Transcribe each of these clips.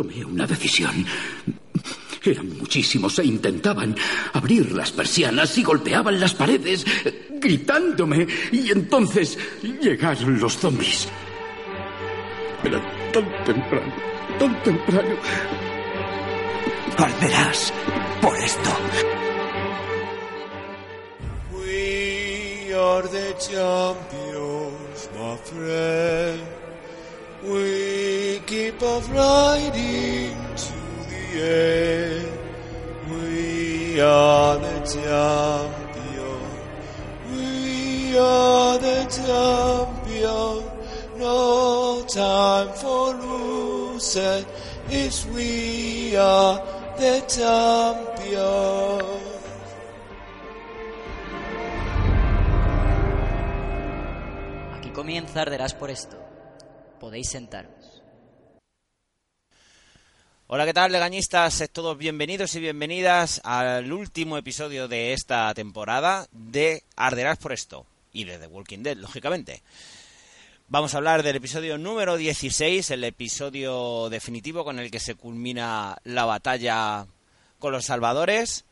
Tomé una decisión. Eran muchísimos e intentaban abrir las persianas y golpeaban las paredes, gritándome. Y entonces llegaron los zombies. Era tan temprano, tan temprano. Arderás por esto. We are the champions, my friend. We keep on riding to the end. We are the champions. We are the champions. No time for losing. It's we are the champions. Aquí comienza Arderás por esto. Podéis sentaros. Hola, ¿qué tal, legañistas? Todos bienvenidos y bienvenidas al último episodio de esta temporada de Arderás por esto. Y de The Walking Dead, lógicamente. Vamos a hablar del episodio número 16, el episodio definitivo con el que se culmina la batalla con los salvadores,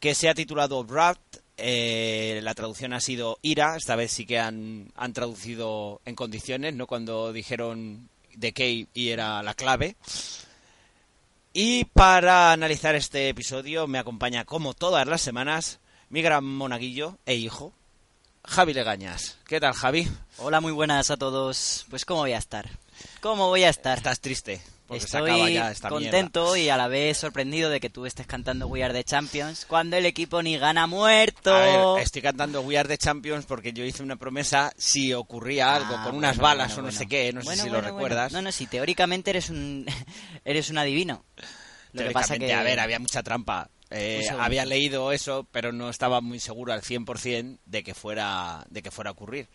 que se ha titulado Wrath. Eh, la traducción ha sido Ira, esta vez sí que han, han traducido en condiciones, no cuando dijeron de qué y era la clave. Y para analizar este episodio me acompaña, como todas las semanas, mi gran monaguillo e hijo, Javi Legañas. ¿Qué tal, Javi? Hola, muy buenas a todos. Pues ¿cómo voy a estar? ¿Cómo voy a estar? Estás triste. Porque Estoy acaba ya esta contento y a la vez sorprendido de que tú estés cantando We Are the Champions cuando el equipo ni gana muerto. A ver, estoy cantando We Are the Champions porque yo hice una promesa si ocurría algo Ah, con unas bueno, balas bueno, o no sé qué, no sé si lo recuerdas. No, no, si teóricamente eres un eres un adivino. Lo que pasa que a ver, había mucha trampa. Eh, había leído eso, pero no estaba muy seguro al 100% de que fuera de que fuera a ocurrir.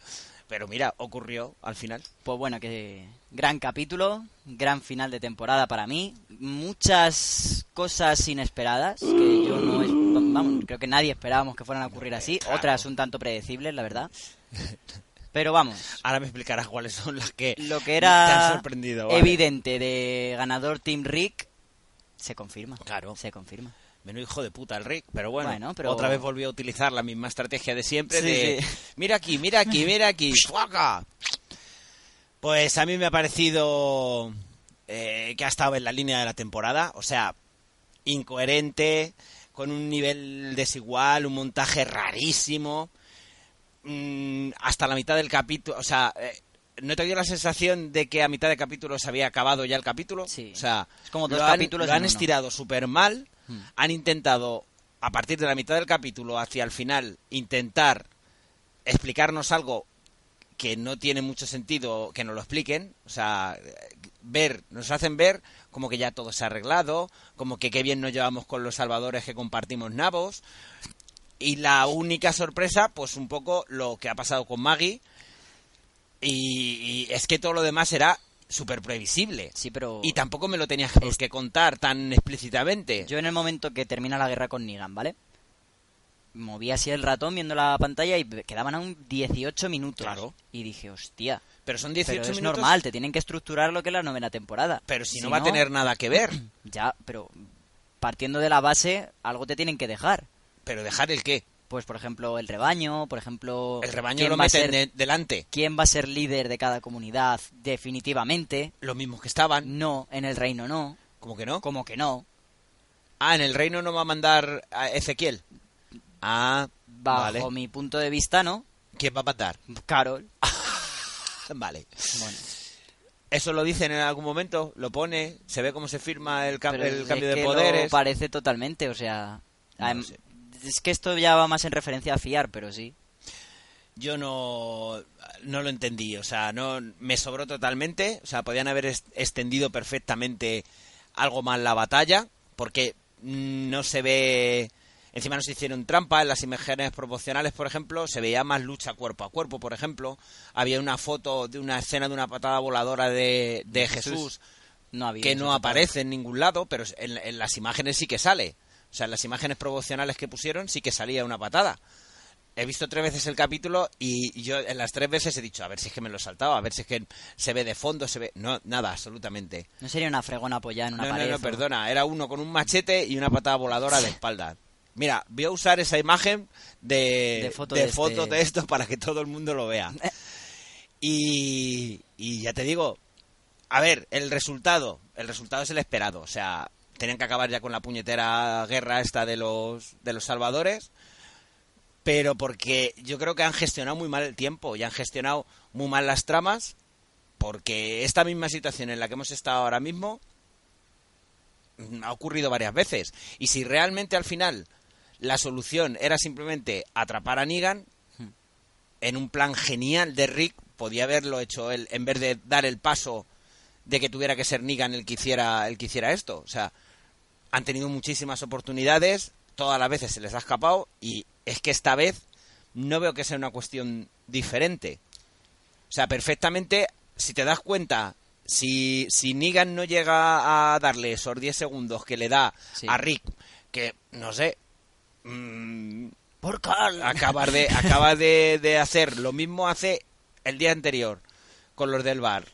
Pero mira, ocurrió al final. Pues bueno, que gran capítulo, gran final de temporada para mí, muchas cosas inesperadas que yo no es- vamos, creo que nadie esperábamos que fueran a ocurrir así, otras un tanto predecibles, la verdad. Pero vamos, Ahora me explicarás cuáles son las que lo que te era han sorprendido. ¿vale? evidente de ganador Team Rick se confirma. Claro. Se confirma. Menudo hijo de puta el Rick, pero bueno, Bueno, pero- otra vez volvió a utilizar la misma estrategia de siempre Sí, de sí. mira aquí, mira aquí, mira aquí, ¡fuaca! Pues a mí me ha parecido eh, que ha estado en la línea de la temporada, o sea, incoherente, con un nivel desigual, un montaje rarísimo, mm, hasta la mitad del capítulo, o sea, eh, ¿no te dio la sensación de que a mitad de capítulo se había acabado ya el capítulo? Sí. O sea, Es como dos lo han- capítulos lo han estirado súper mal, Hmm. han intentado, a partir de la mitad del capítulo hacia el final, intentar explicarnos algo que no tiene mucho sentido que nos lo expliquen, o sea, ver, nos hacen ver como que ya todo se ha arreglado, como que qué bien nos llevamos con los salvadores que compartimos nabos, y la única sorpresa, pues un poco lo que ha pasado con Maggie, y, y es que todo lo demás era súper previsible. Sí, pero Y tampoco me lo tenías que, por qué contar tan explícitamente. yo en el momento que termina la guerra con Negan, ¿vale? Moví así el ratón viendo la pantalla y quedaban aún 18 minutos. Claro. Y dije, hostia, Pero son 18 pero es minutos. normal, te tienen que estructurar lo que es la novena temporada. Pero si, no va a tener nada que ver. Ya, pero partiendo de la base, algo te tienen que dejar. Pero dejar el qué. Pues, por ejemplo, el rebaño, por ejemplo... El rebaño lo meten ser- de- delante. ¿Quién va a ser líder de cada comunidad definitivamente? Los mismos que estaban. No, en el reino no. ¿Cómo que no? Como que no. Ah, en el reino no va a mandar a Ezequiel. Ah, Bajo vale. mi punto de vista, no. ¿Quién va a mandar? Carol. Vale. Bueno, ¿Eso lo dicen en algún momento? ¿Lo pone? ¿Se ve cómo se firma el, cam- pero el es cambio que de lo poderes? parece totalmente, o sea... No am- sé. Es que esto ya va más en referencia a fiar, pero sí. Yo no, no lo entendí, o sea, no me sobró totalmente, o sea, podían haber extendido perfectamente algo más la batalla, porque no se ve, encima no se hicieron trampa, en las imágenes proporcionales, por ejemplo, se veía más lucha cuerpo a cuerpo, por ejemplo, había una foto de una escena de una patada voladora de, de Jesús, No había que no aparece en ningún lado, pero en, en las imágenes sí que sale. O sea, en las imágenes promocionales que pusieron sí que salía una patada. he visto tres veces el capítulo y yo en las tres veces he dicho, a ver si es que me lo he saltado, a ver si es que se ve de fondo, se ve... No, nada, absolutamente. No sería una fregona apoyada en una No, pared. no, no, o- perdona, era uno con un machete y una patada voladora de espalda. Mira, voy a usar esa imagen de, De foto de de foto este- de esto para que todo el mundo lo vea. Y, y ya te digo, a ver, el resultado, el resultado es el esperado, o sea, tenían que acabar ya con la puñetera guerra esta de los de los salvadores, pero porque yo creo que han gestionado muy mal el tiempo y han gestionado muy mal las tramas, porque esta misma situación en la que hemos estado ahora mismo mm, ha ocurrido varias veces. Y si realmente al final la solución era simplemente atrapar a Negan, en un plan genial de Rick, podía haberlo hecho él, en vez de dar el paso de que tuviera que ser Negan el que hiciera, el que hiciera esto. O sea, han tenido muchísimas oportunidades, todas las veces se les ha escapado, y es que esta vez no veo que sea una cuestión diferente. O sea, perfectamente, si te das cuenta, si, si Negan no llega a darle esos 10 segundos que le da Sí. a Rick, que, no sé, mm, Por Carl. acaba de, acaba de, de hacer lo mismo hace el día anterior con los del bar.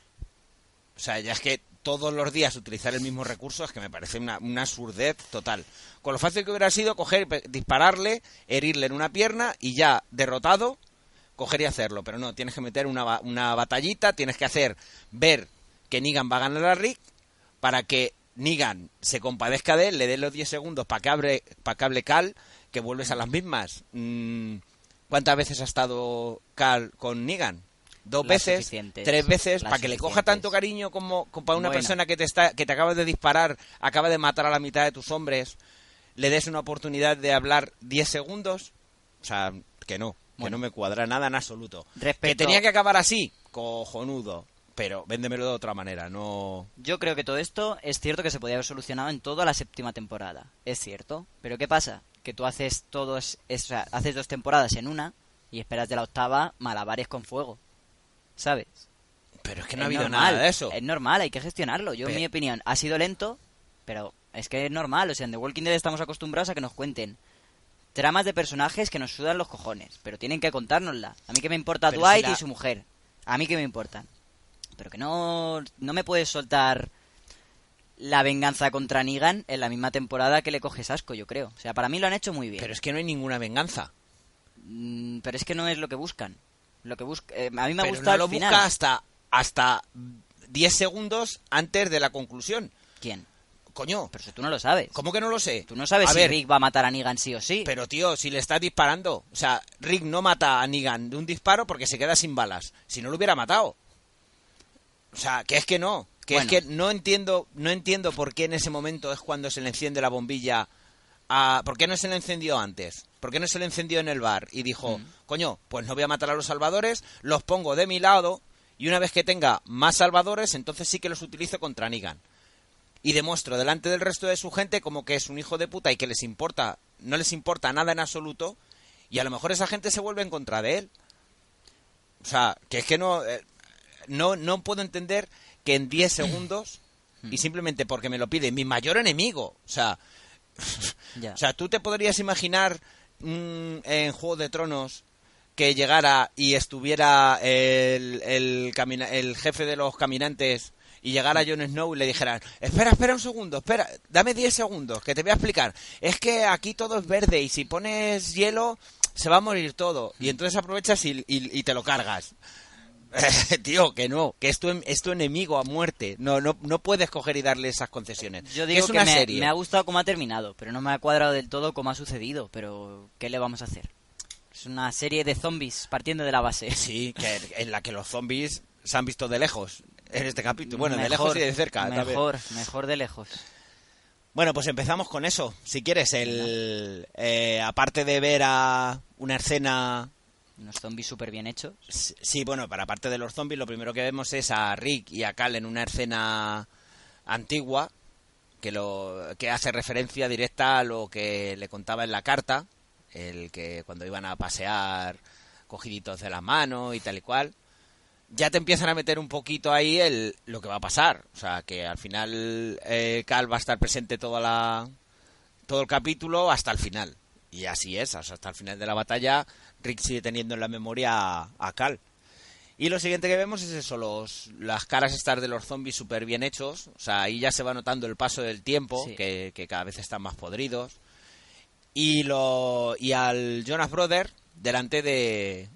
O sea, ya es que todos los días utilizar el mismo recurso es que me parece una, una surdez total. Con lo fácil que hubiera sido coger, dispararle, herirle en una pierna y ya derrotado, coger y hacerlo. Pero no, tienes que meter una, una batallita, tienes que hacer ver que Negan va a ganar a Rick para que Negan se compadezca de él, le dé los 10 segundos para que, abre, para que hable Cal, que vuelves a las mismas. Mm, ¿Cuántas veces ha estado Cal con Negan? Dos Las veces, tres veces, Las para que le coja tanto cariño como, como para una Bueno. persona que te está, que te acaba de disparar, acaba de matar a la mitad de tus hombres, le des una oportunidad de hablar 10 segundos. O sea, que no, que no me cuadra nada en absoluto. Respecto- Que tenía que acabar así, cojonudo. Pero véndemelo de otra manera, no. Yo creo que todo esto es cierto que se podía haber solucionado en toda la séptima temporada. Es cierto. Pero ¿qué pasa? Que tú haces todos, es- o sea, haces dos temporadas en una y esperas de la octava malabares con fuego. ¿Sabes? Pero es que no ha habido normal, nada de eso. Es normal, hay que gestionarlo. Yo, en mi opinión, ha sido lento, pero es que es normal. O sea, en The Walking Dead estamos acostumbrados a que nos cuenten tramas de personajes que nos sudan los cojones, pero tienen que contárnosla. A mí que me importa Pero Dwight si la- y su mujer. A mí que me importan. Pero que no, no me puedes soltar la venganza contra Negan en la misma temporada que le coges asco, yo creo. O sea, para mí lo han hecho muy bien. Pero es que no hay ninguna venganza. Mm, pero es que no es lo que buscan. Lo que busca, eh, a mí me Pero gusta no lo final. busca hasta, hasta 10 segundos antes de la conclusión. ¿Quién? Coño, Pero si tú no lo sabes. ¿cómo que no lo sé? Tú no sabes a si ver, Rick va a matar a Negan sí o sí. Pero tío, si le estás disparando, o sea, Rick no mata a Negan de un disparo porque se queda sin balas. Si no lo hubiera matado. O sea, que es que no, que Bueno. es que no entiendo, no entiendo por qué en ese momento es cuando se le enciende la bombilla a ¿por qué no se le encendió antes? ¿Por qué no se le encendió en el bar y dijo, Mm. "Coño, pues no voy a matar a los salvadores, los pongo de mi lado y una vez que tenga más salvadores, entonces sí que los utilizo contra Negan." y demuestro delante del resto de su gente como que es un hijo de puta y que les importa, no les importa nada en absoluto, y a lo mejor esa gente se vuelve en contra de él. O sea, que es que no, eh, no, no puedo entender que en 10 segundos, y simplemente porque me lo pide mi mayor enemigo, o sea, O sea, tú te podrías imaginar mm, en Juego de Tronos que llegara y estuviera el, el, jefe de los caminantes y llegara Jon Snow y le dijeran, espera, espera un segundo, espera, dame 10 segundos, que te voy a explicar. Es que aquí todo es verde y si pones hielo se va a morir todo. Y entonces aprovechas y te lo cargas. Tío, que no, que es tu, em- es tu enemigo a muerte. No, no, no puedes coger y darle esas concesiones. Yo Que digo es que una me, serie. me ha gustado cómo ha terminado, pero no me ha cuadrado del todo cómo ha sucedido. Pero, ¿qué le vamos a hacer? Es una serie de zombies partiendo de la base. Sí, que en la que los zombies se han visto de lejos en este capítulo. Bueno, de lejos y de cerca. también. Mejor, mejor de lejos. Bueno, pues empezamos con eso. Si quieres, el eh, aparte de ver a una escena... Unos zombies súper bien hechos. Sí, bueno, para aparte de los zombies, lo primero que vemos es a Rick y a Cal en una escena antigua que, lo, que hace referencia directa a lo que le contaba en la carta, el que cuando iban a pasear cogiditos de la mano y tal y cual, ya te empiezan a meter un poquito ahí el, lo que va a pasar. O sea, que al final eh, Cal va a estar presente toda la, todo el capítulo hasta el final. Y así es, hasta el final de la batalla, Rick sigue teniendo en la memoria a, a Cal. Y lo siguiente que vemos es eso, los, las caras estas de los zombies súper bien hechos. O sea, ahí ya se va notando el paso del tiempo, Sí. que, que cada vez están más podridos. Y, lo, y al Jonas Brother delante de,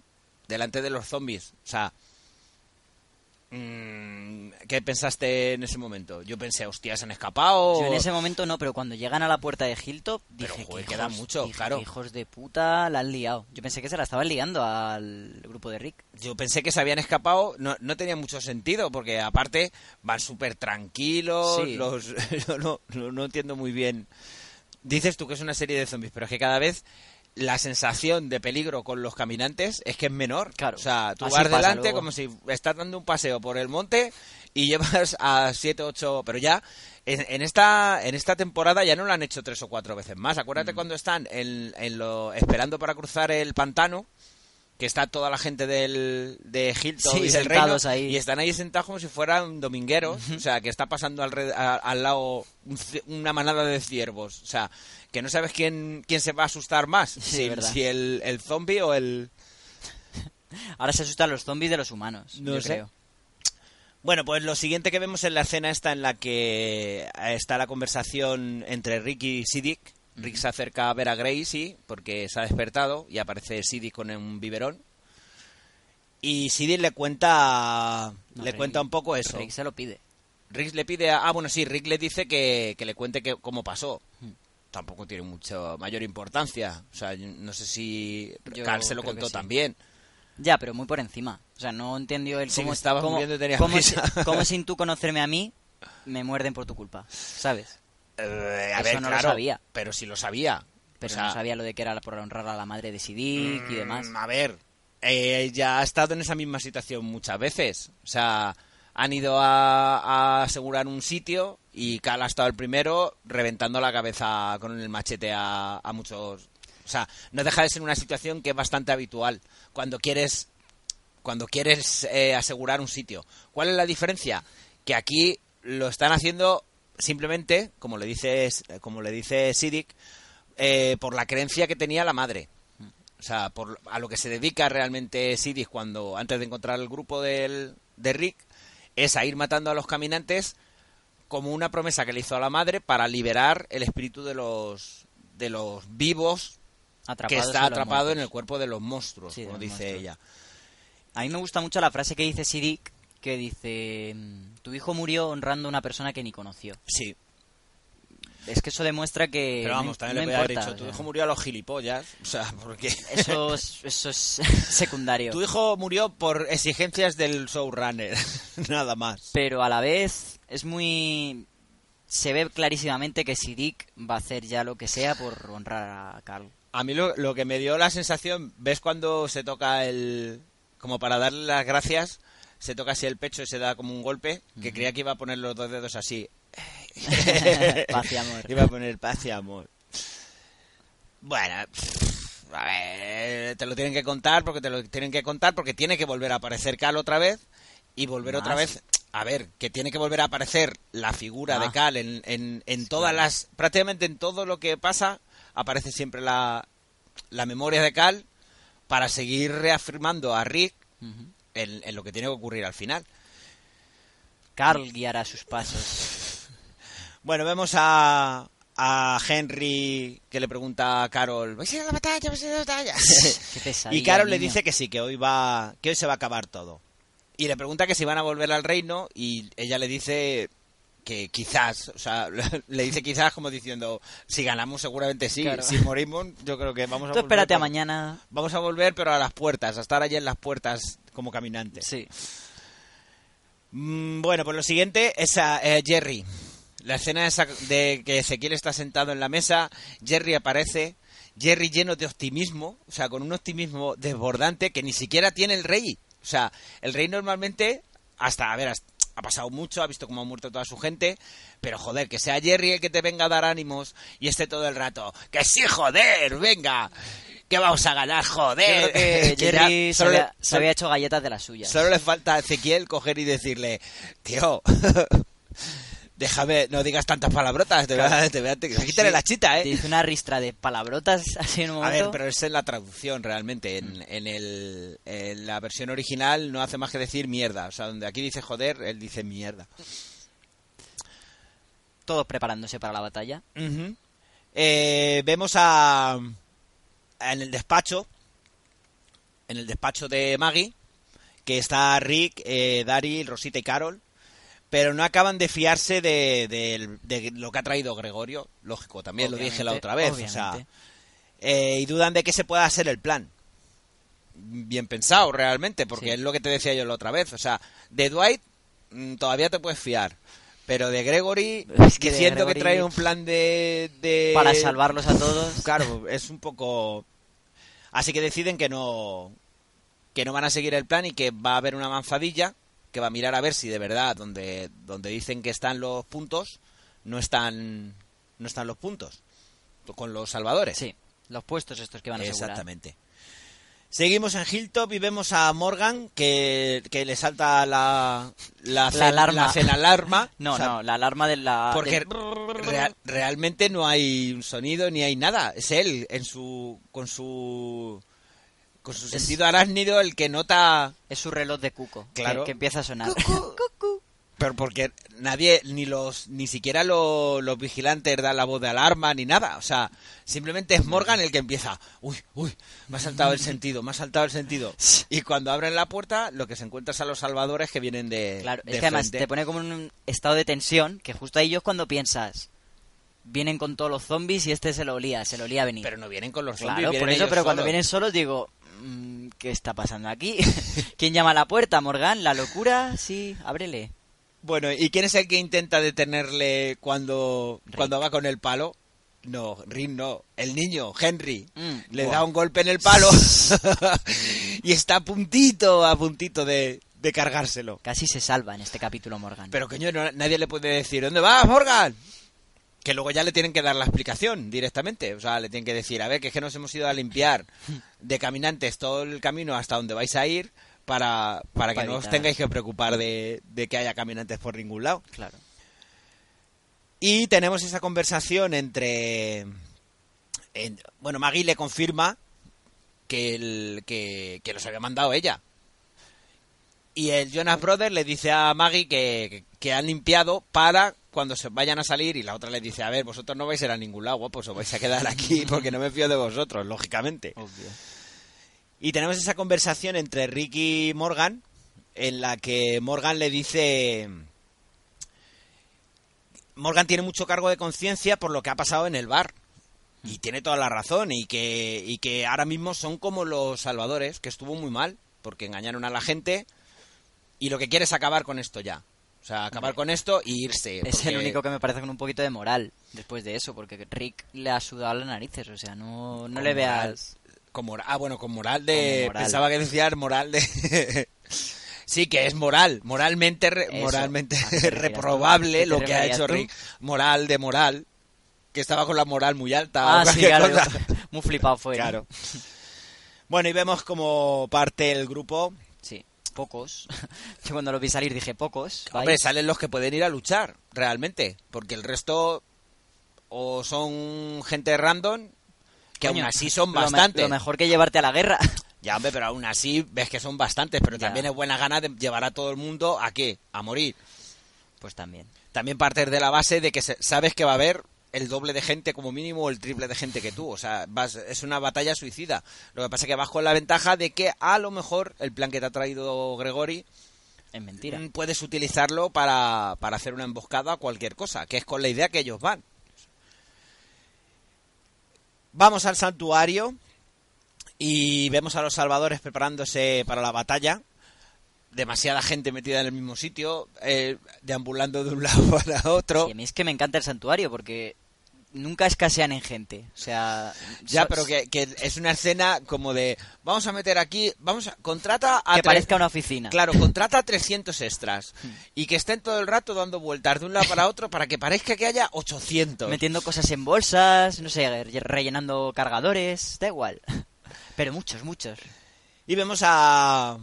delante de los zombies. O sea, mm, ¿qué pensaste en ese momento? Yo pensé, hostia, se han escapado. Yo en ese momento no, pero cuando llegan a la puerta de Hilltop, Pero, dije joder, que queda hijos- mucho, claro. Hijos de puta la han liado. Yo pensé que se la estaban liando al grupo de Rick. Yo pensé que se habían escapado, no, no tenía mucho sentido, porque aparte van súper tranquilos, Sí. los, yo no, no, no entiendo muy bien. Dices tú que es una serie de zombies, pero es que cada vez la sensación de peligro con los caminantes es que es menor. Claro. O sea, tú Así vas delante luego. como si estás dando un paseo por el monte y llevas a 7, 8... Pero ya, en, en esta en esta temporada ya no lo han hecho tres o cuatro veces más. Acuérdate Mm. cuando están en, en lo, esperando para cruzar el pantano que está toda la gente del, de Hilton Sí, y del reino ahí. y están ahí sentados como si fueran domingueros, o sea, que está pasando alred- a- al lado un una manada de ciervos, o sea, que no sabes quién, quién se va a asustar más, si, verdad. si el, el zombie o el... Ahora se asustan los zombies de los humanos, No yo sé. creo. Bueno, pues lo siguiente que vemos en la escena esta en la que está la conversación entre Rick y Siddiq. Rick se acerca a ver a Gracie porque se ha despertado y aparece Siddiq con un biberón. Y Siddiq le cuenta No, le Rick- cuenta un poco eso. Rick se lo pide. Rick le pide a... Ah, bueno, sí, Rick le dice que, que le cuente que, cómo pasó. Tampoco tiene mucha mayor importancia. O sea, no sé si Carl se lo contó sí. también. Ya, pero muy por encima. O sea, no entendió el Sí, cómo, me estabas cómo, tenías cómo cómo sin tú conocerme a mí me muerden por tu culpa, ¿sabes? Eh, a Eso ver, no lo claro, sabía. Pero sí lo sabía. Pero O sea, no sabía lo de que era por honrar a la madre de Siddiq y demás. Mm, A ver, eh, ya ha estado en esa misma situación muchas veces. O sea, han ido a, a asegurar un sitio y Cal ha estado el primero reventando la cabeza con el machete a, a muchos. O sea, no deja de ser una situación que es bastante habitual cuando quieres cuando quieres eh, asegurar un sitio. ¿Cuál es la diferencia? Que aquí lo están haciendo simplemente, como le dice, como le dice Siddiq, eh, por la creencia que tenía la madre. O sea, por, a lo que se dedica realmente Siddiq cuando, antes de encontrar el grupo del, de Rick, es a ir matando a los caminantes como una promesa que le hizo a la madre para liberar el espíritu de los, de los vivos que está atrapado en el cuerpo de los monstruos, Sí, como los dice monstruos. ella. A mí me gusta mucho la frase que dice Siddiq, que dice, mm, tu hijo murió honrando a una persona que ni conoció. Sí, Es que eso demuestra que... pero vamos, también no le haber importa, dicho, o tu hijo murió a los gilipollas, o sea, porque... Eso es, eso es secundario. Tu hijo murió por exigencias del showrunner, nada más. Pero a la vez es muy... Se ve clarísimamente que Siddiq va a hacer ya lo que sea por honrar a Carl. A mí lo, lo que me dio la sensación, ¿ves cuando se toca el... como para darle las gracias, se toca así el pecho y se da como un golpe, que creía que iba a poner los dos dedos así. Paz y amor. Iba a poner paz y amor. Bueno, pff, a ver, te lo tienen que contar porque te lo tienen que contar porque tiene que volver a aparecer Cal otra vez y volver otra Más. vez. A ver, que tiene que volver a aparecer la figura de Ah. Cal en, en, en todas las. prácticamente en todo lo que pasa, aparece siempre la, la memoria de Cal para seguir reafirmando a Rick en, en lo que tiene que ocurrir al final. Carl guiará sus pasos. Bueno, vemos a, a Henry que le pregunta a Carol, ¿vais a ir a la batalla? ¿vais a ir a la batalla? Pesadilla, y Carol le dice que sí, que hoy va, que hoy se va a acabar todo. Y le pregunta que si van a volver al reino y ella le dice que quizás, o sea, le dice quizás como diciendo, si ganamos seguramente sí, Claro. si morimos yo creo que vamos a Tú volver. espérate a mañana. Vamos a volver pero a las puertas, a estar allí en las puertas como caminantes. Sí. Mm, Bueno, pues lo siguiente es a eh, Jerry. La escena esa de que Ezequiel está sentado en la mesa, Jerry aparece, Jerry lleno de optimismo, o sea, con un optimismo desbordante que ni siquiera tiene el rey. O sea, el rey normalmente, hasta, a ver, hasta- ha pasado mucho, ha visto cómo ha muerto toda su gente, pero joder, que sea Jerry el que te venga a dar ánimos y esté todo el rato, que sí, joder, venga, que vamos a ganar, Yo joder. creo que Que ya Jerry se solo le- se había hecho galletas de las suyas. Solo le falta a Ezequiel coger y decirle, tío, Déjame, no digas tantas palabrotas, te voy a, te voy a- te- quítale la chita, Te ¿eh? dice una ristra de palabrotas así en un A ver, momento. pero es la traducción realmente. En, en el, en la versión original no hace más que decir mierda. O sea, donde aquí dice joder, él dice mierda. Todos preparándose para la batalla. Eh, vemos a en el despacho en el despacho de Maggie que está Rick, eh, Daryl, Rosita y Carol pero no acaban de fiarse de, de- de lo que ha traído Gregorio lógico también lo dije la otra vez o sea eh, y dudan de que se pueda hacer el plan bien pensado realmente porque Sí. es lo que te decía yo la otra vez o sea de Dwight mm, todavía te puedes fiar pero de Gregory Es que diciendo que trae un plan de, de- Para salvarlos a todos. Claro, es un poco. Así que deciden que no. que no van a seguir el plan y que va a haber una manzadilla que va a mirar a ver si de verdad donde, donde dicen que están los puntos, no están. no están los puntos. Con los salvadores. Sí, los puestos estos que van a asegurar. Exactamente. Seguimos en Hilltop y vemos a Morgan que, que le salta la, la, La cen- alarma. la alarma. No, O sea, no, la alarma de la... porque del- real- realmente no hay un sonido ni hay nada. Es él en su con su con su Es- sentido arácnido el que nota, Es su reloj de cuco. que- Claro. Que, empieza a sonar. pero porque nadie ni los ni siquiera lo- los vigilantes dan la voz de alarma ni nada. O sea, simplemente es Morgan el que empieza. Uy, uy, me ha saltado el sentido, me ha saltado el sentido. Y cuando abren la puerta, lo que se encuentra es a los salvadores que vienen de Claro, de es que además frente. te pone como en un estado de tensión, que justo ahí es cuando piensas, vienen con todos los zombies y este se lo olía, se lo olía venir. Pero no vienen con los zombies, claro, por eso, ellos pero cuando vienen solos digo, ¿qué está pasando aquí? ¿Quién llama a la puerta? ¿Morgan? ¿La locura? Sí, ábrele. Bueno, ¿y quién es el que intenta detenerle cuando, cuando va con el palo? No, Rick no, el niño, Henry. Mm, le da un golpe en el palo y está a puntito, a puntito de, de cargárselo. Casi se salva en este capítulo Morgan. Pero coño, no- nadie le puede decir, ¿dónde vas, Morgan? Que luego ya le tienen que dar la explicación directamente. O sea, le tienen que decir, a ver, que es que nos hemos ido a limpiar de caminantes todo el camino hasta donde vais a ir para, para que no os tengáis que preocupar de, de que haya caminantes por ningún lado. Claro. Y tenemos esa conversación entre... en- bueno, Maggie le confirma que, el, que, que los había mandado ella. Y el Jonas Brothers le dice a Maggie que, que, que han limpiado para cuando se vayan a salir y la otra le dice, a ver, vosotros no vais a ir a ningún lado, pues os vais a quedar aquí porque no me fío de vosotros, lógicamente. Obvio. Y tenemos esa conversación entre Ricky y Morgan, en la que Morgan le dice... Morgan tiene mucho cargo de conciencia por lo que ha pasado en el bar. Y tiene toda la razón. Y que, y que ahora mismo son como los salvadores, que estuvo muy mal, porque engañaron a la gente. Y lo que quiere es acabar con esto ya. O sea, acabar con esto y irse. Es el único que me parece con un poquito de moral después de eso, porque Rick le ha sudado las narices, o sea, no, no Con le moral. veas... Con mora- ah, bueno, con moral de... Moral. Pensaba que decías moral de... sí, que es moral. Moralmente, re- Eso. moralmente reprobable ¿Qué te lo que ha hecho tú? Rick. Moral de moral. Que estaba con la moral muy alta. Ah, sí, claro. Muy flipado fue. ¿no? Claro. Bueno, y vemos como parte el grupo... Sí, pocos. Yo cuando lo vi salir dije pocos. Hombre, vais. salen los que pueden ir a luchar, realmente. Porque el resto o son gente random, que Coño, aún así son lo me- bastantes. Lo mejor que llevarte a la guerra. Ya, hombre, pero aún así ves que son bastantes, pero Ya. también es buena gana de llevar a todo el mundo a qué? A morir. Pues también. También partes de la base de que sabes que va a haber el doble de gente como mínimo o el triple de gente que tú. O sea, vas, es una batalla suicida. Lo que pasa es que vas con la ventaja de que a lo mejor el plan que te ha traído Gregory Es mentira. mm, puedes utilizarlo para, para hacer una emboscada a cualquier cosa, que es con la idea que ellos van. Vamos al santuario y vemos a los salvadores preparándose para la batalla. Demasiada gente metida en el mismo sitio, eh, deambulando de un lado para otro. Sí, a mí es que me encanta el santuario porque nunca escasean en gente. O sea. Ya, so- pero que, que es una escena como de vamos a meter aquí, vamos a contrata a Que tres- parezca una oficina. Claro, contrata a 300 extras y que estén todo el rato dando vueltas de un lado para otro para que parezca que haya 800. Metiendo cosas en bolsas, no sé, re- rellenando cargadores, da igual. Pero muchos, muchos. Y vemos a,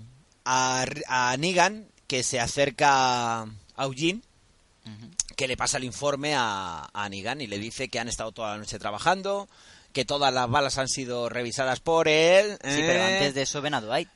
a, a Negan que se acerca a Eugene que le pasa el informe a, a Negan y le dice que han estado toda la noche trabajando, que todas las balas han sido revisadas por él. Sí, pero ¿eh? antes de eso ven a Dwight.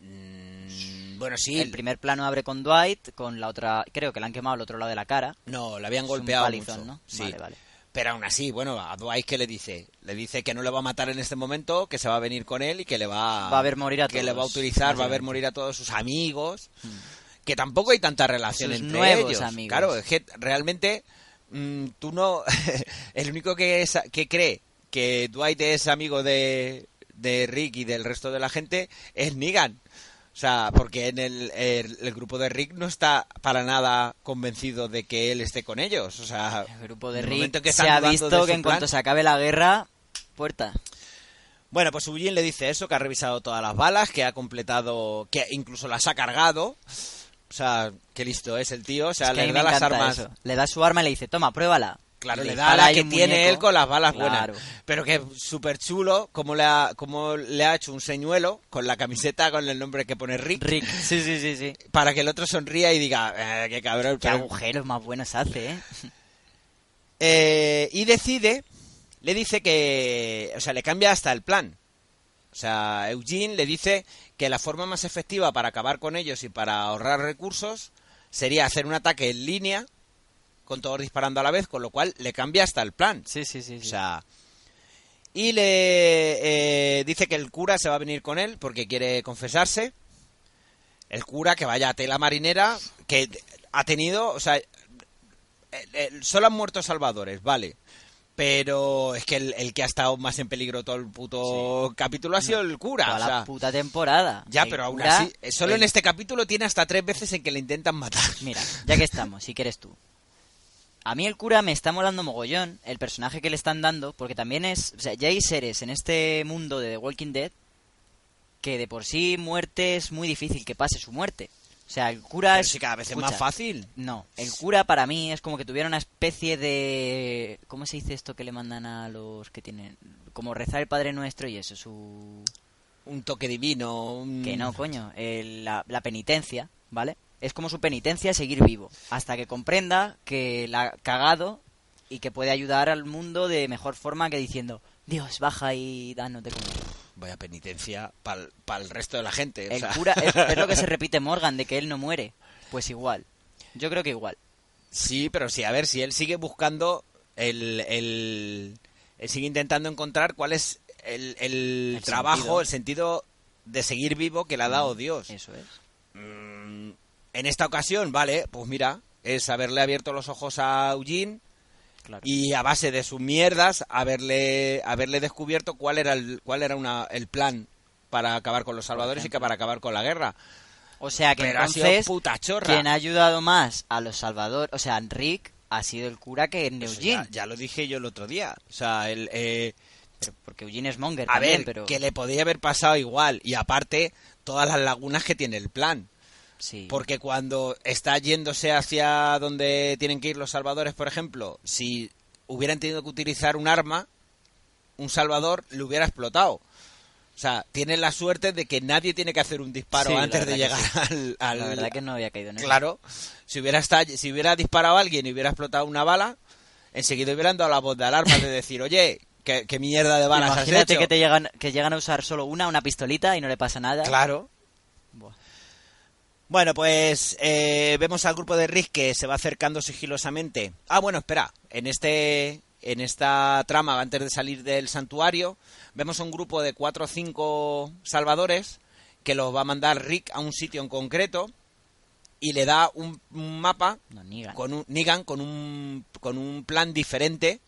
Mm, Bueno, sí. El primer plano abre con Dwight, con la otra... Creo que le han quemado el otro lado de la cara. No, le habían Es un golpeado palizón, mucho. ¿no? Sí. Vale, vale. Pero aún así, bueno, a Dwight ¿qué le dice? Le dice que no le va a matar en este momento, que se va a venir con él y que le va, Va a ver morir a que le va a utilizar, va a ver morir a todos sus amigos, que tampoco hay tanta relación Sus entre nuevos ellos. amigos. Claro, es que realmente mm, tú no, el único que es, que cree que Dwight es amigo de, de Rick y del resto de la gente es Negan. O sea, porque en el, el- el grupo de Rick no está para nada convencido de que él esté con ellos. O sea, El grupo de el Rick que se ha visto que en plan- cuanto se acabe la guerra, puerta. Bueno, pues Eugene le dice eso, que ha revisado todas las balas, que ha completado, que incluso las ha cargado. O sea, qué listo es el tío. O sea, Es que a le da las armas. eso. Le da su arma y le dice, toma, pruébala. Claro, le le da la que tiene muñeco. él con las balas Claro. buenas. Pero que súper chulo, como le, ha, como le ha hecho un señuelo con la camiseta con el nombre que pone Rick, Rick, sí, sí, sí, sí. para que el otro sonría y diga, eh, qué cabrón. Qué pero- agujeros más buenos hace, ¿eh? Eh, y decide, le dice que, o sea, le cambia hasta el plan. O sea, Eugene le dice que la forma más efectiva para acabar con ellos y para ahorrar recursos sería hacer un ataque en línea con todos disparando a la vez, con lo cual le cambia hasta el plan. Sí, sí, sí. O sea, y le eh, dice que el cura se va a venir con él porque quiere confesarse. El cura que vaya a tela marinera, que ha tenido, o sea, eh, eh, solo han muerto salvadores, vale. Pero es que el, el que ha estado más en peligro todo el puto capítulo ha sido el cura. Toda o la puta temporada. ya, El pero aún cura- así, eh, solo en este capítulo tiene hasta tres veces en que le intentan matar. Mira, ya que estamos, si quieres tú. A mí el cura me está molando mogollón el personaje que le están dando, porque también es... O sea, ya hay seres en este mundo de The Walking Dead que de por sí muerte es muy difícil que pase su muerte. O sea, el cura Pero es... si cada vez es más fácil. No, el cura para mí es como que tuviera una especie de... ¿Cómo se dice esto que le mandan a los que tienen... Como rezar el Padre Nuestro y eso, su... Un toque divino. un- Que no, coño. el- la, la penitencia, ¿vale? Es como su penitencia seguir vivo. Hasta que comprenda que la ha cagado y que puede ayudar al mundo de mejor forma que diciendo, Dios, baja y danos de comer. Vaya penitencia para el resto de la gente. o El sea. cura, es, es lo que se repite Morgan, de que él no muere. Pues igual. Yo creo que igual. Sí, pero sí, a ver, si él sigue buscando el... el él sigue intentando encontrar cuál es el, el El trabajo, sentido. el sentido de seguir vivo que le ha dado Dios. Eso es. Mm, en esta ocasión, vale, pues mira, es haberle abierto los ojos a Eugene Claro. y a base de sus mierdas haberle haberle descubierto cuál era el cuál era una, el plan para acabar con los salvadores y que para acabar con la guerra. O sea que Pero entonces, puta quien ha ayudado más a los salvadores, o sea, Rick, ha sido el cura que Eugene. ya, ya lo dije yo el otro día. O sea, el, eh, Pero porque Eugene es Monger a también, ver, pero... que le podía haber pasado igual. Y aparte, todas las lagunas que tiene el plan. Sí. Porque cuando está yéndose hacia donde tienen que ir los salvadores, por ejemplo, si hubieran tenido que utilizar un arma, un salvador le hubiera explotado. O sea, tienen la suerte de que nadie tiene que hacer un disparo Sí, antes de llegar al, al- La verdad que no había caído en eso. Claro, si hubiera, esta- si hubiera disparado a alguien y hubiera explotado una bala, enseguida hubieran dado la voz de alarma de decir, oye, ¿qué, qué mierda de balas has Imagínate hecho? que te llegan, que llegan a usar solo una, una pistolita y no le pasa nada. Claro. Bueno, pues eh, vemos al grupo de Rick que se va acercando sigilosamente. Ah, bueno, espera. En este, en esta trama, antes de salir del santuario, vemos un grupo de cuatro o cinco salvadores que los va a mandar Rick a un sitio en concreto y le da un, un mapa No, Negan. con un Negan con un con un plan diferente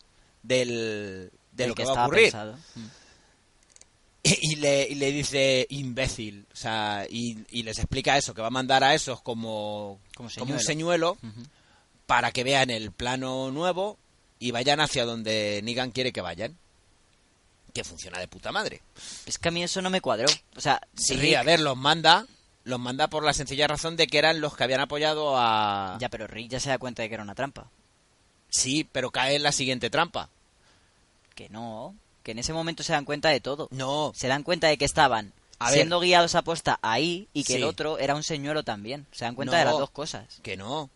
del de lo que, va a ocurrir pensado. Y le, y le dice imbécil, o sea, y, y les explica eso, que va a mandar a esos como, Como como un señuelo. para que vean el plano nuevo y vayan hacia donde Negan quiere que vayan. Que funciona de puta madre. Es que a mí eso no me cuadró. O sea, Sí, Rick- a ver, los manda, los manda por la sencilla razón de que eran los que habían apoyado a... Ya, pero Rick ya se da cuenta de que era una trampa. Sí, pero cae en la siguiente trampa. Que no. Que en ese momento se dan cuenta de todo. No, Se dan cuenta de que estaban A ver. siendo guiados a posta ahí y que Sí. el otro era un señuelo también. Se dan cuenta No. de las dos cosas. que no.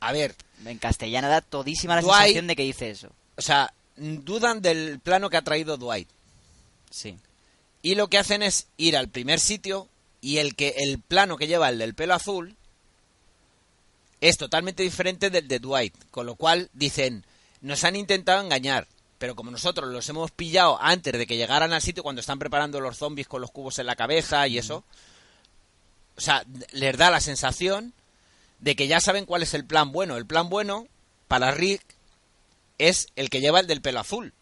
A ver, En castellano da todísima la Dwight- sensación de que dice eso. o sea, dudan del plano que ha traído Dwight. Sí. Y lo que hacen es ir al primer sitio y el que el plano que lleva el del pelo azul es totalmente diferente del de Dwight, con lo cual dicen, nos han intentado engañar, pero como nosotros los hemos pillado antes de que llegaran al sitio cuando están preparando los zombies con los cubos en la cabeza y eso, o sea, les da la sensación de que ya saben cuál es el plan bueno. El plan bueno para Rick es el que lleva el del pelo azul,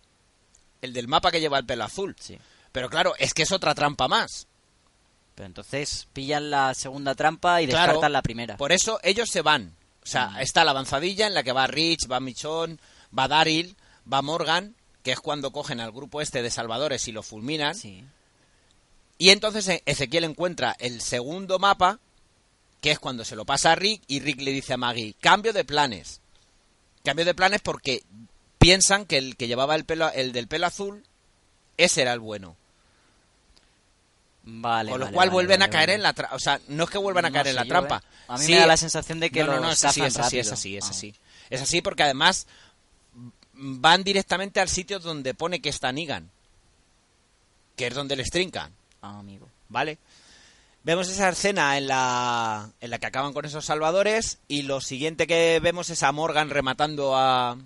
el del mapa que lleva el pelo azul. Sí. Pero claro, es que es otra trampa más. Pero entonces pillan la segunda trampa y Claro, descartan la primera. Por eso ellos se van. O sea, Mm. está la avanzadilla en la que va Rich, va Michon, va Daryl, va Morgan, que es cuando cogen al grupo este de salvadores y lo fulminan. Sí. Y entonces E- Ezequiel encuentra el segundo mapa, que es cuando se lo pasa a Rick y Rick le dice a Maggie, cambio de planes. Cambio de planes porque piensan que el que llevaba el pelo, el del pelo azul, ese era el bueno. Vale. Con lo vale, cual vale, vuelven a caer en la trampa. O sea, no es que vuelvan a caer en la yo, trampa. ¿eh? A mí Sí, me da la sensación de que no, no, no, es así, es así, es así, es Ah. así. Es así porque además van directamente al sitio donde pone que está Negan. Que es donde les trincan, Ah, amigo. ¿vale? Vemos esa escena en la, en la que acaban con esos salvadores y lo siguiente que vemos es a Morgan rematando a,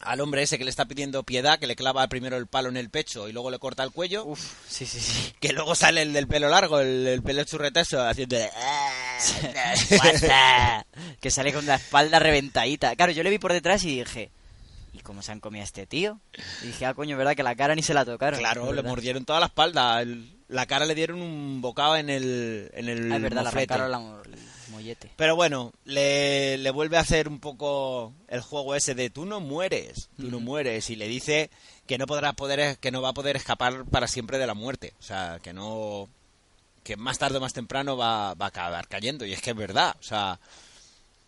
al hombre ese que le está pidiendo piedad, que le clava primero el palo en el pecho y luego le corta el cuello. Uf, sí, sí, sí. Que luego sale el del pelo largo, el, el pelo churretazo, haciendo... Guasa. que sale con la espalda reventadita. Claro, yo le vi por detrás y dije, ¿y cómo se han comido a este tío? Y dije, ah, coño, ¿verdad? Que la cara ni se la tocaron. Claro, le mordieron toda la espalda. el- la cara le dieron un bocado en el, en el Ah, es verdad, le moflete. arrancaron la mollete. Pero bueno, le, le vuelve a hacer un poco el juego ese de tú no mueres, tú no mueres. Y le dice que no podrá poder, que no va a poder escapar para siempre de la muerte. O sea, que no... Que más tarde o más temprano va, va a acabar cayendo. Y es que es verdad. O sea,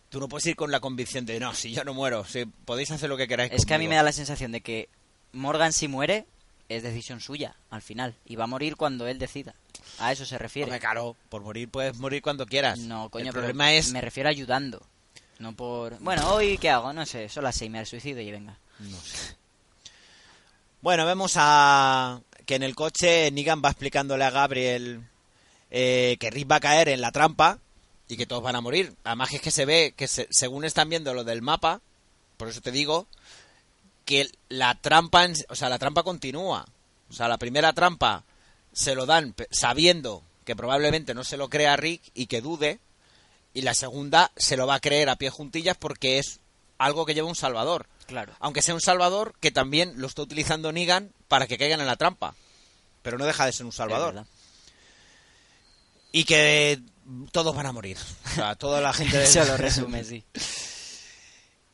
tú no puedes ir con la convicción de no, si yo no muero, si podéis hacer lo que queráis. Es que a mí conmigo". me da la sensación de que Morgan si muere es decisión suya al final y va a morir cuando él decida. A eso se refiere. Hombre, claro, por morir puedes morir cuando quieras. No, coño, el pero problema es me refiero a ayudando. No por... Bueno, hoy ¿qué hago? No sé, son las seis, me suicidio y venga. No sé. Bueno, vemos a que en el coche Negan va explicándole a Gabriel eh, que Rick va a caer en la trampa y que todos van a morir. Además es que se ve que se- según están viendo lo del mapa, por eso te digo que la trampa, en- o sea, la trampa continúa. O sea, la primera trampa se lo dan sabiendo que probablemente no se lo crea Rick y que dude, y la segunda se lo va a creer a pie juntillas porque es algo que lleva un salvador. Claro. Aunque sea un salvador que también lo está utilizando Negan para que caigan en la trampa. Pero no deja de ser un salvador. Y que todos van a morir. O sea, toda la gente... de- Eso lo resume, sí.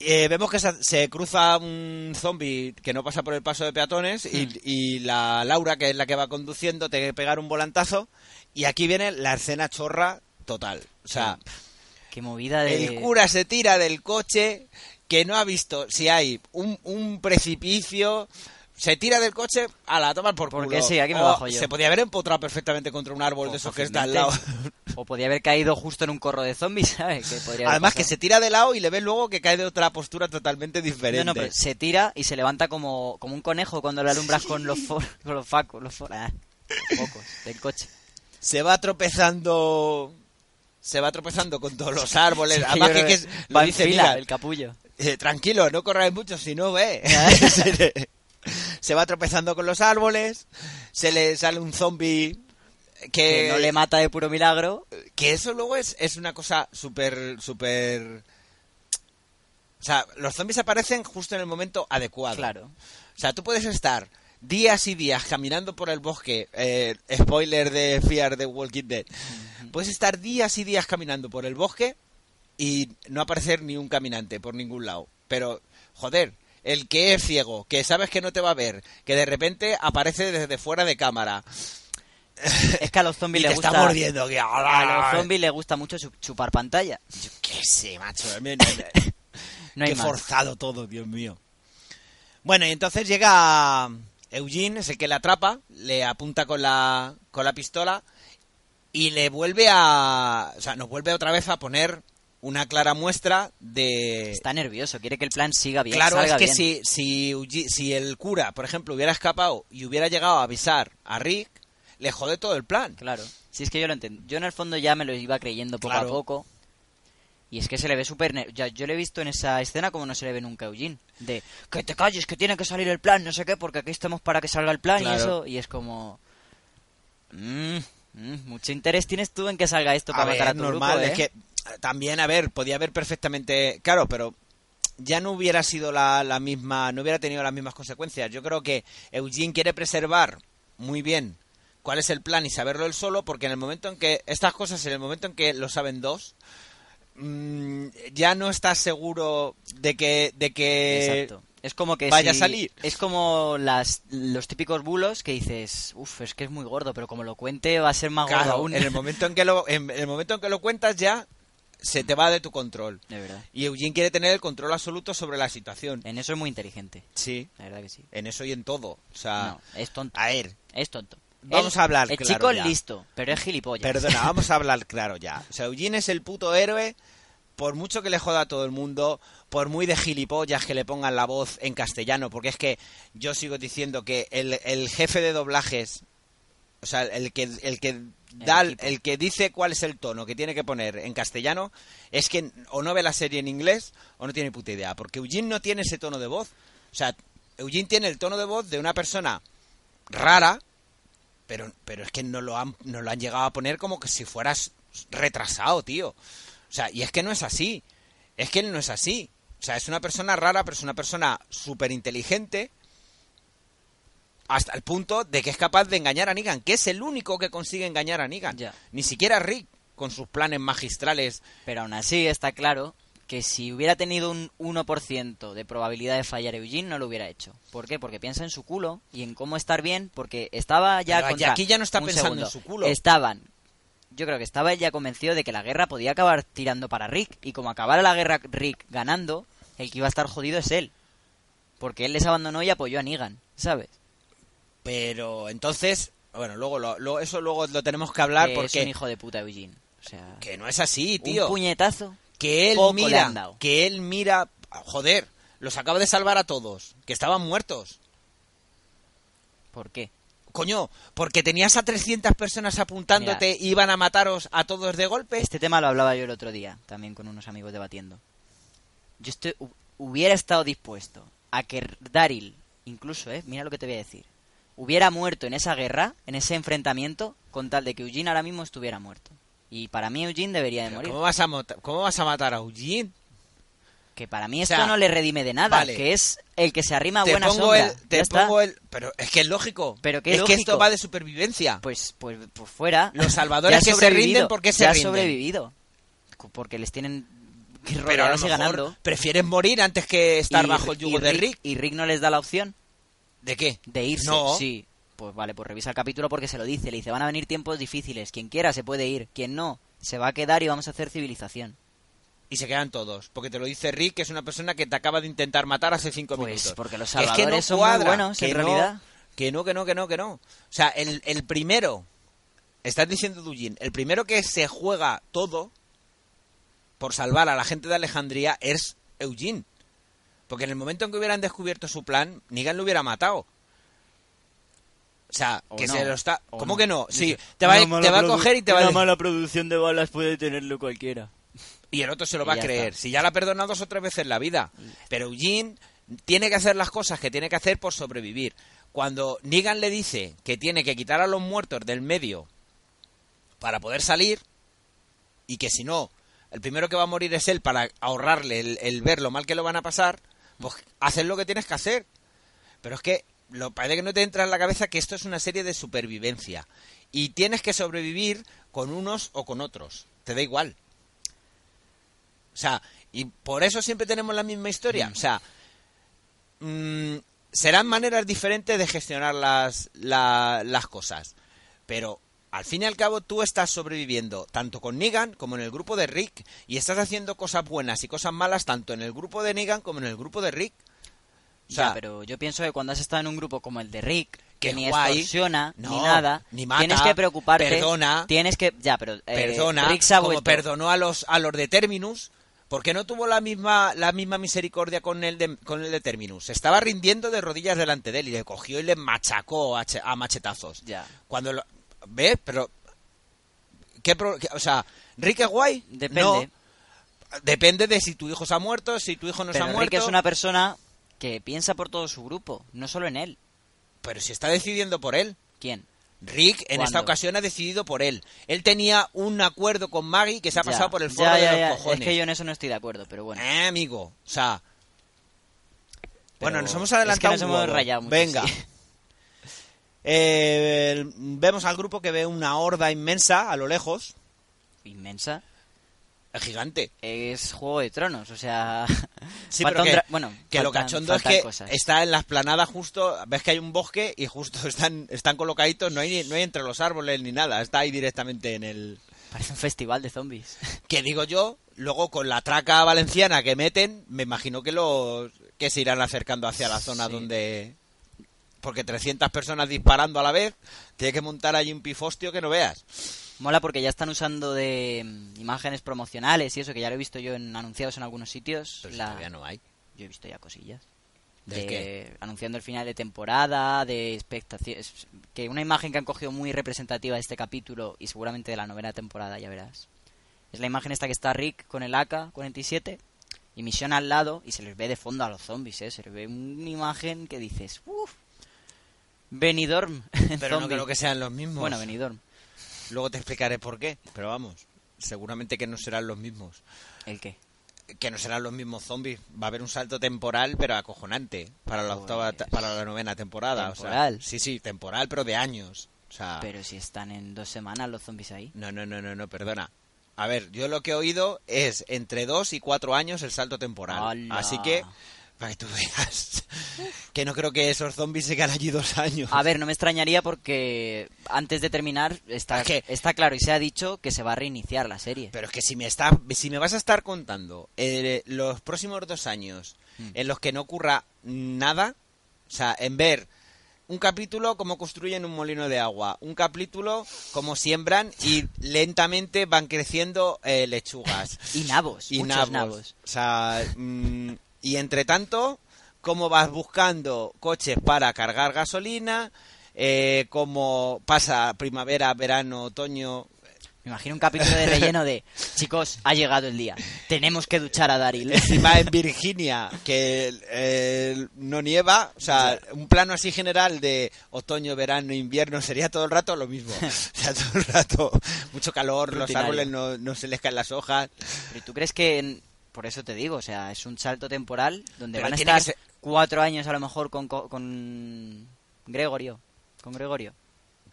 Eh, vemos que se, se cruza un zombie que no pasa por el paso de peatones y, Hmm. y la Laura, que es la que va conduciendo, te que pegar un volantazo. Y aquí viene la escena chorra total. O sea, Qué movida de... el cura se tira del coche que no ha visto si hay un, un precipicio. Se tira del coche a la tomar por Porque culo. sí, aquí me O bajo yo. Se podía haber empotrado perfectamente contra un árbol de esos que está al lado. O podía haber caído justo en un corro de zombies, ¿sabes? Que podría haber Además que se tira de lado y le ves luego que cae de otra postura totalmente diferente. No, no, pero se tira y se levanta como, como un conejo cuando le alumbras con los for- con los facos, los, for- ah, los focos del coche. se va tropezando se va tropezando con todos los árboles Sí, además que, que va en dice fila, el capullo. eh, tranquilo no corráis mucho si no ve se va tropezando con los árboles se le sale un zombie que, Que no le mata de puro milagro. que eso luego es, es una cosa súper súper o sea los zombies aparecen justo en el momento adecuado Claro. o sea, tú puedes estar días y días caminando por el bosque. eh, spoiler de Fear de Walking Dead. Puedes estar días y días caminando por el bosque y no aparecer ni un caminante por ningún lado. Pero, joder, el que es ciego, que sabes que no te va a ver, que de repente aparece desde fuera de cámara Es que a los zombies les gusta... está mordiendo. que- A los zombies les gusta mucho chu- chupar pantalla. Yo qué sé, macho. no- hay Qué más. forzado todo, Dios mío. Bueno, y entonces llega Eugene, es el que le atrapa, le apunta con la, con la pistola y le vuelve a... O sea, nos vuelve otra vez a poner una clara muestra de... Está nervioso, quiere que el plan siga bien. Claro, es que bien. si, si, el cura, por ejemplo, hubiera escapado y hubiera llegado a avisar a Rick, le jode todo el plan. Claro. Si es que yo lo entiendo. Yo en el fondo ya me lo iba creyendo poco Claro. a poco. Y es que se le ve súper... Ya, yo le he visto en esa escena como no se le ve nunca a Eugene. De, que te calles, que tiene que salir el plan, no sé qué, porque aquí estamos para que salga el plan y eso. Y es como... mm, mm, mucho interés tienes tú en que salga esto A para ver, matar a tu normal, grupo, es ¿eh? que también, a ver, podía haber perfectamente... Claro, pero ya no hubiera sido la, la misma, no hubiera tenido las mismas consecuencias. Yo creo que Eugene quiere preservar muy bien cuál es el plan y saberlo él solo, porque en el momento en que estas cosas, en el momento en que lo saben dos, mm, ya no estás seguro de que, de que Exacto. Es como que vaya si- a salir. Es como las, los típicos bulos que dices, uff, es que es muy gordo, pero como lo cuente va a ser más gordo aún. en el momento en que lo, en el momento en que lo cuentas ya se te va de tu control. De verdad. Y Eugene quiere tener el control absoluto sobre la situación. En eso es muy inteligente. Sí, La verdad que sí. en eso y en todo. O sea, No, es tonto. a ver, Es tonto. Vamos a hablar El claro chico ya. es listo, pero es gilipollas. perdona, vamos a hablar claro ya. O sea, Eugene es el puto héroe. Por mucho que le joda a todo el mundo, por muy de gilipollas que le pongan la voz en castellano, porque es que yo sigo diciendo que el, el jefe de doblajes, o sea, el que, el que da, el, que dice cuál es el tono que tiene que poner en castellano, es que o no ve la serie en inglés o no tiene puta idea, porque Eugene no tiene ese tono de voz. O sea, Eugene tiene el tono de voz de una persona rara, pero, pero es que no lo, han, no lo han llegado a poner como que si fueras retrasado, tío. O sea, y es que no es así. Es que él no es así. O sea, es una persona rara, pero es una persona súper inteligente. Hasta el punto de que es capaz de engañar a Negan, que es el único que consigue engañar a Negan. Ya. Ni siquiera Rick, con sus planes magistrales. Pero aún así está claro que si hubiera tenido un 1% de probabilidad de fallar Eugene, no lo hubiera hecho. ¿Por qué? Porque piensa en su culo y en cómo estar bien, porque estaba ya Pero contra... aquí ya no está un pensando segundo. en su culo. Estaban... Yo creo que estaba ya convencido de que la guerra podía acabar tirando para Rick. Y como acabara la guerra Rick ganando, el que iba a estar jodido es él. Porque él les abandonó y apoyó a Negan, ¿sabes? Pero entonces, bueno, luego lo- lo- eso luego lo tenemos que hablar Que es un porque hijo de puta Eugene. O sea, que no es así, tío. un puñetazo. que él mira, que él mira, joder, los acaba de salvar a todos, que estaban muertos. ¿Por qué? Coño, porque tenías a 300 personas apuntándote y iban a mataros a todos de golpe. Este tema lo hablaba yo el otro día, también con unos amigos debatiendo. Yo estoy, hu- hubiera estado dispuesto a que Daryl, incluso, eh, mira lo que te voy a decir, hubiera muerto en esa guerra, en ese enfrentamiento, con tal de que Eugene ahora mismo estuviera muerto. Y para mí Eugene debería de Pero morir. ¿Cómo vas, a ¿Cómo vas a matar a Eugene? Que para mí O esto no le redime de nada, vale. que es el que se arrima a Te buena pongo sombra. el, te pongo el, pero es que es lógico. Pero qué es que esto va de supervivencia. Pues, pues, pues fuera. Los salvadores que se rinden, ¿por qué se ya rinden? sobrevivido. Porque les tienen que pero a lo mejor ganando. prefieren morir antes que estar Y- bajo el yugo y de Rick. Y Rick no les da la opción ¿De qué? de irse. No. Sí. Pues vale, pues revisa el capítulo porque se lo dice. Le dice, van a venir tiempos difíciles. Quien quiera se puede ir. Quien no, se va a quedar y vamos a hacer civilización. Y se quedan todos. Porque te lo dice Rick, que es una persona que te acaba de intentar matar hace cinco Pues minutos. porque los Que es que salvadores no son muy buenos, que en no, realidad. Que no, que no, que no, que no. O sea, el, el primero, estás diciendo Dujin, el primero que se juega todo por salvar a la gente de Alejandría es Eugene. Porque en el momento en que hubieran descubierto su plan, Negan lo hubiera matado. O sea, O que no, se lo está... ¿Cómo no. que no? Sí, te va, a- te va a coger y te va a... decir- producción de balas puede tenerlo cualquiera. Y el otro se lo va a creer. está. Si ya la ha perdonado dos o tres veces en la vida. Pero Eugene tiene que hacer las cosas que tiene que hacer por sobrevivir. Cuando Negan le dice que tiene que quitar a los muertos del medio para poder salir, y que si no, el primero que va a morir es él para ahorrarle el, el ver lo mal que lo van a pasar, pues haces lo que tienes que hacer. Pero es que lo parece que no te entra en la cabeza que esto es una serie de supervivencia. Y tienes que sobrevivir con unos o con otros. Te da igual. O sea, y por eso siempre tenemos la misma historia. O sea, mm, serán maneras diferentes de gestionar las, la- las cosas. Pero al fin y al cabo tú estás sobreviviendo tanto con Negan como en el grupo de Rick. Y estás haciendo cosas buenas y cosas malas tanto en el grupo de Negan como en el grupo de Rick. O sea, ya, pero yo pienso que cuando has estado en un grupo como el de Rick, que ni extorsiona, ni No, nada. ni mata, tienes que preocuparte. perdona. Tienes que. Ya, pero. eh, Perdona, Rick como perdonó a los, a los de Terminus, ¿por qué no tuvo la misma, la misma misericordia con el, de, con el de Terminus? Se estaba rindiendo de rodillas delante de él y le cogió y le machacó a, che- a machetazos. Ya. Cuando lo... ¿Ves? Pero... ¿Qué pro- o sea, ¿Rick es guay? Depende. No. Depende de si tu hijo se ha muerto, si tu hijo no pero se ha Rick muerto. es una persona que piensa por todo su grupo, no solo en él. Pero si está decidiendo por él. ¿Quién? Rick en esta ocasión ha decidido por él. Él tenía un acuerdo con Maggie que se ha Ya, pasado por el foro ya, de los cojones. Es que yo en eso no estoy de acuerdo, pero bueno. Eh, amigo. O sea. Bueno, nos hemos es que adelantado. nos un hemos huevo. rayado mucho, Venga. sí. Eh, vemos al grupo que ve una horda inmensa a lo lejos. Inmensa. Es gigante. Es Juego de Tronos, o sea. Sí, pero que, bueno, que lo cachondo es que cosas. está en la esplanada justo, ves que hay un bosque y justo están, están colocaditos, no hay, no hay entre los árboles ni nada, está ahí directamente en el... Parece un festival de zombies. Que digo yo, luego con la traca valenciana que meten, me imagino que los que se irán acercando hacia la zona Sí. donde... Porque 300 personas disparando a la vez, tiene que montar allí un pifostio que no veas. Mola porque ya están usando de mm, imágenes promocionales y eso, que ya lo he visto yo en anunciados en algunos sitios. Pero si la- todavía no hay. Yo he visto ya cosillas. ¿Del De- qué? Anunciando el final de temporada, de expectaciones. Que una imagen que han cogido muy representativa de este capítulo y seguramente de la novena temporada, ya verás. Es la imagen esta que está Rick con el AK-47 y Misión al lado y se les ve de fondo a los zombies, ¿eh? Se les ve una imagen que dices, uff, Benidorm. en Pero no zombie". creo que sean los mismos. Bueno, Benidorm. Luego te explicaré por qué, pero vamos, seguramente que no serán los mismos. ¿El qué? Que no serán los mismos zombies. Va a haber un salto temporal, pero acojonante, para la octava, para la novena temporada. o sea, Temporal. sí, sí, temporal, pero de años. O sea, Pero si están en dos semanas los zombies ahí. no, no, no, no, no, perdona. A ver, yo lo que he oído es entre dos y cuatro años el salto temporal. ¡Hala! Así que, para que tú veas, que no creo que esos zombies se quedan allí dos años. A ver, no me extrañaría porque antes de terminar está, Es que- está claro y se ha dicho que se va a reiniciar la serie. Pero es que si me está, si me vas a estar contando eh, los próximos dos años Mm. en los que no ocurra nada, o sea, en ver un capítulo como construyen un molino de agua, un capítulo como siembran y lentamente van creciendo eh, lechugas Y nabos, y muchos nabos. nabos. O sea, mm, y entre tanto, cómo vas buscando coches para cargar gasolina, eh, cómo pasa primavera, verano, otoño, Me imagino un capítulo de relleno de chicos, ha llegado el día, tenemos que duchar a Daryl. Encima en Virginia, que eh, no nieva, o sea, un plano así general de otoño, verano, invierno, sería todo el rato lo mismo. O sea, todo el rato, mucho calor, los árboles no, no se les caen las hojas. Pero ¿tú crees que, en- por eso te digo, o sea, es un salto temporal donde Pero van a estar ser- cuatro años a lo mejor con, co- con Gregorio? Con Gregorio.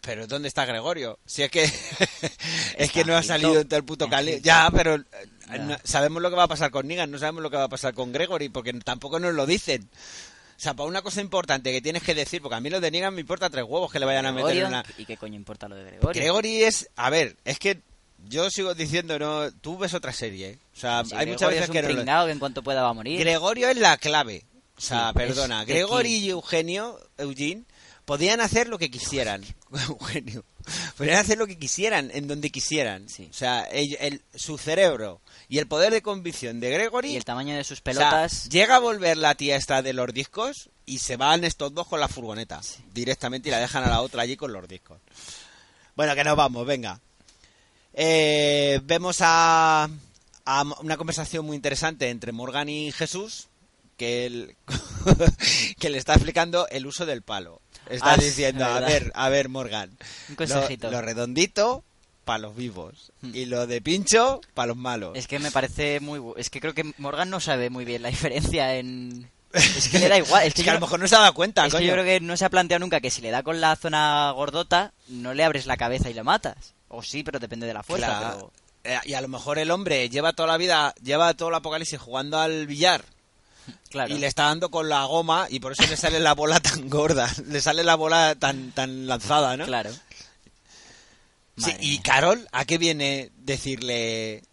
Pero ¿dónde está Gregorio? Si es que es que no ha salido en todo el puto cali. Ya, pero eh, no- sabemos lo que va a pasar con Negan, no sabemos lo que va a pasar con Gregory, porque tampoco nos lo dicen. O sea, para una cosa importante que tienes que decir, porque a mí lo de Negan me importa tres huevos que le vayan a meter en una... ¿Y qué coño importa lo de Gregorio? Gregory es, a ver, es que yo sigo diciendo, no, tú ves otra serie, ¿eh? o sea, hay Gregorio muchas veces es un que no lo- pringao que en cuanto pueda va a morir. Gregorio es la clave, o sea, Sí, perdona, aquí. y Eugenio, Eugene, podían hacer lo que quisieran, Eugenio, podían hacer lo que quisieran, en donde quisieran, Sí. o sea, el- el- su cerebro y el poder de convicción de Gregory y el tamaño de sus o sea, pelotas. llega a volver la tía esta de los discos y se van estos dos con la furgoneta directamente y la dejan a la otra allí con los discos. Bueno, que nos vamos, venga. Eh, vemos a, a una conversación muy interesante entre Morgan y Jesús que, él- que le está explicando el uso del palo. Está Ah, diciendo, a ver, a ver, Morgan, Un consejito. lo, lo redondito para los vivos Hmm. y lo de pincho para los malos. Es que me parece muy... Es que creo que Morgan no sabe muy bien la diferencia en... Es que le da igual. Es que, Es que yo a lo mejor no se ha dado cuenta, es que yo creo que no se ha planteado nunca que si le da con la zona gordota, no le abres la cabeza y lo matas. O sí, pero depende de la fuerza. Claro. pero- Eh, y a lo mejor el hombre lleva toda la vida, lleva todo el apocalipsis jugando al billar Claro. y le está dando con la goma y por eso le sale la bola tan gorda, le sale la bola tan tan lanzada, ¿no? Claro. Sí, y. Carol, ¿a qué viene decirle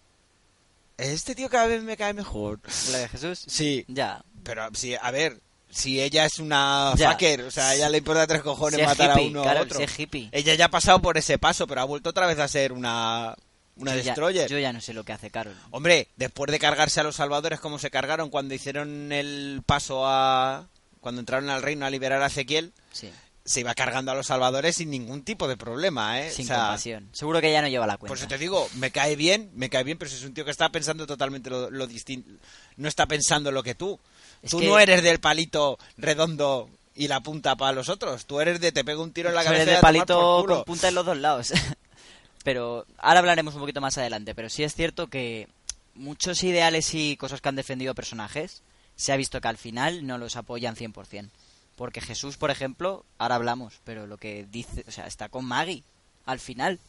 este tío cada vez me cae mejor? ¿La de Jesús? Sí, Ya. Pero sí, a ver, si ella es una Ya. fucker, o sea, a ella le importa tres cojones Si es matar hippie, a uno claro, a otro. si hippie. Ella ya ha pasado por ese paso, pero ha vuelto otra vez a ser una, una Yo ya- destroyer. yo ya no sé lo que hace Carol. Hombre, después de cargarse a los salvadores como se cargaron cuando hicieron el paso a... cuando entraron al reino a liberar a Ezequiel, Sí, se iba cargando a los salvadores sin ningún tipo de problema, ¿eh? sin O sea, compasión. Seguro que ella no lleva la Por cuenta. eso te digo, me cae bien, me cae bien, pero si es un tío que está pensando totalmente lo, lo distinto. No está pensando lo que tú. Es tú que- no eres del palito redondo y la punta para los otros. Tú eres de te pego un tiro en la Tú cabeza eres de y a tomar por palito con punta en los dos lados. pero ahora hablaremos un poquito más adelante. Pero sí es cierto que muchos ideales y cosas que han defendido personajes se ha visto que al final no los apoyan 100%. Porque Jesús, por ejemplo, ahora hablamos, pero lo que dice, o sea, está con Maggie al final.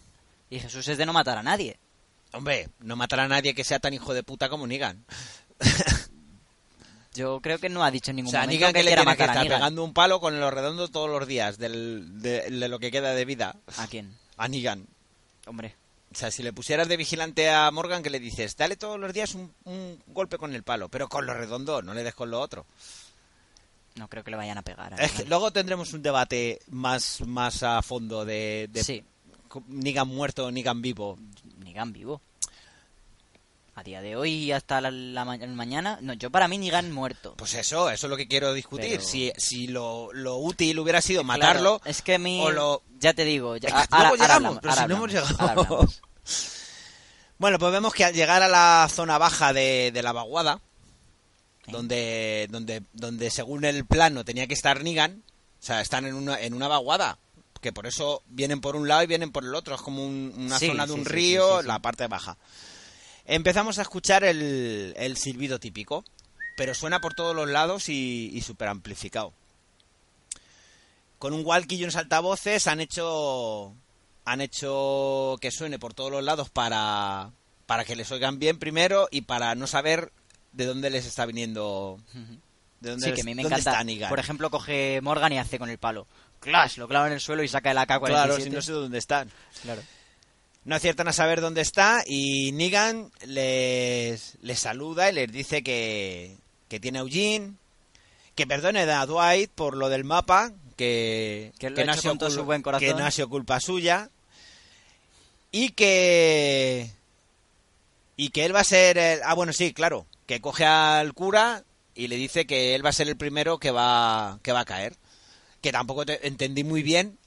Y Jesús es de no matar a nadie. Hombre, no matará a nadie que sea tan hijo de puta como Negan. Yo creo que no ha dicho en O ningún sea, momento Negan que que le quiera tiene que matar a Negan. pegando un palo con los redondos todos los días del, de, de lo que queda de vida. ¿A quién? A Negan. Hombre, O sea, si le pusieras de vigilante a Morgan, que le dices, dale todos los días un, un golpe con el palo, pero con lo redondo, no le des con lo otro. no creo que le vayan a pegar. a Es que luego tendremos un debate más, más a fondo de, de Sí, Negan muerto o Negan vivo. Negan vivo. A día de hoy hasta la, la ma- mañana, no, yo para mí Negan muerto. Pues eso, eso es lo que quiero discutir. Pero- Si, si lo, lo útil hubiera sido matarlo, es que a mí, o lo... ya te digo, ya, ahora, llegamos, hablamos, pero ahora si no hemos llegado. Bueno, pues vemos que al llegar a la zona baja de, de la vaguada, donde, donde, donde según el plano tenía que estar Negan, o sea, están en una, en una vaguada, que por eso vienen por un lado y vienen por el otro, es como un- una Sí, zona de un sí, río, sí. la parte baja. Empezamos a escuchar el, el silbido típico, pero suena por todos los lados y, y súper amplificado. Con un walkie y unos altavoces han hecho han hecho que suene por todos los lados para para que les oigan bien primero y para no saber de dónde les está viniendo de dónde, Sí, les- que a mí me encanta. Por ejemplo, coge Morgan y hace con el palo. Clash, lo clava en el suelo y saca el AK-47. claro, si no sé dónde están. Claro. No aciertan a saber dónde está y Negan les, les saluda y les dice que, que tiene a Eugene, que perdone a Dwight por lo del mapa, que, Que ha no, ha sido con todo cul- su buen que no ha sido culpa suya y que y que él va a ser el- ah bueno sí claro que coge al cura y le dice que él va a ser el primero que va que va a caer. Que tampoco te- entendí muy bien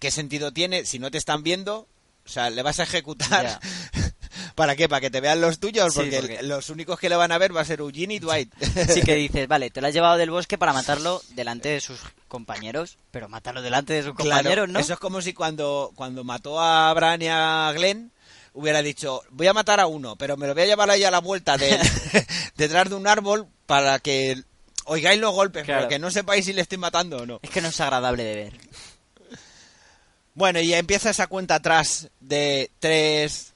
qué sentido tiene si no te están viendo o sea le vas a ejecutar para qué para que te vean los tuyos Sí, porque, porque- los únicos que le van a ver va a ser Eugene y Dwight Sí que dices, vale, te lo has llevado del bosque para matarlo delante de sus compañeros, pero matarlo delante de sus Claro, compañeros, ¿no? Eso es como si cuando, cuando mató a Bran y a Glenn hubiera dicho, voy a matar a uno, pero me lo voy a llevar ahí a la vuelta de, detrás de un árbol para que oigáis los golpes, Claro. pero que no sepáis si le estoy matando o no. Es que no es agradable de ver. Bueno, y empieza esa cuenta atrás de tres,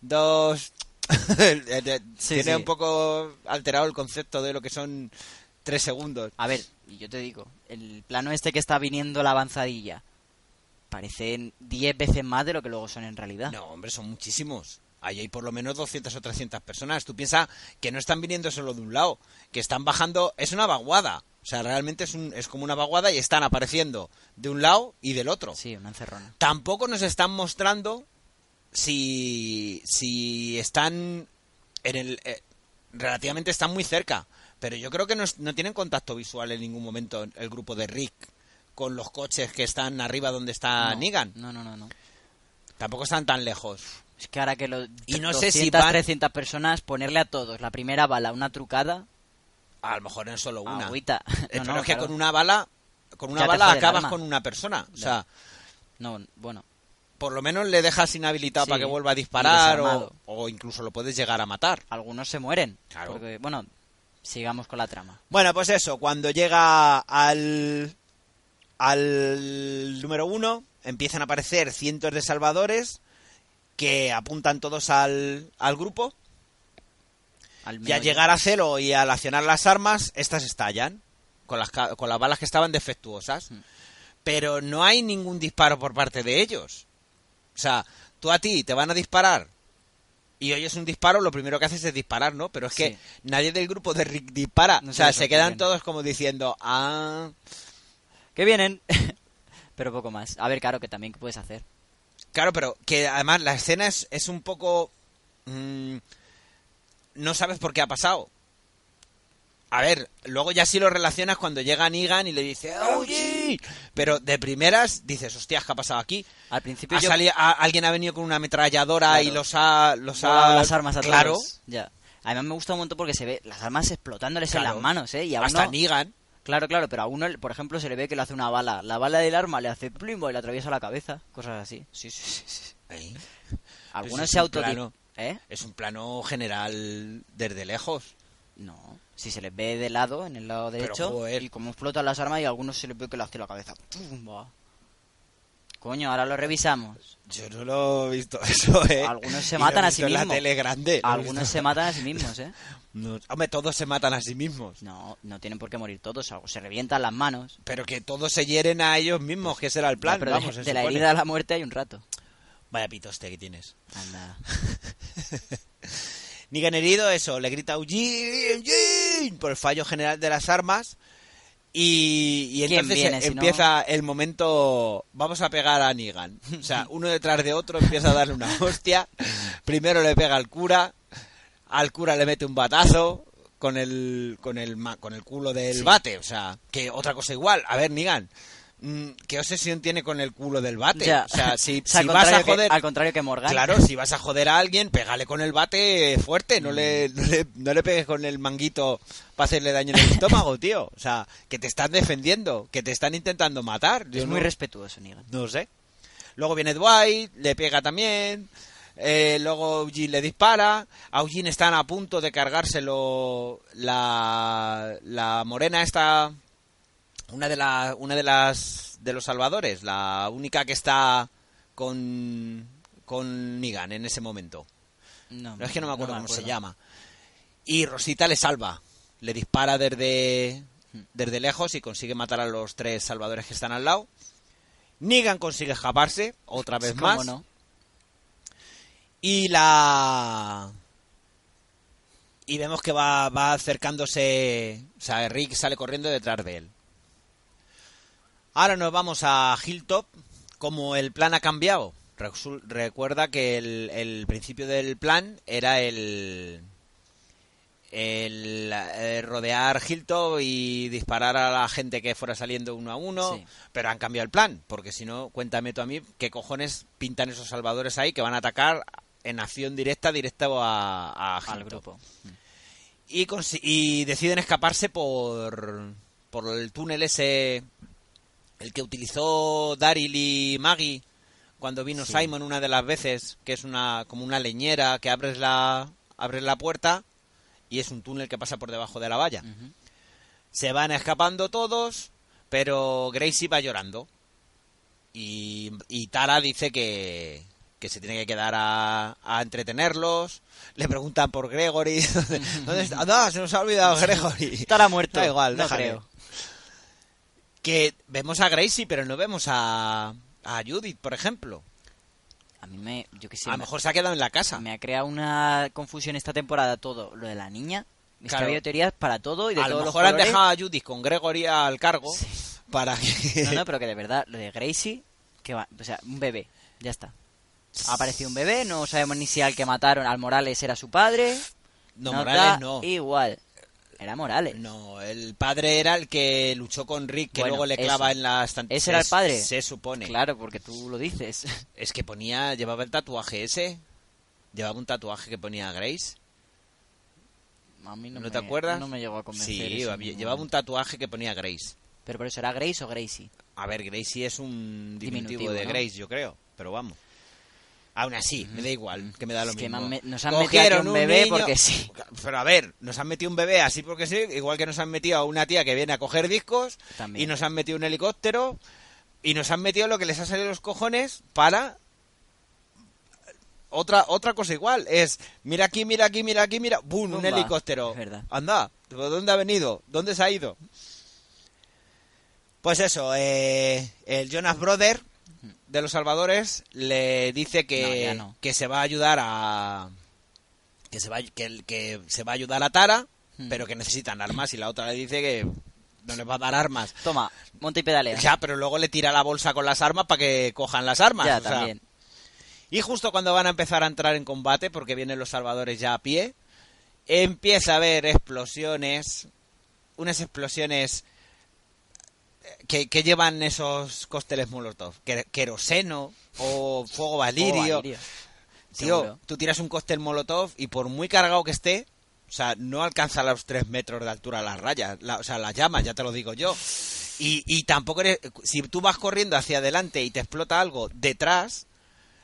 dos... Sí, Tiene sí. un poco alterado el concepto de lo que son tres segundos. A ver, y yo te digo, el plano este que está viniendo la avanzadilla parecen 10 veces más de lo que luego son en realidad. No, hombre, son muchísimos. Ahí hay por lo menos 200 o 300 personas. Tú piensas que no están viniendo solo de un lado, que están bajando. Es una vaguada. O sea, realmente es, un, es como una vaguada y están apareciendo de un lado y del otro. Sí, una encerrona. Tampoco nos están mostrando si, si están en el. eh, relativamente están muy cerca. Pero yo creo que no, no tienen contacto visual en ningún momento el grupo de Rick con los coches que están arriba donde está no, Negan. No, no, no, no. Tampoco están tan lejos. Es que ahora que los Y no 200, sé si van- 300 personas, ponerle a todos la primera bala, una trucada, A lo mejor en solo una. agüita. No, pero no, es que claro. con una bala, con una Ya bala acabas con una persona. O sea, No, bueno, por lo menos le dejas inhabilitado Sí, para que vuelva a disparar o incluso lo puedes llegar a matar. algunos se mueren. Claro. Porque, bueno, sigamos con la trama. Bueno, pues eso, cuando llega al, al número uno, empiezan a aparecer cientos de salvadores que apuntan todos al, al grupo. Al Y al llegar a cero y al accionar las armas, estas estallan con las, con las balas que estaban defectuosas. Mm. Pero no hay ningún disparo por parte de ellos. O sea, tú a ti te van a disparar y oyes un disparo, lo primero que haces es disparar, ¿no? Pero es que Sí. nadie del grupo de Rick dispara. No o se sea, se quedan todos como diciendo, ah... Que vienen. Pero poco más. A ver, claro, que también puedes hacer. Claro, pero que además la escena es, es un poco... mm, no sabes por qué ha pasado. A ver, luego ya sí lo relacionas cuando llega Negan y le dice ¡Oye! Pero de primeras dices, hostias, ¿qué ha pasado aquí? Al principio Ha yo salido- a- alguien ha venido con una ametralladora Claro. y los ha... Los ha las armas a Claro. Ya. Además me gusta un montón porque se ve las armas explotándoles en las manos, ¿eh? Y a hasta uno- Negan. Claro, claro, pero a uno, por ejemplo, se le ve que le hace una bala. La bala del arma le hace plimbo y le atraviesa la cabeza. Cosas así. Sí, sí, sí. sí. Ahí. Algunos es se un auto... plano. ¿Eh? Es un plano general desde lejos. No. Si se les ve de lado, en el lado derecho, y como explotan las armas y a algunos se les ve que le hace la cabeza. ¡Pum! Coño, ahora lo revisamos. Yo no lo he visto eso, ¿eh? Algunos se matan a sí en la mismos. tele grande. Algunos se matan a sí mismos, ¿eh? No, hombre, todos se matan a sí mismos. No, no tienen por qué morir todos. Se revientan las manos. Pero que todos se hieren a ellos mismos, que ese era el plan, Ya, pero vamos, de, la herida a la muerte hay un rato. Vaya pitoste que tienes. Anda. Negan herido, eso, le grita Eugene, Eugene, por el fallo general de las armas. Y, y ¿Quién entonces viene, si no? empieza el momento, vamos a pegar a Negan. O sea, uno detrás de otro empieza a darle una hostia. Primero le pega al cura, al cura le mete un batazo con el, con el, con el culo del Sí. bate. O sea, que otra cosa igual. A ver, Negan, mm, ¿qué obsesión tiene con el culo del bate? Ya. O sea, si, O sea, si al vas a contrario que- joder... al contrario que Morgan. Claro, si vas a joder a alguien, pégale con el bate fuerte, no le, Mm. no le, no le pegues con el manguito para hacerle daño en el estómago, tío. O sea, que te están defendiendo, que te están intentando matar. Yo Es no, muy respetuoso, Negan. no sé. Luego viene Dwight, le pega también. eh, luego Eugene le dispara. A Eugene están a punto de cargárselo la, la morena esta una de las una de las de los salvadores la única que está con con Negan en ese momento. No, no es que no me acuerdo cómo se llama. Y Rosita le salva le dispara desde desde lejos y consigue matar a los tres salvadores que están al lado. Negan consigue escaparse otra vez ¿Cómo más. no? y la y vemos que va, va acercándose o sea Rick sale corriendo detrás de él ahora nos vamos a Hilltop como el plan ha cambiado recuerda que el, el principio del plan era el el eh, rodear Hilltop y disparar a la gente que fuera saliendo uno a uno, Sí. pero han cambiado el plan, porque si no, cuéntame tú a mí qué cojones pintan esos salvadores ahí que van a atacar en acción directa, directa a, a Al Hilltop. grupo. Y, y deciden escaparse por, por el túnel ese, el que utilizó Daryl y Maggie cuando vino Sí. Simon una de las veces, que es una como una leñera que abres la abres la puerta y es un túnel que pasa por debajo de la valla. Se van escapando todos, pero Gracie va llorando. Y, y Tara dice que, que se tiene que quedar a, a entretenerlos. Le preguntan por Gregory. ¿Dónde, dónde está? No, se nos ha olvidado Gregory. Estará muerto. Da igual, no déjale. creo. Que vemos a Gracie, pero no vemos a, a Judith, por ejemplo. A mí me... Yo que sé. a lo me- mejor se ha quedado en la casa. Me ha creado una confusión esta temporada todo. Lo de la niña. Es Claro. que había teorías para todo y de a lo todos mejor los han dejado a Judith con Gregory al cargo Sí. para que... No, no, pero que de verdad, lo de Gracie, que va, o sea, un bebé, ya está. Ha aparecido un bebé, no sabemos ni si al que mataron al Morales era su padre. No, Morales da no. Igual. Era Morales. No, el padre era el que luchó con Rick, que Bueno, luego le eso. clava en la estantería. ¿Ese era el padre? Se supone. Claro, porque tú lo dices. Es que ponía, llevaba el tatuaje ese. Llevaba un tatuaje que ponía Grace. A mí ¿No, no, te me- acuerdas? No me llegó a convencer. Sí, eso llevaba, un tatuaje que ponía Grace. Pero por eso, ¿era Grace o Gracie? A ver, Gracie es un diminutivo, Diminutivo, de ¿no? Grace, yo creo. Pero vamos. Aún así, me da igual, que me da lo Es que mismo. me han me- nos han metido un bebé niño- porque sí. Pero a ver, nos han metido un bebé así porque sí, igual que nos han metido a una tía que viene a coger discos También. y nos han metido un helicóptero y nos han metido lo que les ha salido los cojones para otra otra cosa igual es mira aquí mira aquí mira aquí mira ¡bum! un helicóptero anda ¿de dónde ha venido dónde se ha ido pues eso eh, el Jonas Brother de los Salvadores le dice que, No, ya no. que se va a ayudar a que se va, que, que se va a ayudar a Tara, Hmm. pero que necesitan armas y la otra le dice que no les va a dar armas. Toma, monta y pedalea. Ya, pero luego le tira la bolsa con las armas para que cojan las armas. Ya, o sea, también. y justo cuando van a empezar a entrar en combate, porque vienen los salvadores ya a pie, empieza a haber explosiones, unas explosiones que, que llevan esos cócteles molotov, que- queroseno o fuego valirio. Oh. Tío, Seguro. tú tiras un cóctel molotov y por muy cargado que esté, o sea, no alcanza los 3 metros de altura las rayas, la- o sea, las llamas, ya te lo digo yo. Y, y tampoco eres, si tú vas corriendo hacia adelante y te explota algo detrás,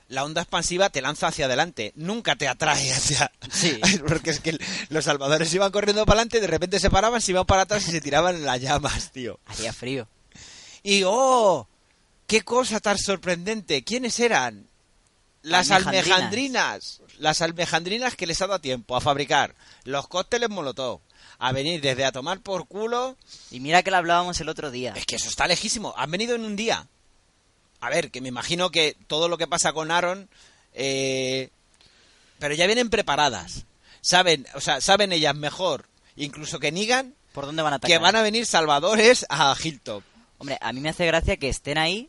la onda expansiva te lanza hacia adelante, nunca te atrae hacia... Sí. Porque es que los salvadores iban corriendo para adelante, de repente se paraban, se iban para atrás y se tiraban en las llamas, tío. Hacía frío. Y ¡oh! ¡Qué cosa tan sorprendente! ¿Quiénes eran? Las Almejandrinas. almejandrinas. Las almejandrinas que les ha dado tiempo a fabricar los cócteles molotov. A venir desde a tomar por culo. Y mira que lo hablábamos el otro día. Es que eso está lejísimo. Han venido en un día. A ver, que me imagino que todo lo que pasa con Aaron. eh, pero ya vienen preparadas. Saben, o sea, saben ellas mejor, incluso que Negan, ¿Por dónde van a atacar? que van a venir salvadores a Hilltop. Hombre, a mí me hace gracia que estén ahí,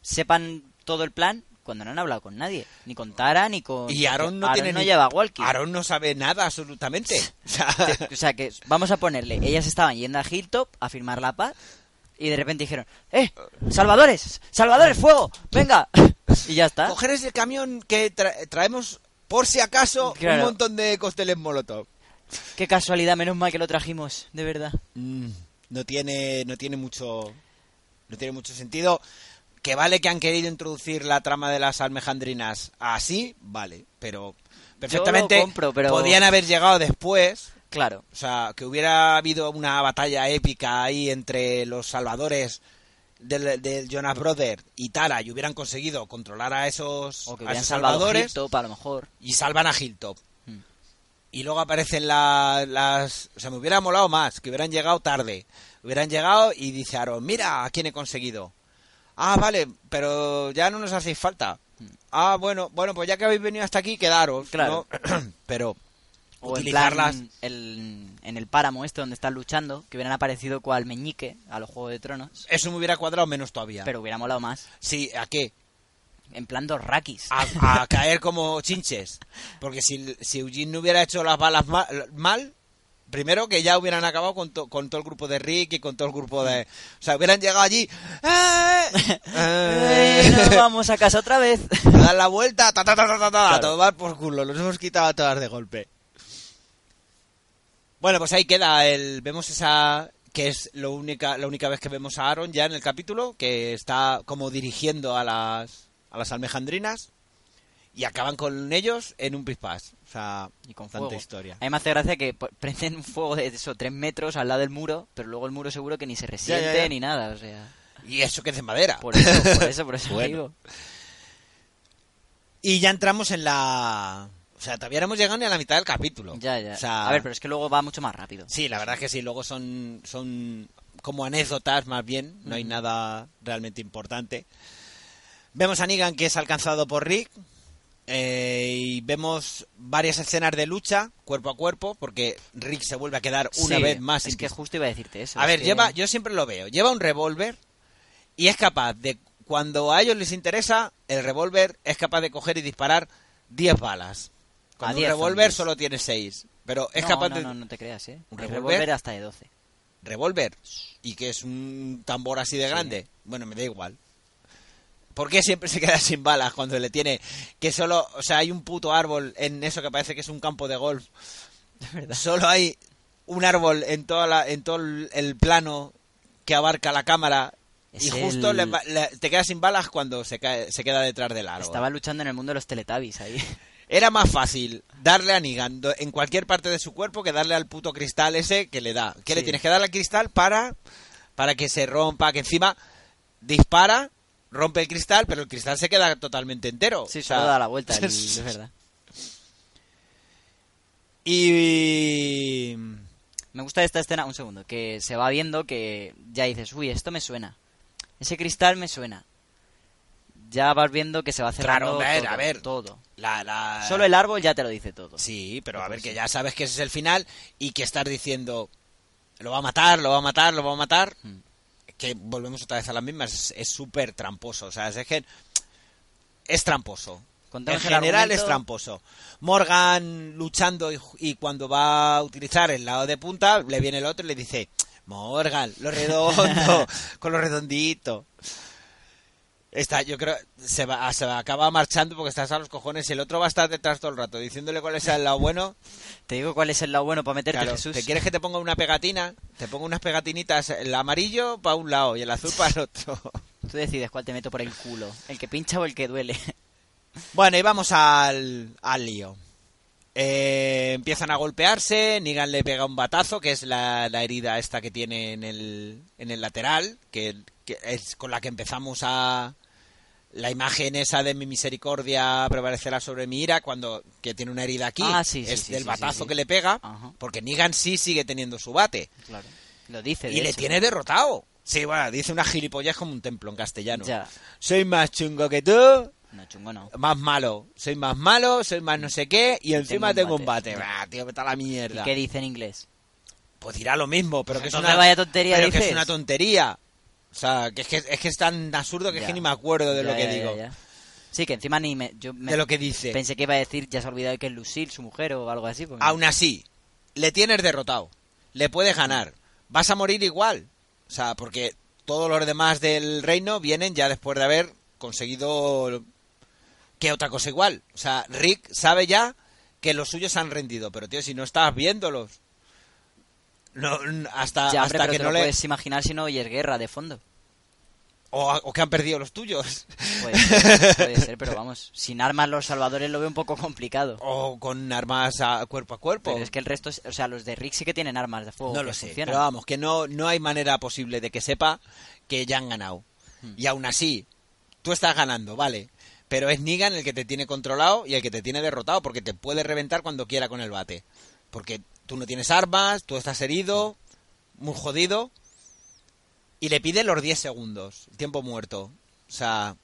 sepan todo el plan, cuando no han hablado con nadie. Ni con Tara, ni con... Y Aaron no tiene no ni- lleva walkie. Aaron no sabe nada absolutamente. O sea, O sea que, vamos a ponerle, ellas estaban yendo a Hilltop a firmar la paz, y de repente dijeron, ¡eh! ¡Salvadores! ¡Salvadores, fuego! ¡Venga! Y ya está. coger ese camión que tra- traemos por si acaso Claro. un montón de cócteles molotov. Qué casualidad, menos mal que lo trajimos, de verdad. Mm, no tiene no tiene mucho no tiene mucho sentido. Que vale que han querido introducir la trama de las almejandrinas así, vale, pero perfectamente compro, pero- podían haber llegado después. Claro. O sea, que hubiera habido una batalla épica ahí entre los salvadores del, del Jonas Brother y Tara y hubieran conseguido controlar a esos, O que a hubieran esos salvado salvadores Hilltop, a lo mejor. y salvan a Hilltop. Hmm. Y luego aparecen la- las... O sea, me hubiera molado más, que hubieran llegado tarde. Hubieran llegado y dice Aaron, mira a quién he conseguido. Ah, vale, pero ya no nos hacéis falta. Ah, bueno, bueno, pues ya que habéis venido hasta aquí, quedaros. Claro. ¿no? pero O en utilizarlas... plan, el- en el páramo este donde están luchando, que hubieran aparecido cual meñique a los Juegos de Tronos, Eso me hubiera cuadrado menos todavía. pero hubiera molado más. Sí, ¿a qué? En plan dos rakis. A, a caer como chinches. Porque si, si Eugene no hubiera hecho las balas ma- mal, primero que ya hubieran acabado con, to- con todo el grupo de Rick y con todo el grupo de... O sea, hubieran llegado allí... ¡eh! ¡Eh, nos vamos a casa otra vez! a dar la vuelta, ta, ta, ta, ta, ta, ta, a Claro. tomar por culo. Los hemos quitado a todas de golpe. Bueno, pues ahí queda el... Vemos esa... Que es lo única, la única vez que vemos a Aaron ya en el capítulo, que está como dirigiendo a las, a las almejandrinas. Y acaban con ellos en un pispás. O sea, Y con tanta fuego. historia. A mí me hace gracia que prenden un fuego de eso, tres metros al lado del muro, pero luego el muro seguro que ni se resiente Ya, ya, ya. ni nada, o sea... Y eso que es de madera. Por eso, por eso, por eso Bueno. digo. Y ya entramos en la... O sea, todavía no hemos llegado ni a la mitad del capítulo. Ya, ya. O sea, A ver, pero es que luego va mucho más rápido. Sí, la verdad es que sí, luego son, son como anécdotas más bien, no hay nada realmente importante. Vemos a Negan que es alcanzado por Rick eh, y vemos varias escenas de lucha cuerpo a cuerpo porque Rick se vuelve a quedar una Sí, vez más. Es que justo iba a decirte eso. a ver, que- lleva, yo siempre lo veo, lleva un revólver y es capaz de, cuando a ellos les interesa, el revólver es capaz de coger y disparar 10 balas. Con A un 10 revólver solo tiene 6, pero es no, capaz no, de... no, no te creas, ¿eh? ¿Un revólver? hasta de 12. revólver y que es un tambor así de grande, bueno, me da igual. ¿Por qué siempre se queda sin balas cuando le tiene que solo, o sea, hay un puto árbol en eso que parece que es un campo de golf? Solo hay un árbol en toda la, en todo el, plano que abarca la cámara y justo el- le le- te quedas sin balas cuando se cae, se queda detrás del árbol. Estaba luchando en el mundo de los Teletubbies ahí. Era más fácil darle a Negan en cualquier parte de su cuerpo que darle al puto cristal ese que le da. ¿Qué le tienes que dar al cristal para, para que se rompa? Que encima dispara, rompe el cristal, pero el cristal se queda totalmente entero. Sí, O sea, solo da la vuelta, el- es verdad. Y... Me gusta esta escena, un segundo, que se va viendo que ya dices, uy, esto me suena. Ese cristal me suena. Ya vas viendo que se va Claro, a ver, todo, a ver. todo. La, la- Solo el árbol ya te lo dice todo. Sí, pero a ver, que ya sabes que ese es el final y que estás diciendo, lo va a matar, lo va a matar, lo va a matar. Hmm. Que volvemos otra vez a las mismas, es- súper tramposo. O sea, es que es tramposo. En general argumento. es tramposo. Morgan luchando y, y cuando va a utilizar el lado de punta, le viene el otro y le dice, Morgan, lo redondo, con lo redondito. Está, yo creo, se va, se va, acaba marchando porque estás a los cojones y el otro va a estar detrás todo el rato diciéndole cuál es el lado bueno. Te digo cuál es el lado bueno para meterte, Claro, Jesús. ¿te quieres que te ponga una pegatina? Te pongo unas pegatinitas, el amarillo para un lado y el azul para el otro. Tú decides cuál te meto por el culo. El que pincha o el que duele. Bueno, y vamos al, al lío. Eh, empiezan a golpearse, Negan le pega un batazo, que es la, la herida esta que tiene en el, en el lateral, que, que es con la que empezamos a... La imagen esa de mi misericordia prevalecerá sobre mi ira, cuando que tiene una herida aquí, Ah, sí, sí, es sí, del batazo que le pega, Ajá. porque Negan sí sigue teniendo su bate, Claro. Lo dice. de y le tiene derrotado. Sí, bueno, dice una gilipollez como un templo en castellano. Ya. Soy más chungo que tú, No, chungo no. más malo. Soy más malo, soy más no sé qué, y encima tengo tengo un bate. bate. Bah, tío, vete a la ¿Y mierda. qué dice en inglés? Pues dirá lo mismo, pero que es una vaya tontería pero que es una tontería. O sea, que es que es, que es tan absurdo que es que ni me acuerdo de lo que digo. Sí, que encima ni me... Yo me De lo que dice. Pensé que iba a decir, ya se ha olvidado que es Lucille, su mujer o algo así. porque- Aún así, le tienes derrotado. Le puedes ganar. Vas a morir igual. O sea, porque todos los demás del reino vienen ya después de haber conseguido que otra cosa igual. O sea, Rick sabe ya que los suyos se han rendido, pero tío, si no estás viéndolos. No, hasta, Ya, hombre, hasta pero que te no lo le puedes imaginar si no oyes guerra de fondo. o, o que han perdido los tuyos. Puede ser, puede ser, pero vamos, sin armas los salvadores lo veo un poco complicado. o con armas a cuerpo a cuerpo. Pero es que el resto, es- o sea, los de Rick sí que tienen armas de fuego. no lo sé, funcionan. pero vamos, que no, no hay manera posible de que sepa que ya han ganado. Hmm. Y aún así, tú estás ganando, vale. Pero es Negan el que te tiene controlado y el que te tiene derrotado, porque te puede reventar cuando quiera con el bate. Porque tú no tienes armas, tú estás herido, muy jodido, y le pide los 10 segundos, tiempo muerto. O sea...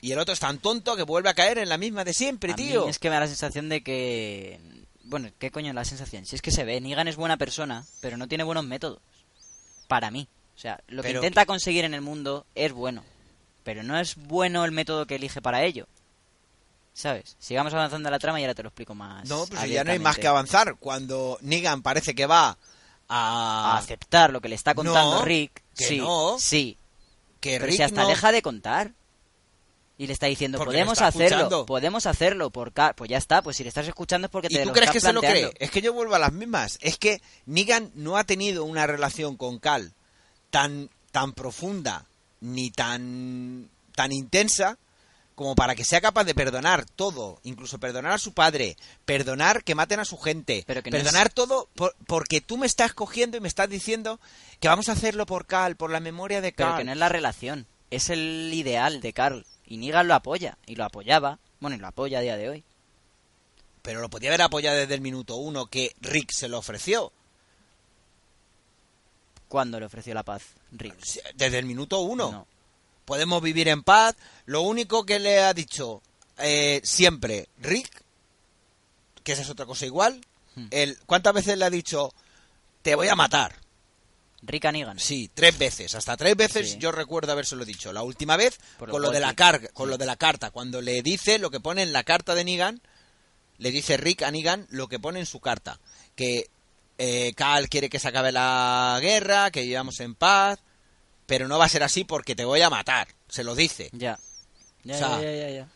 Y el otro es tan tonto que vuelve a caer en la misma de siempre, A mí tío. es que me da la sensación de que... Bueno, ¿qué coño es la sensación? Si es que se ve, Negan es buena persona, pero no tiene buenos métodos. Para mí. O sea, lo que intenta conseguir en el mundo es bueno. Pero no es bueno el método que elige para ello. ¿Sabes? Sigamos avanzando la trama y ahora te lo explico más. No, pues ya no hay más que avanzar. Cuando Negan parece que va A a... aceptar lo que le está contando No, Rick. que sí, no. sí. que Pero Rick si hasta no- deja de contar. Y le está diciendo, Porque podemos está hacerlo, escuchando. podemos hacerlo por ca-". Pues ya está, pues si le estás escuchando es porque te ¿Y tú lo crees que se lo planteando. cree? Es que yo vuelvo a las mismas. Es que Negan no ha tenido una relación con Cal tan, tan profunda ni tan, tan intensa como para que sea capaz de perdonar todo, incluso perdonar a su padre, perdonar que maten a su gente, Pero que no perdonar es- todo por- porque tú me estás cogiendo y me estás diciendo que vamos a hacerlo por Cal, por la memoria de Cal. Pero que no es la relación, es el ideal de Carl. Y Negan lo apoya, y lo apoyaba, bueno, y lo apoya a día de hoy. Pero lo podía haber apoyado desde el minuto uno que Rick se lo ofreció. ¿Cuándo le ofreció la paz, Rick? Desde el minuto uno. No. Podemos vivir en paz. Lo único que le ha dicho eh, siempre Rick, que esa es otra cosa igual, Hmm. el, ¿cuántas veces le ha dicho te voy a matar? Rick a Negan. Sí, tres veces. Hasta tres veces Sí. yo recuerdo habérselo dicho. La última vez Por con lo de la carga, con lo de la carta, cuando le dice lo que pone en la carta de Negan, le dice Rick a Negan lo que pone en su carta, que eh, Cal quiere que se acabe la guerra, que vivamos en paz, pero no va a ser así porque te voy a matar, se lo dice. Ya. Ya, O sea, ya, ya, ya.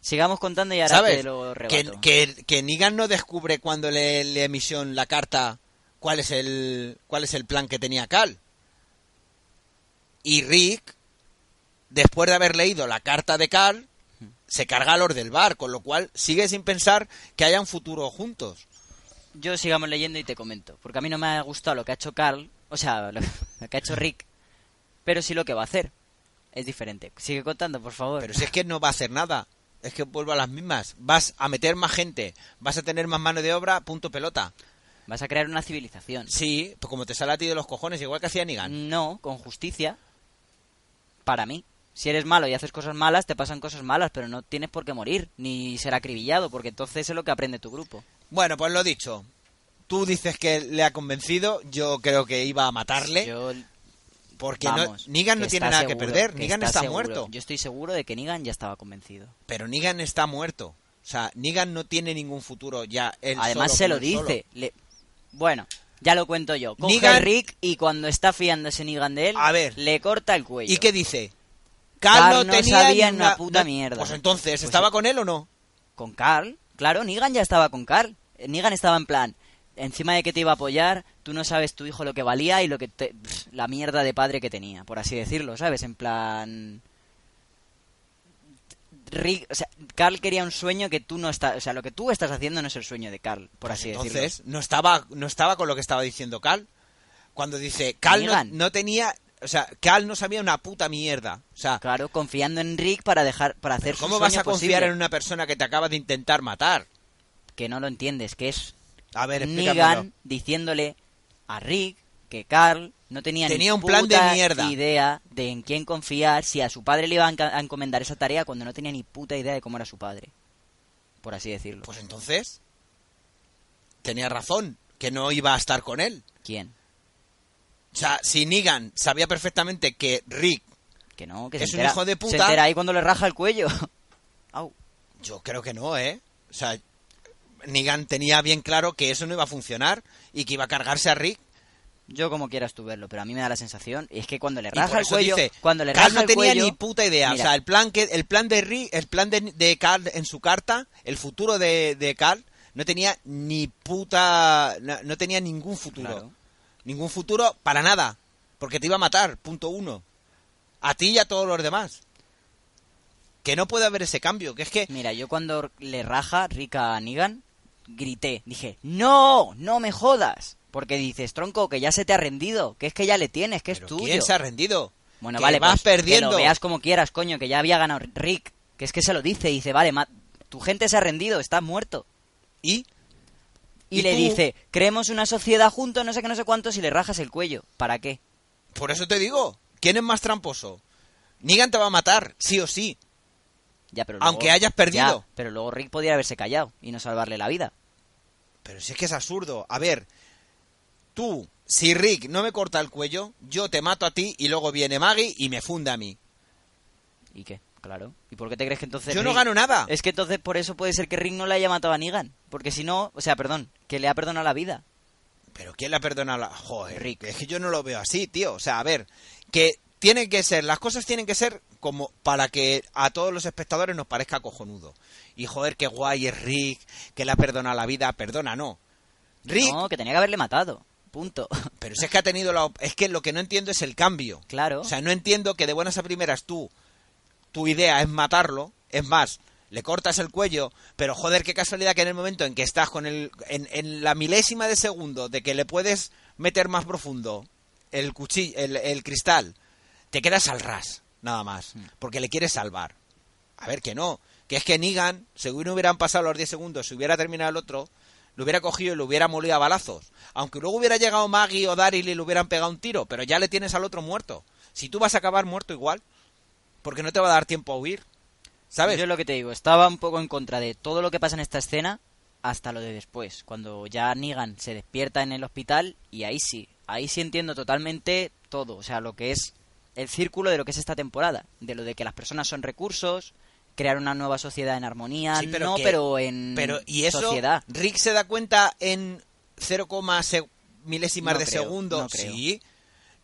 Sigamos contando y ahora ¿Sabes? te lo Que, rebato. que, que Negan no descubre cuando le, le emisión la carta cuál es el cuál es el plan que tenía Cal. Y Rick, después de haber leído la carta de Cal, se carga a los del bar, con lo cual sigue sin pensar que haya un futuro juntos. Yo sigamos leyendo y te comento. Porque a mí no me ha gustado lo que ha hecho Carl, o sea, lo que ha hecho Rick, pero sí lo que va a hacer. Es diferente. Sigue contando, por favor. Pero si es que no va a hacer nada, es que vuelvo a las mismas. Vas a meter más gente, vas a tener más mano de obra, punto pelota. Vas a crear una civilización. Sí, pues como te sale a ti de los cojones, igual que hacía Negan. No, con justicia. Para mí. Si eres malo y haces cosas malas, te pasan cosas malas, pero no tienes por qué morir, ni ser acribillado, porque entonces es lo que aprende tu grupo. Bueno, pues lo dicho. Tú dices que le ha convencido, yo creo que iba a matarle, Yo, porque vamos, no, Negan no tiene nada que perder, que Negan está, muerto. Yo estoy seguro de que Negan ya estaba convencido. Pero Negan está muerto. O sea, Negan no tiene ningún futuro ya. él Además solo se lo dice. Le- Bueno, ya lo cuento yo. Coge Negan- a Rick y cuando está fiándose Negan de él, A ver. le corta el cuello. ¿Y qué dice? Carl Carl no no tenía sabía ni una puta no- mierda. Pues entonces, Pues ¿estaba con él o no? Con Carl, claro, Negan ya estaba con Carl. Negan estaba en plan, encima de que te iba a apoyar, tú no sabes tu hijo lo que valía y lo que te- pff, la mierda de padre que tenía, por así decirlo, ¿sabes? En plan Rick, o sea, Carl quería un sueño que tú no estás, o sea, lo que tú estás haciendo no es el sueño de Carl, por así decirlo. Entonces, no estaba, no estaba con lo que estaba diciendo Cal. Cuando dice, Cal no, tenía, o sea, Cal no sabía una puta mierda. O sea, Claro, confiando en Rick para dejar para hacer su ¿cómo vas sueño a confiar posible. en una persona que te acaba de intentar matar? que no lo entiendes, que es A ver. Negan diciéndole a Rick que Carl no tenía, Tenía ni un plan de puta mierda. idea de en quién confiar, si a su padre le iba a encomendar esa tarea cuando no tenía ni puta idea de cómo era su padre. Por así decirlo. Pues entonces, tenía razón, que no iba a estar con él. ¿Quién? O sea, si Negan sabía perfectamente que Rick, Que no, que Es se un hijo de puta. Se entera ahí cuando le raja el cuello. Au. yo creo que no, ¿eh? O sea, Negan tenía bien claro que eso no iba a funcionar y que iba a cargarse a Rick. Yo como quieras tú verlo, pero a mí me da la sensación es que cuando le raja el cuello, dice, cuando le raja no el tenía cuello, ni puta idea. Mira, O sea, el plan que el plan de Rick, el plan de, de Carl en su carta, el futuro de, de Carl no tenía ni puta no, no tenía ningún futuro. Claro. Ningún futuro para nada, porque te iba a matar, punto uno. A ti y a todos los demás. Que no puede haber ese cambio, que es que Mira, yo cuando le raja Rick a Negan, grité, dije, ¡No! ¡No me jodas! Porque dices, tronco, que ya se te ha rendido, que es que ya le tienes, que es ¿Pero tuyo. ¿Quién se ha rendido? Bueno, Que vale, vas pues, perdiendo. que lo veas como quieras, coño, que ya había ganado Rick. Que es que se lo dice, dice, vale, ma- tu gente se ha rendido, estás muerto. Y Y, ¿Y le tú? dice, creemos una sociedad juntos, no sé qué, no sé cuántos, y le rajas el cuello. ¿Para qué? por eso te digo, ¿quién es más tramposo? Negan te va a matar, sí o sí. Ya, pero Aunque hayas perdido. Ya, pero luego Rick podría haberse callado y no salvarle la vida. Pero si es que es absurdo. A ver, tú, si Rick no me corta el cuello, yo te mato a ti y luego viene Maggie y me funda a mí. ¿Y qué? Claro. ¿Y por qué te crees que entonces Yo no Rick- gano nada. Es que entonces por eso puede ser que Rick no le haya matado a Negan. Porque si no, o sea, perdón, que le ha perdonado la vida. Pero ¿quién la perdona? La... Joder, Rick. es que yo no lo veo así, tío. O sea, a ver, que tienen que ser, las cosas tienen que ser como para que a todos los espectadores nos parezca cojonudo. Y joder, qué guay es Rick, que le ha perdonado la vida. Perdona, no. Rick, No, que tenía que haberle matado. Punto. pero si es que ha tenido la... Es que lo que no entiendo es el cambio. claro. O sea, no entiendo que de buenas a primeras tú, tu idea es matarlo, es más, le cortas el cuello, pero joder, qué casualidad que en el momento en que estás con el, en, en la milésima de segundo de que le puedes meter más profundo el cuchillo, el, el cristal, te quedas al ras, nada más, porque le quieres salvar. A ver que no, que es que Negan, según no hubieran pasado los 10 segundos, si hubiera terminado el otro, lo hubiera cogido y lo hubiera molido a balazos. Aunque luego hubiera llegado Maggie o Daryl y le hubieran pegado un tiro, pero ya le tienes al otro muerto. Si tú vas a acabar muerto igual, porque no te va a dar tiempo a huir. ¿Sabes? Yo es lo que te digo, estaba un poco en contra de todo lo que pasa en esta escena hasta lo de después, cuando ya Negan se despierta en el hospital y ahí sí, ahí sí entiendo totalmente todo, o sea, lo que es el círculo de lo que es esta temporada, de lo de que las personas son recursos, crear una nueva sociedad en armonía, Sí, pero no, que- pero en Pero, ¿y eso? sociedad. Rick se da cuenta en 0, se- milésimas No de creo, segundo. no. Sí.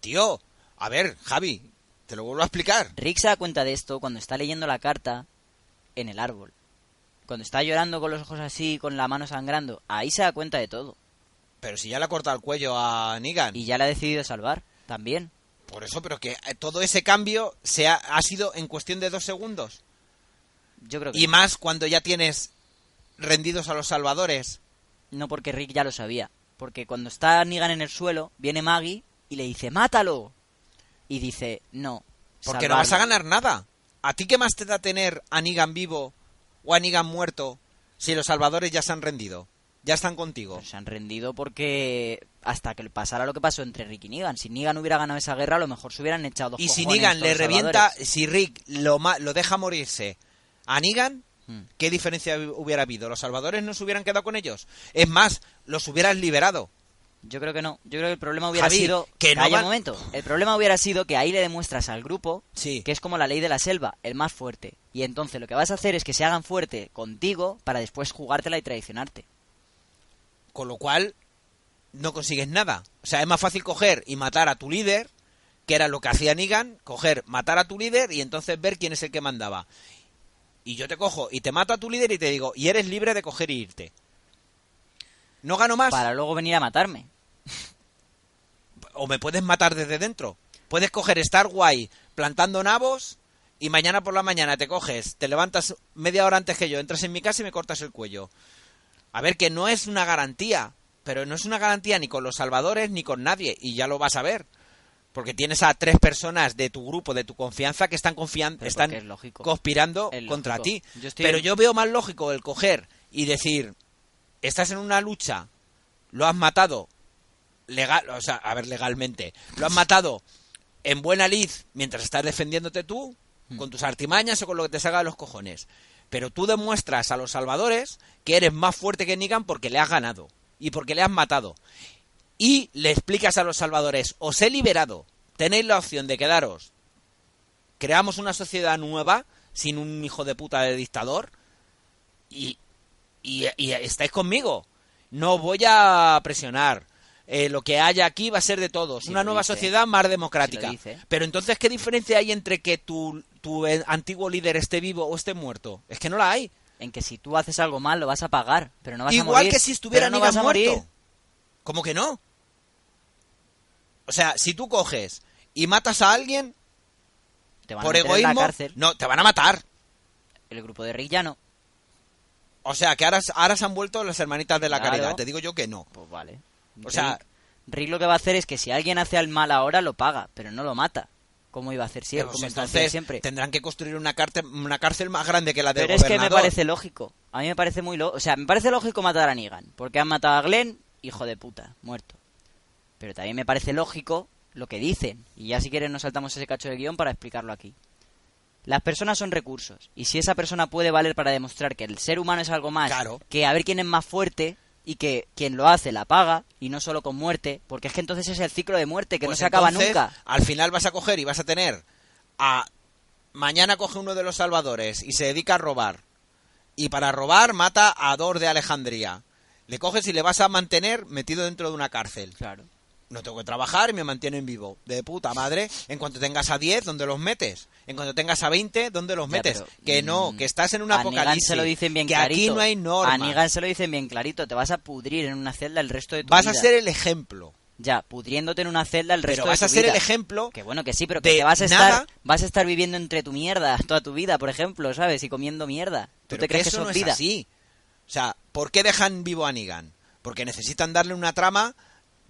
Tío, a ver, Javi, te lo vuelvo a explicar. Rick se da cuenta de esto cuando está leyendo la carta en el árbol. Cuando está llorando con los ojos así, con la mano sangrando, ahí se da cuenta de todo. Pero si ya le ha cortado el cuello a Negan. Y ya le ha decidido salvar, también. Por eso, pero que eh, todo ese cambio se ha, ha sido en cuestión de dos segundos. Yo creo que Y más cuando ya tienes rendidos a los salvadores. no porque Rick ya lo sabía. Porque cuando está Negan en el suelo, viene Maggie y le dice, ¡mátalo! Y dice, no. Porque no vas a salvarlo". ganar nada. ¿A ti qué más te da tener a Negan vivo o a Negan muerto si los salvadores ya se han rendido? Ya están contigo. Pues se han rendido porque hasta que pasara lo que pasó entre Rick y Negan. Si Negan hubiera ganado esa guerra, a lo mejor se hubieran echado dos Y si Negan le revienta, salvadores. si Rick lo, lo deja morirse a Negan, Hmm. ¿qué diferencia hubiera habido? ¿Los salvadores no se hubieran quedado con ellos? Es más, los hubieras liberado. Yo creo que no. Yo creo que el problema hubiera Javi, sido... que no van- un momento. El problema hubiera sido que ahí le demuestras al grupo Sí. que es como la ley de la selva, el más fuerte. Y entonces lo que vas a hacer es que se hagan fuerte contigo para después jugártela y traicionarte. Con lo cual, no consigues nada. O sea, es más fácil coger y matar a tu líder, que era lo que hacía Negan, coger, matar a tu líder y entonces ver quién es el que mandaba. Y yo te cojo y te mato a tu líder y te digo, y eres libre de coger y irte. No gano más. Para luego venir a matarme. O me puedes matar desde dentro. Puedes coger, estar guay plantando nabos y mañana por la mañana te coges, te levantas media hora antes que yo, entras en mi casa y me cortas el cuello. A ver, que no es una garantía, pero no es una garantía ni con los salvadores ni con nadie, y ya lo vas a ver. Porque tienes a tres personas de tu grupo, de tu confianza, que están confiando, están es conspirando Es contra ti. Yo Pero yo veo más lógico el coger y decir, estás en una lucha, lo has matado legal, o sea, a ver, legalmente, lo has matado en buena lid mientras estás defendiéndote tú, Hmm. con tus artimañas o con lo que te salga de los cojones. Pero tú demuestras a los salvadores que eres más fuerte que Negan porque le has ganado y porque le has matado. Y le explicas a los salvadores, os he liberado, tenéis la opción de quedaros. Creamos una sociedad nueva, sin un hijo de puta de dictador, y, y, y estáis conmigo. No voy a presionar. Eh, lo que haya aquí va a ser de todos. Sí una nueva dice. sociedad más democrática. Sí. Pero entonces, ¿qué diferencia hay entre que tu, tu eh, antiguo líder esté vivo o esté muerto? Es que no la hay. En que si tú haces algo mal lo vas a pagar, pero no vas a Igual morir. que si estuviera no vas a morir. muerto. ¿Cómo que no? O sea, si tú coges y matas a alguien Te van por a en egoísmo, la cárcel. no, te van a matar. El grupo de Rick ya no. O sea, que ahora, ahora se han vuelto las hermanitas de la Claro. caridad. Te digo yo que no. Pues vale. O sea- Rick, Rick lo que va a hacer es que si alguien hace al mal ahora lo paga, pero no lo mata. ¿Cómo iba a hacer siempre? Pues como está haciendo entonces siempre. tendrán que construir una cárcel, una cárcel más grande que la del Pero es que me parece lógico. A mí me parece muy lógico. O sea, me parece lógico matar a Negan. Porque han matado a Glenn, hijo de puta, muerto. Pero también me parece lógico lo que dicen. Y ya si quieren nos saltamos ese cacho de guion para explicarlo aquí. Las personas son recursos. Y si esa persona puede valer para demostrar que el ser humano es algo más Claro. que a ver quién es más fuerte y que quien lo hace la paga y no solo con muerte, porque es que entonces es el ciclo de muerte que Pues no se acaba nunca. Al final vas a coger y vas a tener a... Mañana coge uno de los salvadores y se dedica a robar. Y para robar mata a Dor de Alejandría. Le coges y le vas a mantener metido dentro de una cárcel. Claro. No tengo que trabajar y me mantienen vivo. De puta madre. En cuanto tengas a 10, ¿dónde los metes? En cuanto tengas a 20, ¿dónde los Ya, metes? pero, que no, mm, que estás en un a Negan apocalipsis. se lo dicen bien que clarito. aquí no hay normas. A Negan se lo dicen bien clarito. Te vas a pudrir en una celda el resto de tu Vas vida. a ser el ejemplo. Ya, pudriéndote en una celda el resto Pero de vas tu a ser vida. el ejemplo Que bueno, que sí, pero que te vas a nada. estar vas a estar viviendo entre tu mierda toda tu vida, por ejemplo, ¿sabes? Y comiendo mierda. ¿Tú Pero te crees que que eso eso no es es vida? así. O sea, ¿por qué dejan vivo a Negan? Porque necesitan darle una trama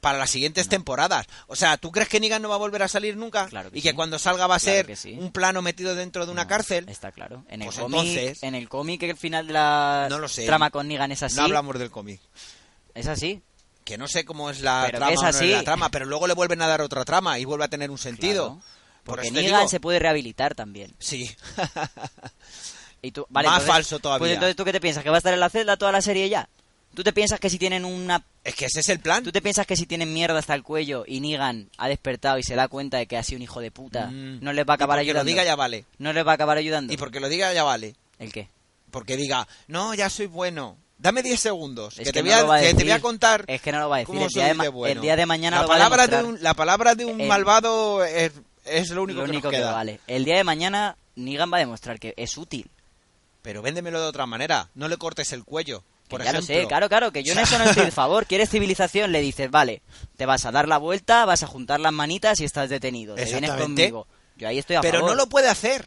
para las siguientes temporadas. O sea, ¿tú crees que Negan no va a volver a salir nunca? Claro que y que sí. cuando salga va a Claro ser sí. un plano metido dentro de una No, cárcel. Está claro. En Pues el cómic, entonces- en el cómic el final de la No lo sé. trama con Negan es así. No hablamos del cómic. Es así. Que no sé cómo es la Pero trama o no es la trama, pero luego le vuelven a dar otra trama y vuelve a tener un sentido. Claro. Porque Negan digo- se puede rehabilitar también. Sí. Y tú, vale, Más entonces- falso todavía. Pues entonces tú qué te piensas que va a estar en la celda toda la serie ya? ¿Tú te piensas que si tienen una es que ese es el plan. ¿Tú te piensas que si tienen mierda hasta el cuello y Negan ha despertado y se da cuenta de que ha sido un hijo de puta, Mm. no les va a acabar y porque ayudando? lo diga ya vale. No les va a acabar ayudando. Y porque lo diga ya vale. ¿El qué? Porque diga, no, ya soy bueno. Dame 10 segundos. Que, que te, no voy a, que te voy a contar Es que no lo va a decir. El día, de, bueno. el día de mañana la lo va a palabra de un, La palabra de un El- malvado es, es lo único, lo que único nos que queda. vale. El día de mañana Negan va a demostrar que es útil. Pero véndemelo de otra manera. No le cortes el cuello. Por ya ejemplo. lo sé, claro, claro, que yo en eso no estoy de favor. ¿Quieres civilización? Le dices, vale, te vas a dar la vuelta, vas a juntar las manitas y estás detenido. Te vienes conmigo. Yo ahí estoy a Pero favor. no lo puede hacer.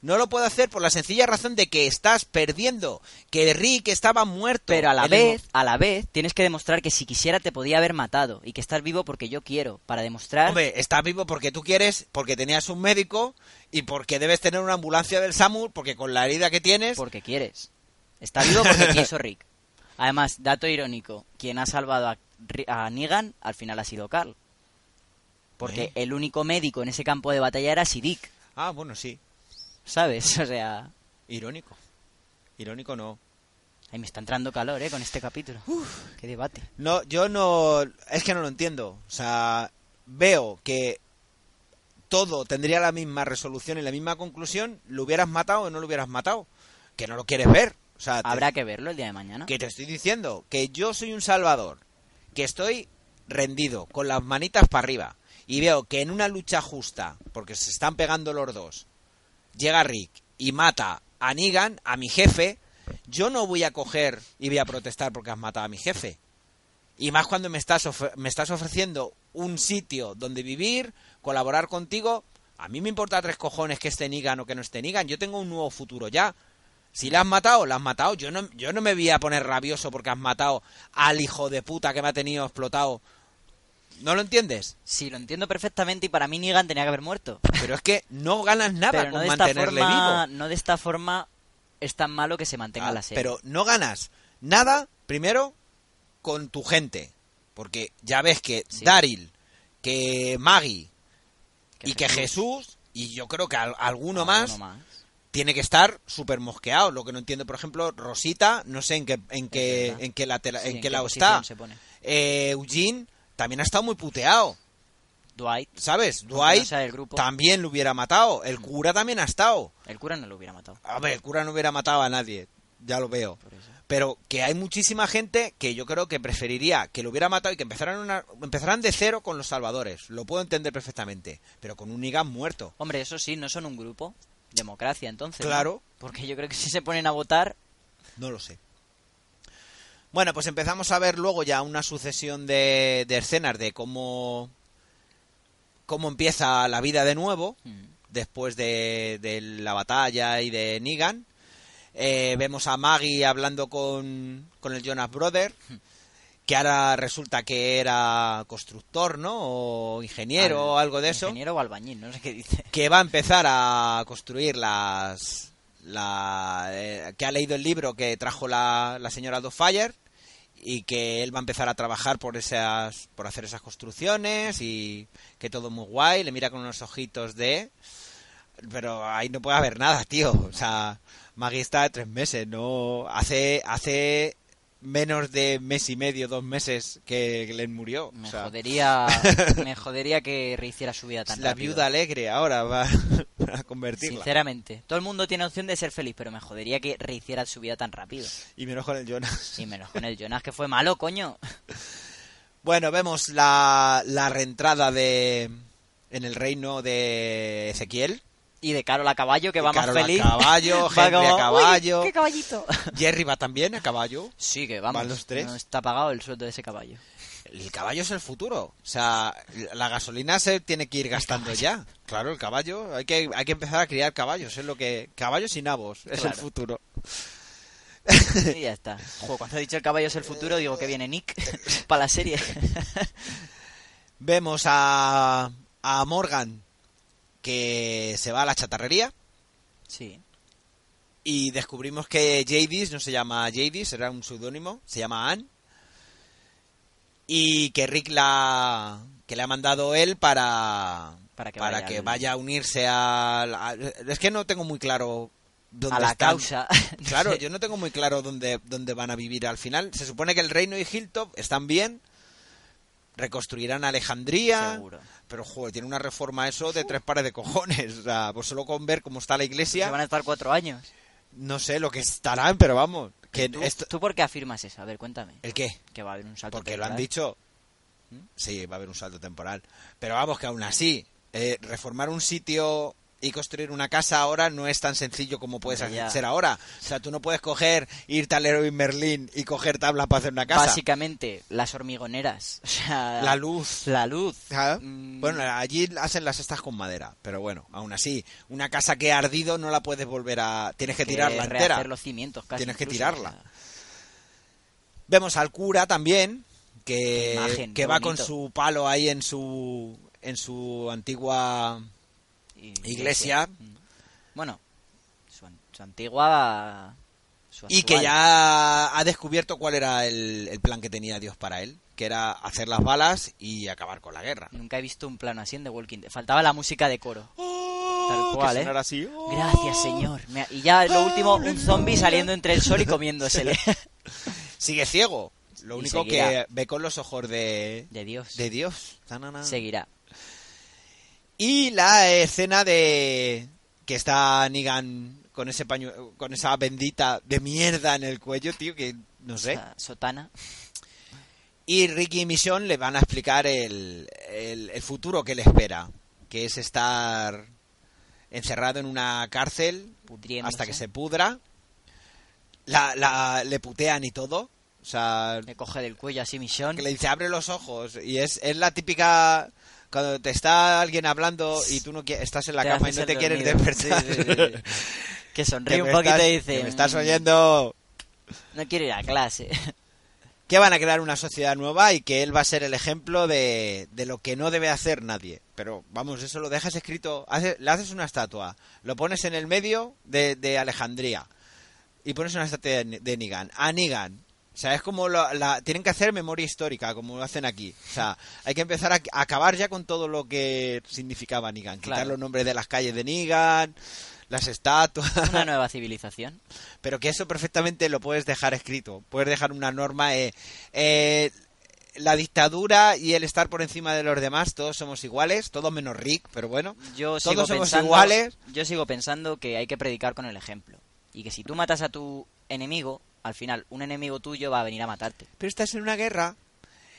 No lo puede hacer por la sencilla razón de que estás perdiendo. Que Rick estaba muerto. Pero a la vez, a la vez, tienes que demostrar que si quisiera te podía haber matado y que estás vivo porque yo quiero, para demostrar Hombre, estás vivo porque tú quieres, porque tenías un médico y porque debes tener una ambulancia del SAMUR, porque con la herida que tienes... porque quieres. Está vivo porque quiso Rick. Además, dato irónico, quien ha salvado a, a Negan, al final ha sido Carl. Porque ¿Eh? el único médico en ese campo de batalla era Sidik, Ah, bueno, sí. ¿sabes? O sea, Irónico. Irónico no. ahí me está entrando calor, ¿eh? Con este capítulo. Qué debate. No, yo no. Es que no lo entiendo. O sea, veo que todo tendría la misma resolución y la misma conclusión. ¿Lo hubieras matado o no lo hubieras matado? Que no lo quieres ver. O sea, te- Habrá que verlo el día de mañana. que te estoy diciendo que yo soy un salvador, que estoy rendido, con las manitas para arriba, y veo que en una lucha justa, porque se están pegando los dos, llega Rick y mata a Negan, a mi jefe, yo no voy a coger y voy a protestar porque has matado a mi jefe. Y más cuando me estás, me estás ofreciendo un sitio donde vivir, colaborar contigo. A mí me importa tres cojones que esté Negan o que no esté Negan. Yo tengo un nuevo futuro ya. Si la has matado, la has matado. Yo no, yo no me voy a poner rabioso porque has matado al hijo de puta que me ha tenido explotado. ¿No lo entiendes? Sí, lo entiendo perfectamente y para mí Negan tenía que haber muerto. Pero es que no ganas nada Pero con mantenerle forma, vivo. no de esta forma es tan malo que se mantenga Ah, la serie. Pero no ganas nada, primero, con tu gente. Porque ya ves que Sí. Daryl, que Maggie Que y que Jesús. Y yo creo que al- alguno, Alguno más, tiene que estar súper mosqueado. Lo que no entiendo, por ejemplo, Rosita, no sé en qué, en qué, en qué, latera- Sí, en ¿en qué lado está. se pone? Eh, Eugene también ha estado muy puteado. Dwight, ¿Sabes? No Dwight grupo. también lo hubiera matado. El cura también ha estado. el cura no lo hubiera matado. A ver, el cura no hubiera matado a nadie. Ya lo veo. Pero que hay muchísima gente que yo creo que preferiría que lo hubiera matado y que empezaran, una, empezaran de cero con los salvadores. Lo puedo entender perfectamente. Pero con un Negan muerto. Hombre, eso sí, no son un grupo. Democracia, entonces. ¿no? Claro. Porque yo creo que si se ponen a votar, No lo sé. Bueno, pues empezamos a ver luego ya una sucesión de, de escenas de cómo, cómo empieza la vida de nuevo mm, después de, de la batalla y de Negan. Eh, vemos a Maggie hablando con, con el Jonas Brother, que ahora resulta que era constructor, ¿no? O ingeniero al- o algo de eso Ingeniero o albañil, no sé qué dice. que va a empezar a construir las la eh, que ha leído el libro que trajo la, la señora Fire y que él va a empezar a trabajar por esas por hacer esas construcciones y que todo muy guay le mira con unos ojitos de pero ahí no puede haber nada tío o sea Maggie está de tres meses no hace hace menos de mes y medio dos meses que Glenn murió Me o sea, jodería, me jodería que rehiciera su vida tan la rápido. viuda alegre ahora va a convertirla Sinceramente, todo el mundo tiene opción de ser feliz, pero me jodería que rehiciera su vida tan rápido. Y menos con el Jonas. Y menos con el Jonas, que fue malo, coño. Bueno, vemos la, la reentrada de en el reino de Ezequiel. Y de Carol a caballo, que va más Carol a feliz. caballo, Va Henry como, a "Uy, caballo". ¡Qué caballito! Jerry va también a caballo. Sí, que vamos. Van los tres. No está pagado el sueldo de ese caballo. El caballo es el futuro. O sea, la gasolina se tiene que ir gastando ya. Claro, el caballo. Hay que, hay que empezar a criar caballos. Es lo que. Caballos y nabos. Es el futuro. Y ya está. Joder, cuando ha dicho el caballo es el futuro, digo que viene Nick para la serie. Vemos a, a Morgan que se va a la chatarrería. sí. Y descubrimos que Jadis no se llama Jadis, era un seudónimo, se llama Anne. Y que Rick la que le ha mandado él para Para que para vaya que al- vaya a unirse al- a, es que no tengo muy claro dónde A la están. causa. Claro, yo no tengo muy claro dónde, dónde van a vivir al final. Se supone que el reino y Hilltop están bien. Reconstruirán Alejandría. Seguro. Pero, joder, tiene una reforma eso de tres pares de cojones. O sea, pues solo con ver cómo está la Se iglesia, van a estar cuatro años. no sé lo que estarán, pero vamos. Que ¿Tú, esto- ¿Tú por qué afirmas eso? A ver, cuéntame. ¿El qué? Que va a haber un salto Porque lo han temporal. dicho. Sí, va a haber un salto temporal. Pero vamos, que aún así, eh, reformar un sitio y construir una casa ahora no es tan sencillo como puedes hacer ahora. O sea, tú no puedes coger, irte al Leroy Merlin y coger tablas para hacer una casa. Básicamente, las hormigoneras. O sea, La luz. La luz. Ah, Mm, Bueno, allí hacen las estas con madera, pero bueno, aún así, una casa que ha ardido no la puedes volver a... Tienes que tirarla entera. los cimientos casi. Tienes que tirarla. o sea, Vemos al cura también, que, imagen, que va con su palo ahí en su, en su antigua... Iglesia. Mm. Bueno, su, su antigua. su Y que ya ha descubierto cuál era el, el plan que tenía Dios para él. que era hacer las balas y acabar con la guerra. Nunca he visto un plano así en The Walking Dead. Faltaba la música de coro. Tal cual, ¿eh? así. ¡Oh! Gracias, señor. Me- Y ya lo último, un zombie saliendo entre el sol y comiéndosele. Sigue ciego. Lo único que ve con los ojos de, De Dios. de Dios. Tanana. Seguirá. Y la escena de que está Negan con ese paño, con esa bendita de mierda en el cuello, tío, que no sé. Esa Sotana. Y Ricky y Michonne le van a explicar el, el, el futuro que le espera, que es estar encerrado en una cárcel Pudriéndose. hasta que se pudra. La, la, le putean y todo. O sea, Le coge del cuello así Michonne. que le dice abre los ojos. Y es, es la típica... Cuando te está alguien hablando y tú no estás en la Te cama y no te quieres dormido. despertar. Sí, sí, sí, sí. Que sonríe un poquito y dice... me estás "Mm, oyendo No quiero ir a clase. que van a crear una sociedad nueva y que él va a ser el ejemplo de, de lo que no debe hacer nadie. Pero vamos, eso lo dejas escrito, hace- le haces una estatua, lo pones en el medio de, de Alejandría y pones una estatua de, de Nigan. A Nigan. O sea, es como lo- la, tienen que hacer memoria histórica, como lo hacen aquí. O sea, hay que empezar a, a acabar ya con todo lo que significaba Nigan. Quitar Claro. los nombres de las calles de Nigan, las estatuas. Una nueva civilización. pero que eso perfectamente lo puedes dejar escrito. Puedes dejar una norma. eh, eh, la dictadura y el estar por encima de los demás, todos somos iguales, todos menos Rick, pero bueno. Yo todos somos pensando, iguales. Yo sigo pensando que hay que predicar con el ejemplo. Y que si tú matas a tu enemigo, al final un enemigo tuyo va a venir a matarte. Pero estás en una guerra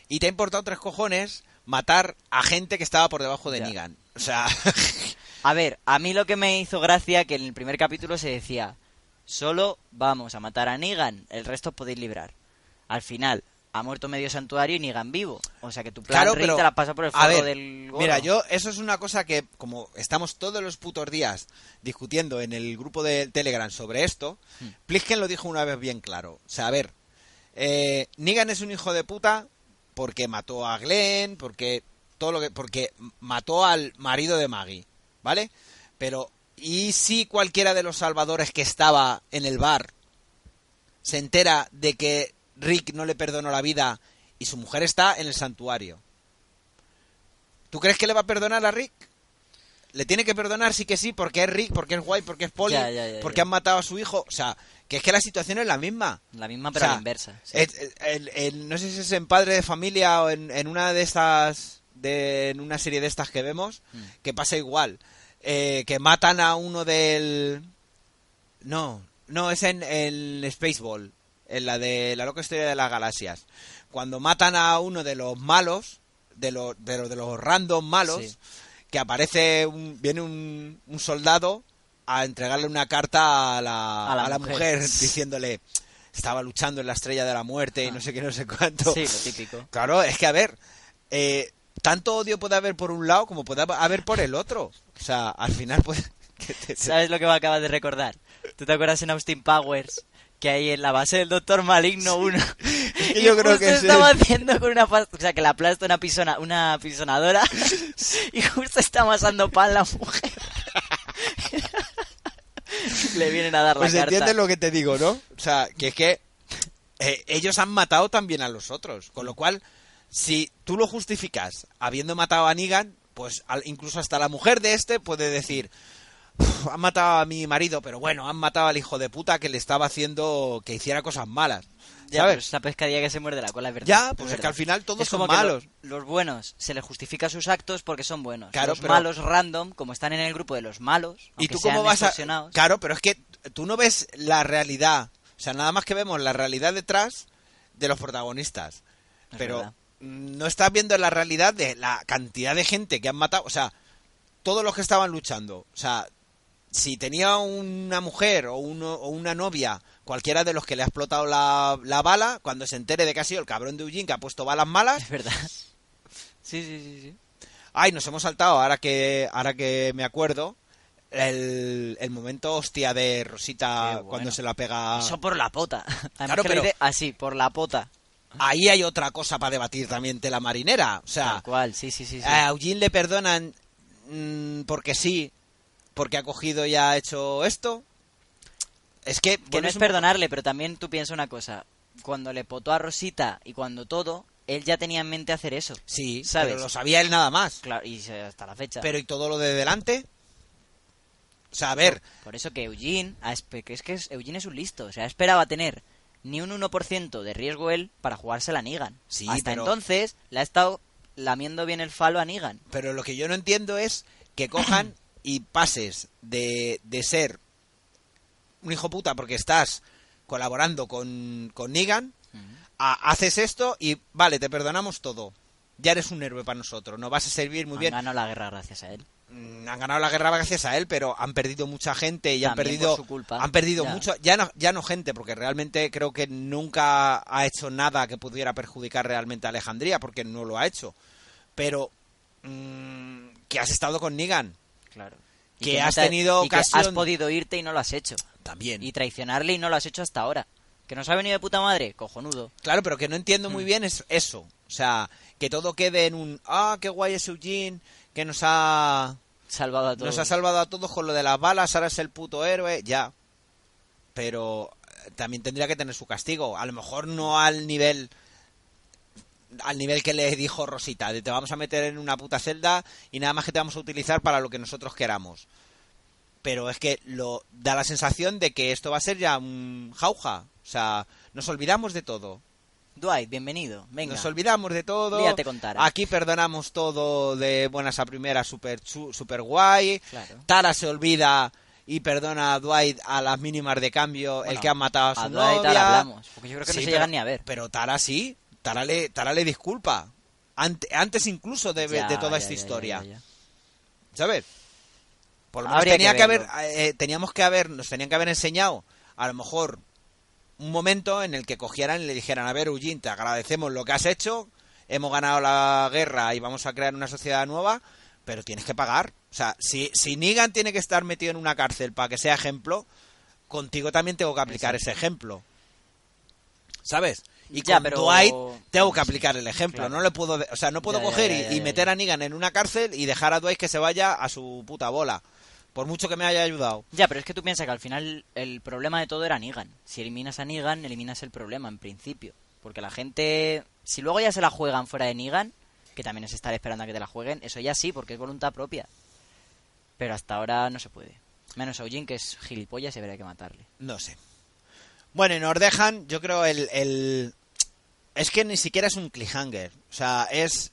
y te ha importado tres cojones matar a gente que estaba por debajo de Ya. Negan. O sea, A ver, a mí lo que me hizo gracia que en el primer capítulo se decía, solo vamos a matar a Negan, el resto os podéis librar. Al final, ha muerto medio santuario y Negan vivo. O sea que tu plan claro, pero te la pasa por el a ver, del gorro. mira, yo eso es una cosa que como estamos todos los putos días discutiendo en el grupo de Telegram sobre esto, Hmm. Plisken lo dijo una vez bien claro. O sea, a ver, eh, Negan es un hijo de puta porque mató a Glenn, porque todo lo que, porque mató al marido de Maggie, ¿vale? Pero y si cualquiera de los salvadores que estaba en el bar se entera de que Rick no le perdonó la vida y su mujer está en el santuario. ¿Tú crees que le va a perdonar a Rick? Le tiene que perdonar sí que sí, porque es Rick, porque es guay, porque es Polly, Ya, ya, ya, porque han matado a su hijo. O sea, que es que la situación es la misma. La misma O pero a la inversa. sí. el- el- no sé si es en Padre de Familia o en, en una de estas, de, en una serie de estas que vemos, Mm. que pasa igual. Eh, que matan a uno del... No, no, es en, en Spaceball, en la de la loca historia de las galaxias. Cuando matan a uno de los malos, de los, de los, de los random malos, Sí. que aparece, un, viene un, un soldado a entregarle una carta a la, A la a la mujer. mujer diciéndole estaba luchando en la estrella de la muerte y no sé qué, no sé cuánto. Ah. Sí, lo típico. Claro, es que a ver, eh, tanto odio puede haber por un lado como puede haber por el otro. O sea, al final pues... te- ¿Sabes lo que me acabas de recordar? ¿Tú te acuerdas en Austin Powers? Que ahí en la base del Doctor Maligno 1. que yo creo que es estaba él. haciendo con una o sea que le aplasta una pisona, una pisonadora y justo está amasando pan la mujer. le vienen a dar la Pues carta. entiendes lo que te digo, ¿no? O sea, que es que eh, ellos han matado también a los otros. Con lo cual, si tú lo justificas habiendo matado a Negan, pues al- incluso hasta la mujer de este puede decir, "Uf, han matado a mi marido, pero bueno, han matado al hijo de puta que le estaba haciendo que hiciera cosas malas. Ya, ¿Sabes? pero es la pescadilla que se muerde la cola, es verdad. Ya, es pues es que al final todos Es como son lo- malos. los buenos se les justifica sus actos porque son buenos. Claro, los pero- malos random, como están en el grupo de los malos, ¿Y tú cómo sean vas a...? Claro, pero es que tú no ves la realidad. O sea, nada más que vemos la realidad detrás de los protagonistas. Es pero verdad. no estás viendo la realidad de la cantidad de gente que han matado. O sea, todos los que estaban luchando. O sea, si tenía una mujer o, uno, o una novia, cualquiera de los que le ha explotado la, la bala, cuando se entere de que ha sido el cabrón de Eugene que ha puesto balas malas, es verdad. Sí, sí, sí, sí. Ay, nos hemos saltado, ahora que, ahora que me acuerdo, el, el momento hostia de Rosita bueno. cuando se la pega. Eso por la pota. Además Claro, que pero- dice así, por la pota. Ahí hay otra cosa para debatir también de la marinera. O sea, Tal cual, sí, sí, sí. sí. a Eugene le perdonan mm, porque sí, porque ha cogido y ha hecho esto. Es que, que no es un- perdonarle, pero también tú piensas una cosa. Cuando le potó a Rosita y cuando todo, él ya tenía en mente hacer eso. Sí, ¿Sabes? pero lo sabía él nada más. Claro, y hasta la fecha. Pero ¿y todo lo de delante? O sea, a ver, Por eso que Eugene, es que Eugene es un listo, o sea, esperaba tener ni un 1% de riesgo él para jugársela a Negan. Sí, Hasta pero- entonces le ha estado lamiendo bien el falo a Negan. pero lo que yo no entiendo es que cojan y pases de, de ser un hijo puta porque estás colaborando con, con Negan a haces esto y vale, te perdonamos todo. Ya eres un héroe para nosotros, nos vas a servir muy Han bien. ganado la guerra gracias a él. Mm, han ganado la guerra gracias a él, pero han perdido mucha gente y han perdido por su culpa. han perdido Ya. mucho, ya no ya no gente, porque realmente creo que nunca ha hecho nada que pudiera perjudicar realmente a Alejandría, porque no lo ha hecho. Pero mm, que has estado con Negan Claro. Que no has te- tenido y que has podido irte y no lo has hecho. también. Y traicionarle y no lo has hecho hasta ahora. Que nos ha venido de puta madre, cojonudo. Claro, pero que no entiendo Mm. muy bien es eso. O sea, que todo quede en un ah, qué guay es Eugene, que nos ha Salvado a todos. Nos ha salvado a todos con lo de las balas, ahora es el puto héroe, ya. Pero eh, también tendría que tener su castigo. A lo mejor no al nivel al nivel que le dijo Rosita, de te vamos a meter en una puta celda y nada más que te vamos a utilizar para lo que nosotros queramos. Pero es que lo da la sensación de que esto va a ser ya un jauja. O sea, nos olvidamos de todo. Dwight, bienvenido. Venga. Nos olvidamos de todo. Líate con Tara. Aquí perdonamos todo de buenas a primeras, super, super guay. Claro. Tara se olvida y perdona a Dwight a las mínimas de cambio, el que ha matado a su a Dwight novia. hablamos, porque yo creo que no se pero- llegan ni a ver. Pero Tara sí. Tara le, Tara le disculpa. Ante- antes incluso de, Ya, de toda ya, esta ya, historia. ¿Sabes? Por lo menos tenía que que, haber, verlo. eh, teníamos que haber, nos tenían que haber enseñado, a lo mejor, un momento en el que cogieran y le dijeran, a ver, Eugene, te agradecemos lo que has hecho, hemos ganado la guerra y vamos a crear una sociedad nueva, pero tienes que pagar. O sea, si, si Negan tiene que estar metido en una cárcel para que sea ejemplo, contigo también tengo que aplicar ese ejemplo. ¿Sabes? Y Ya, con pero- Dwight tengo que aplicar el ejemplo. Claro. No le puedo, o sea, no puedo Ya, coger ya, y- ya, y, ya, meter a Negan en una cárcel y dejar a Dwight que se vaya a su puta bola. Por mucho que me haya ayudado. Ya, pero es que tú piensas que al final el problema de todo era Negan. Si eliminas a Negan, eliminas el problema en principio. Porque la gente, si luego ya se la juegan fuera de Negan, que también es estar esperando a que te la jueguen, eso ya sí, porque es voluntad propia. Pero hasta ahora no se puede. Menos a Eugene, que es gilipollas y habría que matarle. No sé. Bueno, y nos dejan, yo creo, el, el... Es que ni siquiera es un cliffhanger. O sea, es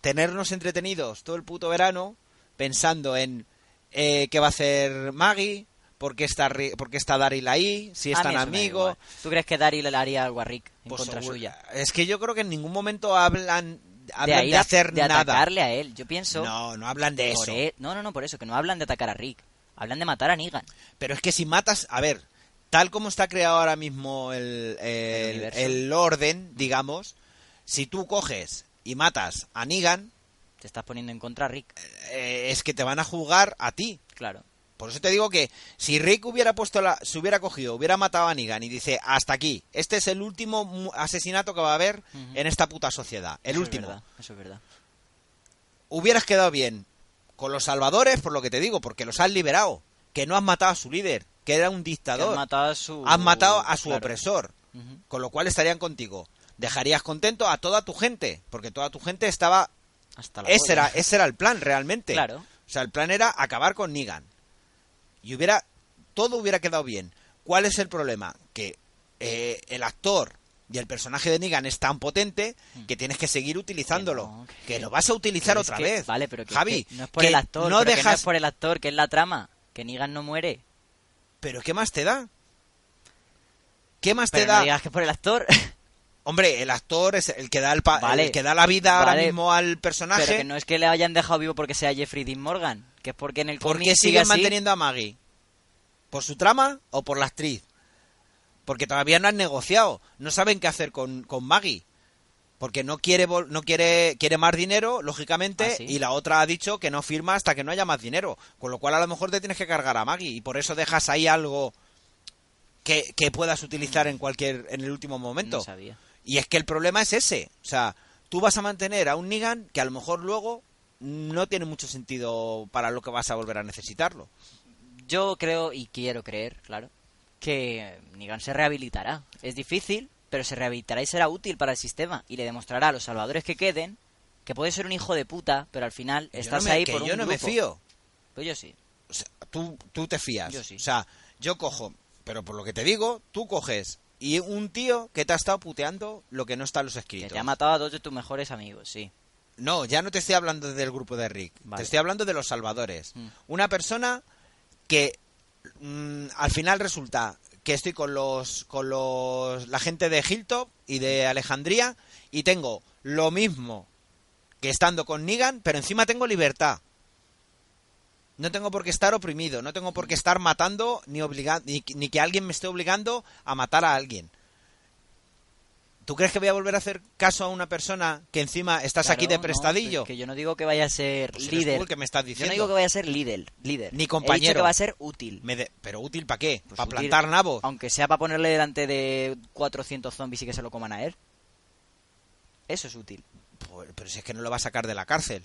tenernos entretenidos todo el puto verano pensando en eh, qué va a hacer Maggie, por qué está, por qué está Daryl ahí, si es tan amigo. ¿Tú crees que Daryl le haría algo a Rick en Pues contra seguro- suya? Es que yo creo que en ningún momento hablan, De hablan ahí de, hacer de nada. atacarle a él. Yo pienso... No, no hablan de eso. e- No, no, no, por eso, que no hablan de atacar a Rick. Hablan de matar a Negan. Pero es que si matas, a ver, tal como está creado ahora mismo el, el- El orden, digamos, si tú coges y matas a Negan, Te estás poniendo en contra Rick. eh, es que te van a juzgar a ti. Claro. Por eso te digo que si Rick hubiera puesto la, se hubiera cogido, hubiera matado a Negan y dice hasta aquí, este es el último asesinato que va a haber en esta puta sociedad, el Eso es último. verdad, eso es verdad. hubieras quedado bien con los salvadores, por lo que te digo, porque los has liberado, que no has matado a su líder, que era un dictador. han matado a su... Has matado a su Claro. opresor, con lo cual estarían contigo. Dejarías contento a toda tu gente, porque toda tu gente estaba... Hasta la Ese era, ese era el plan realmente. Claro. O sea, el plan era acabar con Negan. Y hubiera... Todo hubiera quedado bien. ¿Cuál es el problema? Que eh, el actor y el personaje de Negan es tan potente que tienes que seguir utilizándolo. Mm. Que no, que- que lo vas a utilizar otra que- vez. Vale, pero que, Javi, no es por el actor, no dejas... es por el actor, que es la trama. Que Negan no muere. Pero ¿qué más te da? ¿Qué más te Pero da? no digas que por el actor. Hombre, el actor es el que da el, pa- Vale. el que da la vida ahora mismo al personaje. pero que no es que le hayan dejado vivo porque sea Jeffrey Dean Morgan. Que es porque en el ¿Por qué sigue siguen así. manteniendo a Maggie? ¿Por su trama o por la actriz? Porque todavía no han negociado. No saben qué hacer con, con Maggie. Porque no quiere no quiere quiere más dinero, lógicamente, ¿Ah, sí? y la otra ha dicho que no firma hasta que no haya más dinero. Con lo cual a lo mejor te tienes que cargar a Maggie y por eso dejas ahí algo que, que puedas utilizar en cualquier en el último momento. No sabía. Y es que el problema es ese. O sea, tú vas a mantener a un Negan que a lo mejor luego no tiene mucho sentido para lo que vas a volver a necesitarlo. Yo creo y quiero creer, claro, que Negan se rehabilitará. Es difícil, pero se rehabilitará y será útil para el sistema y le demostrará a los salvadores que queden que puede ser un hijo de puta, pero al final Yo estás no me- ahí que por un yo no me fío. Pues yo sí. O sea, tú, tú te fías. Yo sí. O sea, yo cojo, pero por lo que te digo, tú coges y un tío que te ha estado puteando lo que no está en los Que escritos. te ha matado a dos de tus mejores amigos, sí. No, ya no te estoy hablando del grupo de Rick. Vale. Te estoy hablando de los salvadores. Mm. Una persona que mm, al final resulta que estoy con los con los la gente de Hilltop y de Alejandría y tengo lo mismo que estando con Negan, pero encima tengo libertad. No tengo por qué estar oprimido, no tengo por qué estar matando ni obliga ni, ni que alguien me esté obligando a matar a alguien. ¿Tú crees que voy a volver a hacer caso a una persona que encima estás aquí de Claro, no, prestadillo? es que yo no digo que vaya a ser Pues líder. tú que me estás Yo diciendo. no digo que vaya a ser líder, líder. Ni He compañero. dicho que va a ser útil. Me de- ¿Pero útil para qué? Pues ¿Para útil, plantar nabos? Aunque sea para ponerle delante de 400 zombies y que se lo coman a él. Eso es útil. Pues- pero si es que no lo va a sacar de la cárcel,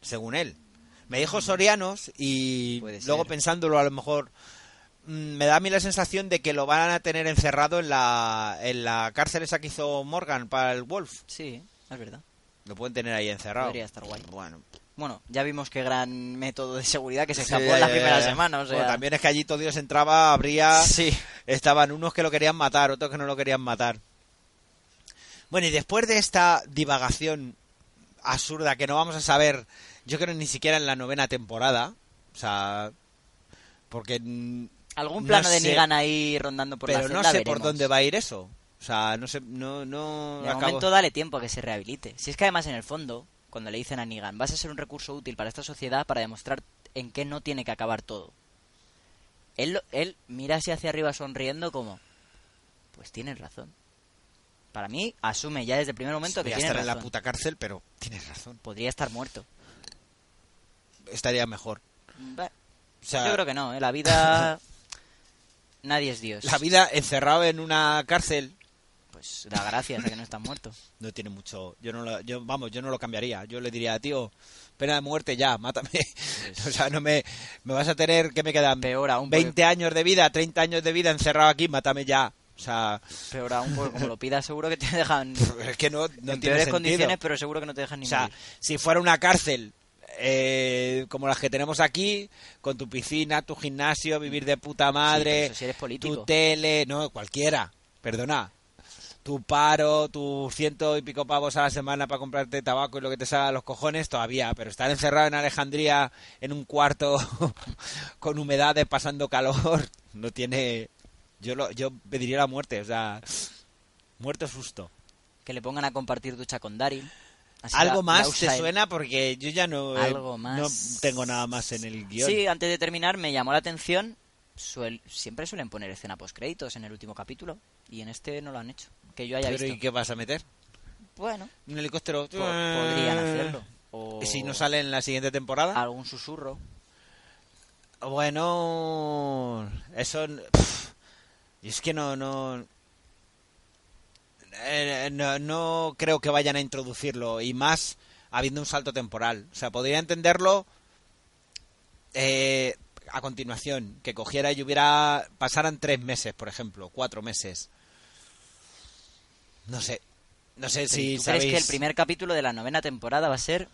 según él. Me dijo Sorianos y luego pensándolo a lo mejor me da a mí la sensación de que lo van a tener encerrado en la, en la cárcel esa que hizo Morgan para el Wolf. Sí, es verdad. Lo pueden tener ahí encerrado. Podría estar guay. Bueno, Bueno, ya vimos qué gran método de seguridad que se Sí, escapó en la primera semana. O sea... bueno, también es que allí todo Dios entraba, habría... Sí. Estaban unos que lo querían matar, otros que no lo querían matar. Bueno, y después de esta divagación absurda que no vamos a saber, yo creo ni siquiera en la novena temporada, o sea, porque... Algún no plano de Negan ahí rondando por Pero la no celda sé por dónde va a ir eso. O sea, no sé, no, no... De acabo- momento dale tiempo a que se rehabilite. Si es que además en el fondo, cuando le dicen a Negan, vas a ser un recurso útil para esta sociedad para demostrar en qué no tiene que acabar todo. Él, él mira así hacia arriba sonriendo como, pues tienes razón. Para mí, asume ya desde el primer momento que tiene estar en la razón. puta cárcel, pero tienes razón. Podría estar muerto. Estaría mejor. Bah, O sea, Yo creo que no, ¿eh? la vida... Nadie es Dios. la vida encerrado en una cárcel Pues da gracias a que no estás muerto. no tiene mucho yo no lo, yo vamos yo no lo cambiaría yo le diría tío pena de muerte ya mátame o sea no me me vas a tener que me quedan Peor aún, porque- 20 años de vida 30 años de vida encerrado aquí mátame ya o sea Peor aún, porque como lo pidas seguro que te dejan es que no, no en tiene peores sentido. condiciones, pero seguro que no te dejan ni o sea morir. si fuera una cárcel eh, como las que tenemos aquí con tu piscina tu gimnasio vivir de puta madre pero eso si eres político. tu tele no cualquiera perdona tu paro, tus ciento y pico pavos a la semana para comprarte tabaco y lo que te salga a los cojones, todavía. Pero estar encerrado en Alejandría en un cuarto con humedades, pasando calor, no tiene. Yo lo, yo pediría la muerte, o sea, muerto susto. Que le pongan a compartir ducha con Daryl. Así Algo la- más la te suena porque yo ya no, eh, más. no tengo nada más en el guion. Sí, antes de terminar me llamó la atención. suel- siempre suelen poner escena post créditos en el último capítulo y en este no lo han hecho. Que yo haya Pero visto. ¿y qué vas a meter? Bueno, ¿Un helicóptero? po- podrían hacerlo. O ¿Y si no sale en la siguiente temporada? algún susurro. Bueno, eso. pff, y es que no, no, eh, no. no creo que vayan a introducirlo. Y más habiendo un salto temporal. O sea, podría entenderlo. eh, a continuación, que cogiera y hubiera. pasaran tres meses, por ejemplo, cuatro meses. No sé. No sé si ¿Tú sabéis. crees que el primer capítulo de la novena temporada va a ser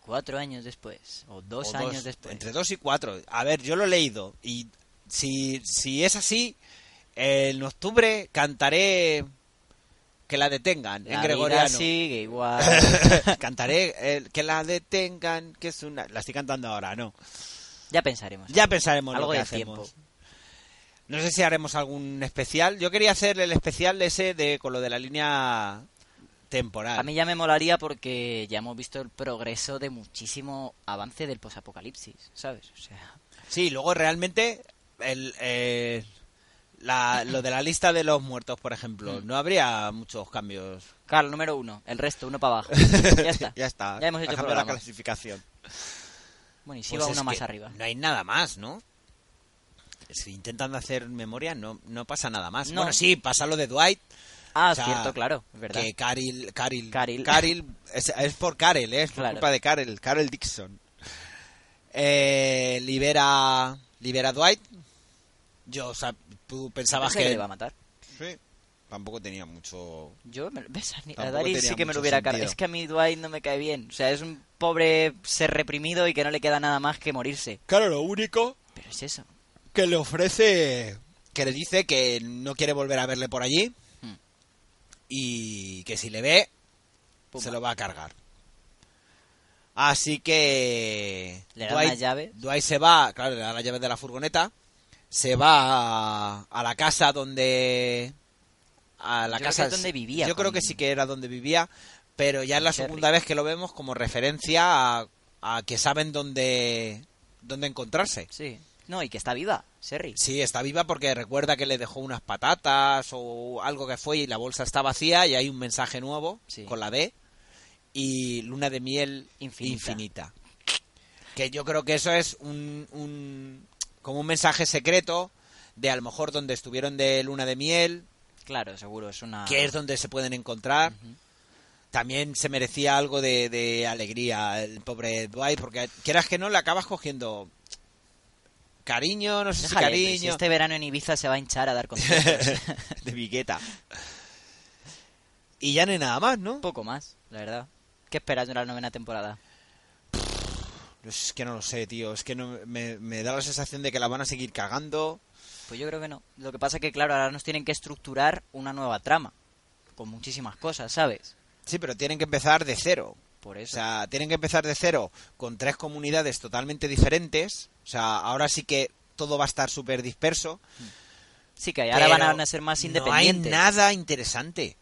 cuatro años después? O o dos años después. Entre dos y cuatro. A ver, yo lo he leído. Y si, si es así, en octubre cantaré que la detengan La en vida gregoriano. sigue igual. cantaré eh, que la detengan, que es una. La estoy cantando ahora, no. ya pensaremos. Ya pensaremos Algo lo que de hacemos. tiempo. No sé si haremos algún especial. Yo quería hacer el especial de ese de con lo de la línea temporal. A mí ya me molaría porque ya hemos visto el progreso de muchísimo avance del posapocalipsis, ¿sabes? O sea, Sí, luego realmente el, eh, la- lo de la lista de los muertos, por ejemplo, Mm. no habría muchos cambios. Carl, número uno, el resto, uno para abajo. Ya está. ya está. Ya hemos hecho cambiado la clasificación. Bueno, y si Pues va uno más arriba. No hay nada más, ¿no? Si intentan hacer memoria, no, no pasa nada más. No. Bueno, sí, pasa lo de Dwight. Ah, o sea, cierto, claro, es verdad. Que Caril, Caril, Caril. Caril- es, es por Karel, ¿eh? es por Claro. culpa de Karel, Karel Dixon. Eh, libera, libera a Dwight. Yo, o sea, tú pensabas Pensé que que, le iba a matar. Sí. tampoco tenía mucho... Yo, me- ¿ves? A, Daryl sí que me lo hubiera cargado. Es que a mí Dwight no me cae bien. O sea, es un pobre ser reprimido y que no le queda nada más que morirse. Claro, lo único Pero es eso. que le ofrece, que le dice que no quiere volver a verle por allí Hmm. y que si le ve, Pumba. se lo va a cargar. Así que Le dan las llaves. Dwight se va, claro, le da las llaves de la furgoneta, se va a, a la casa donde a la Yo creo casa que es donde vivía Yo creo que sí que era donde vivía, pero ya es la Cherry. segunda vez que lo vemos como referencia a, a que saben dónde dónde encontrarse. Sí. No, y que está viva, Serry. Sí, está viva porque recuerda que le dejó unas patatas o algo que fue y la bolsa está vacía y hay un mensaje nuevo Sí. con la D y luna de miel Infinita. infinita. Que yo creo que eso es un, un- como un mensaje secreto de a lo mejor donde estuvieron de luna de miel, Claro, seguro, es una... que es donde se pueden encontrar. También se merecía algo de, de alegría el pobre Dwight, porque quieras que no, le acabas cogiendo cariño, no sé Déjale, si pues, si cariño. este verano en Ibiza se va a hinchar a dar conciertos. de Vigueta. Y ya no hay nada más, ¿no? Poco más, la verdad. ¿Qué esperas de la novena temporada? Es que no lo sé, tío. Es que no, me, me da la sensación de que la van a seguir cagando. Pues yo creo que no. Lo que pasa que, claro, ahora nos tienen que estructurar una nueva trama. Con muchísimas cosas, ¿sabes? Sí, pero tienen que empezar de cero. Por O eso. sea, tienen que empezar de cero con tres comunidades totalmente diferentes. O sea, ahora sí que todo va a estar súper disperso. sí, que ahora van a ser más No independientes. hay nada interesante.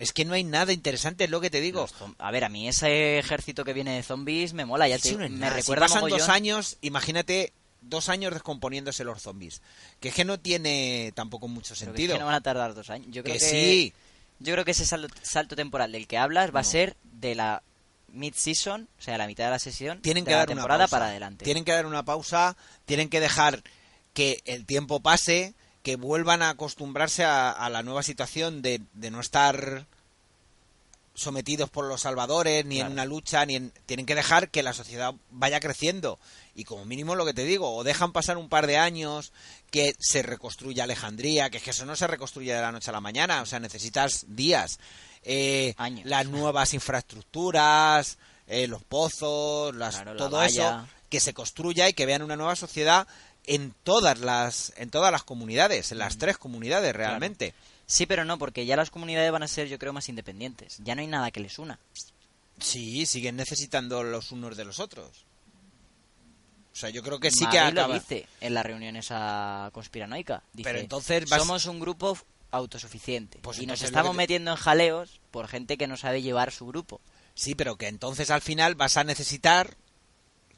Es que no hay nada interesante, es lo que te digo. A ver, a mí ese ejército que viene de zombies me mola. Ya te, no me nada. Si recuerda pasan dos años, imagínate dos años descomponiéndose los zombies. Que es que no tiene tampoco mucho pero que es sentido. que no van a tardar dos años. Yo creo que que, sí. Yo creo que ese salto, salto temporal del que hablas va a ser de la mid-season, o sea, la mitad de la sesión, Tienen de que la dar temporada una pausa. para adelante. Tienen que dar una pausa, tienen que dejar que el tiempo pase, que vuelvan a acostumbrarse a, a la nueva situación de, de no estar sometidos por los salvadores, ni Claro. en una lucha, ni en... Tienen que dejar que la sociedad vaya creciendo. Y como mínimo lo que te digo, o dejan pasar un par de años, que se reconstruya Alejandría, que es que eso no se reconstruye de la noche a la mañana, o sea, necesitas días. Eh, Años. Las nuevas infraestructuras, eh, los pozos, las, Claro, la todo eso, que se construya y que vean una nueva sociedad en todas las en todas las comunidades, en Mm. las tres comunidades realmente. Sí, pero no, porque ya las comunidades van a ser, yo creo, más independientes. Ya no hay nada que les una. Sí, siguen necesitando los unos de los otros. O sea, yo creo que sí Madrid que lo acaba... dice en la reunión esa conspiranoica. Dice, Pero entonces vas- somos un grupo autosuficiente Pues y nos lo estamos te- metiendo en jaleos por gente que no sabe llevar su grupo. Sí, pero que entonces al final vas a necesitar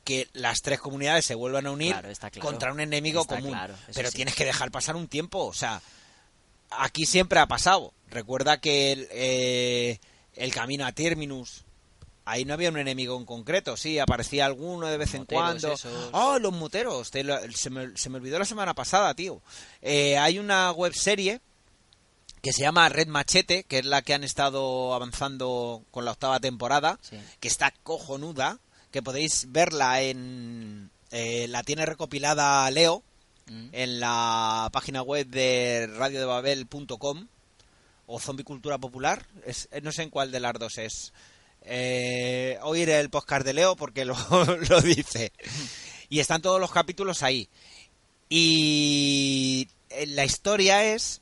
que las tres comunidades se vuelvan a unir Claro, está claro. contra un enemigo Está común. claro, pero sí. tienes que dejar pasar un tiempo. O sea, aquí siempre ha pasado. Recuerda que el, eh, el camino a Terminus, ahí no había un enemigo en concreto. Sí, aparecía alguno de vez en cuando. ¡Oh, los moteros! Te lo- se, me, se me olvidó la semana pasada, tío. Eh, hay una web serie que se llama Red Machete, que es la que han estado avanzando con la octava temporada, Sí. que está cojonuda, que podéis verla en... eh, la tiene recopilada Leo Mm. en la página web de radiodebabel.com o Zombie Cultura Popular, es, eh, no sé en cuál de las dos es. Eh, oír el podcast de Leo porque lo, lo dice. Y están todos los capítulos ahí. Y eh, la historia es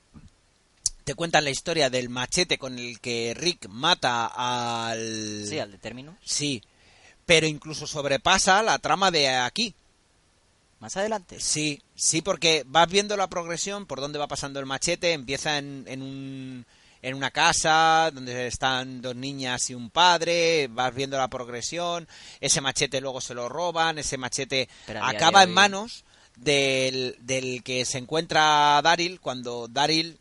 te cuentan la historia del machete con el que Rick mata al Sí, al de término. Sí, pero incluso sobrepasa la trama de aquí. Más adelante. Sí, sí, porque vas viendo la progresión por dónde va pasando el machete. Empieza en, en, un, en una casa donde están dos niñas y un padre. Vas viendo la progresión. Ese machete luego se lo roban. Ese machete Pero a día acaba en manos del, del que se encuentra Daryl cuando Daryl,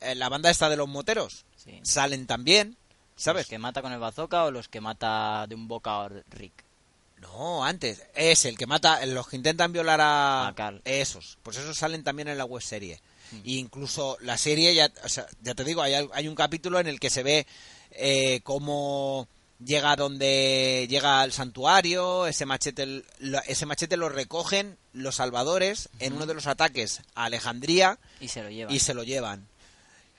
eh, la banda esta de los moteros, Sí. salen también. ¿Sabes? ¿Los que mata con el bazooka o los que mata de un boca Rick? No, antes. Es el que mata, los que intentan violar a... A Carl. Esos. Pues esos salen también en la web serie. Mm. E incluso la serie, ya, o sea, ya te digo, hay, un capítulo en el que se ve eh, cómo llega donde llega al santuario, ese machete, lo- ese machete lo recogen los salvadores en uno de los ataques a Alejandría Y se lo lleva. y se lo llevan.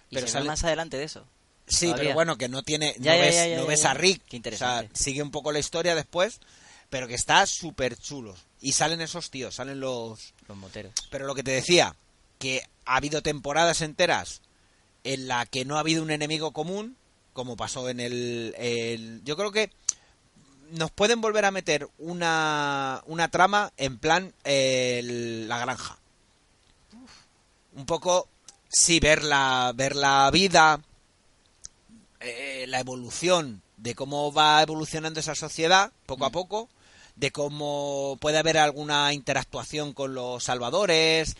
Y pero se sale- más adelante de eso. Sí, Todavía. pero bueno, que no tiene, no, Ya, ves, ya, no ves a Rick. Qué O sea, sigue un poco la historia después, pero que está súper chulo. Y salen esos tíos, salen los... Los moteros. Pero lo que te decía, que ha habido temporadas enteras en la que no ha habido un enemigo común, como pasó en el... el- yo creo que nos pueden volver a meter una, una trama en plan el- la granja. Un poco, sí, ver la, ver la vida, eh, la evolución de cómo va evolucionando esa sociedad poco a poco, de cómo puede haber alguna interactuación con los salvadores,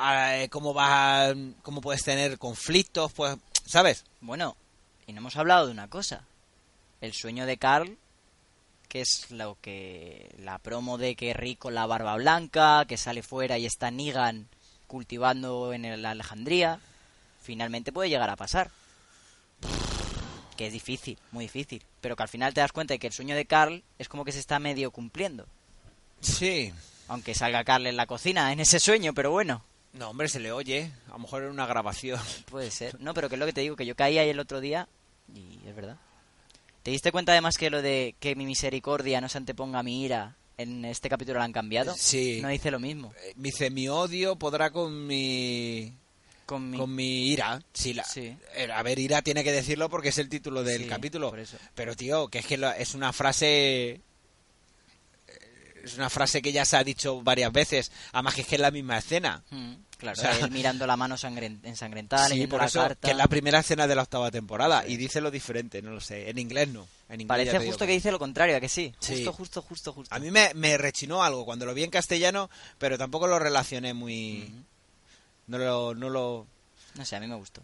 eh, cómo va, cómo puedes tener conflictos, pues, ¿sabes? Bueno, y no hemos hablado de una cosa. El sueño de Carl, que es lo que la promo de que Rick con la barba blanca, que sale fuera y está Negan cultivando en el Alejandría, finalmente puede llegar a pasar. Que es difícil, muy difícil, pero que al final te das cuenta de que el sueño de Carl es como que se está medio cumpliendo. Sí. Aunque salga Carl en la cocina en ese sueño, pero bueno, No, hombre, se le oye. A lo mejor era una grabación. Puede ser. No, pero que es lo que te digo, que yo caí ahí el otro día y es verdad. ¿Te diste cuenta además que lo de que mi misericordia no se anteponga a mi ira en este capítulo lo han cambiado? Sí. No dice lo mismo. Eh, Dice, mi odio podrá con mi... Con mi... Con mi ira. Sí, la... Sí. eh, A ver, ira tiene que decirlo porque es el título del Sí, capítulo. Pero, tío, que es que es una frase... Es una frase que ya se ha dicho varias veces. Además que es que es la misma escena. Mm, claro, O sea- él mirando la mano sangren- ensangrentada, sí, por la eso carta. que es la primera escena de la octava temporada. Y dice lo diferente, no lo sé. En inglés no. En inglés Parece justo que dice lo contrario, ¿a que sí? Sí. Justo, justo, justo, justo. A mí me, me rechinó algo cuando lo vi en castellano, pero tampoco lo relacioné muy... No lo... No lo... No sé, a mí me gustó.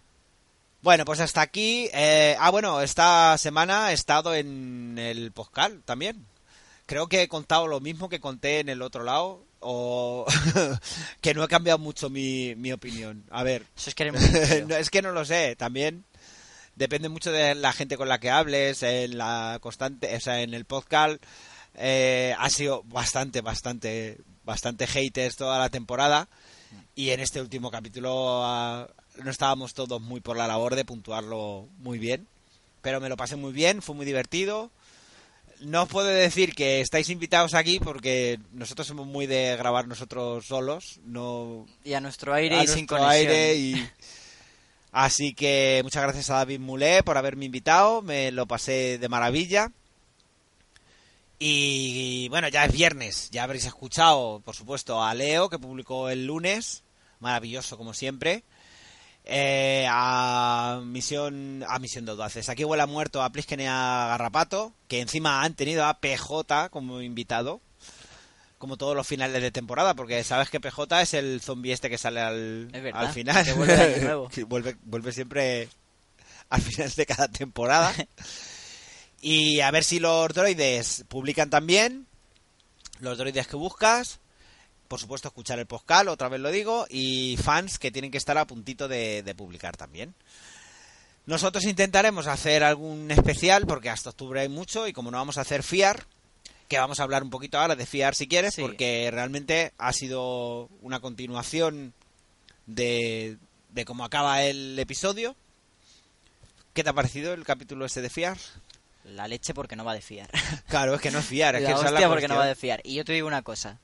Bueno, pues hasta aquí. eh, ah, bueno, esta semana he estado en el Poscal también. Creo que he contado lo mismo que conté en el otro lado. O que no he cambiado mucho mi, mi opinión. A ver, Eso es que no, es que no lo sé. También depende mucho de la gente con la que hables, en la constante, o sea, en el podcast. eh, ha sido bastante, bastante, bastante haters toda la temporada. Y en este último capítulo ah, no estábamos todos muy por la labor de puntuarlo muy bien. Pero me lo pasé muy bien, fue muy divertido. No os puedo decir que estáis invitados aquí porque nosotros somos muy de grabar nosotros solos. No Y a nuestro aire a y sin conexión. aire y así que muchas gracias a David Mulé por haberme invitado me lo pasé de maravilla y bueno ya es viernes ya habréis escuchado por supuesto a Leo que publicó el lunes maravilloso como siempre eh, a misión a misión de audaces aquí huele a muerto a Plisken y a Garrapato que encima han tenido a PJ como invitado como todos los finales de temporada, porque sabes que PJ es el zombie este que sale al, Es verdad, al final. que vuelve el año nuevo. Que vuelve, vuelve siempre al final de cada temporada. y a ver si los droides publican también. Los droides que buscas. Por supuesto, escuchar el podcast, otra vez lo digo. Y fans que tienen que estar a puntito de, de publicar también. Nosotros intentaremos hacer algún especial, porque hasta octubre hay mucho, y como no vamos a hacer FIAR, que vamos a hablar un poquito ahora de FIAR si quieres, Sí. porque realmente ha sido una continuación de, de cómo acaba el episodio. ¿Qué te ha parecido el capítulo ese de FIAR? La leche porque no va de fiar. Claro, es que no es FIAR, es la que esa es hostia la porque no va de fiar. Y yo te digo una cosa.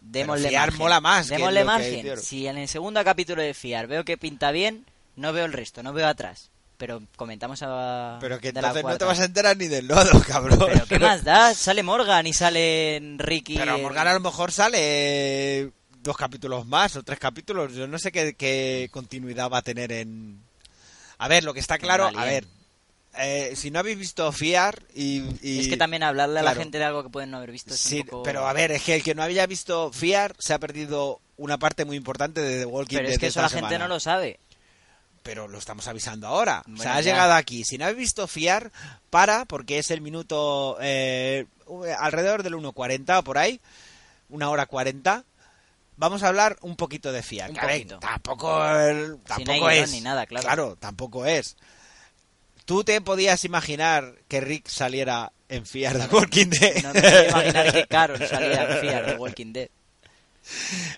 Démosle Fiar margen. mola más Démosle margen. Si en el segundo capítulo de fiar veo que pinta bien, no veo el resto, no veo atrás. Pero comentamos a... Pero que entonces no te vas a enterar ni del lodo, cabrón. Pero ¿qué más da? Sale Morgan y sale Ricky. Pero Morgan a lo mejor sale dos capítulos más o tres capítulos. Yo no sé qué, qué continuidad va a tener en... A ver, lo que está claro... A ver. Eh, si no habéis visto Fiar y... y- Es que también hablarle a la gente de algo que pueden no haber visto es Sí, un poco... pero a ver, es que el que no había visto Fiar se ha perdido una parte muy importante de The Walking Pero Dead es que eso la gente no lo sabe. pero lo estamos avisando ahora. o Bueno, sea, has ya. llegado aquí. Si no has visto fiar, para, porque es el minuto eh, alrededor del 1.40 o por ahí, una hora 40. Vamos a hablar un poquito de fiar. Un Que, ver, tampoco, el- tampoco es. ni nada, claro. Claro, tampoco es. ¿Tú te podías imaginar que Rick saliera en fiar de Walking Dead? No me quiero imaginar que Carol salía en fiar de Walking Dead.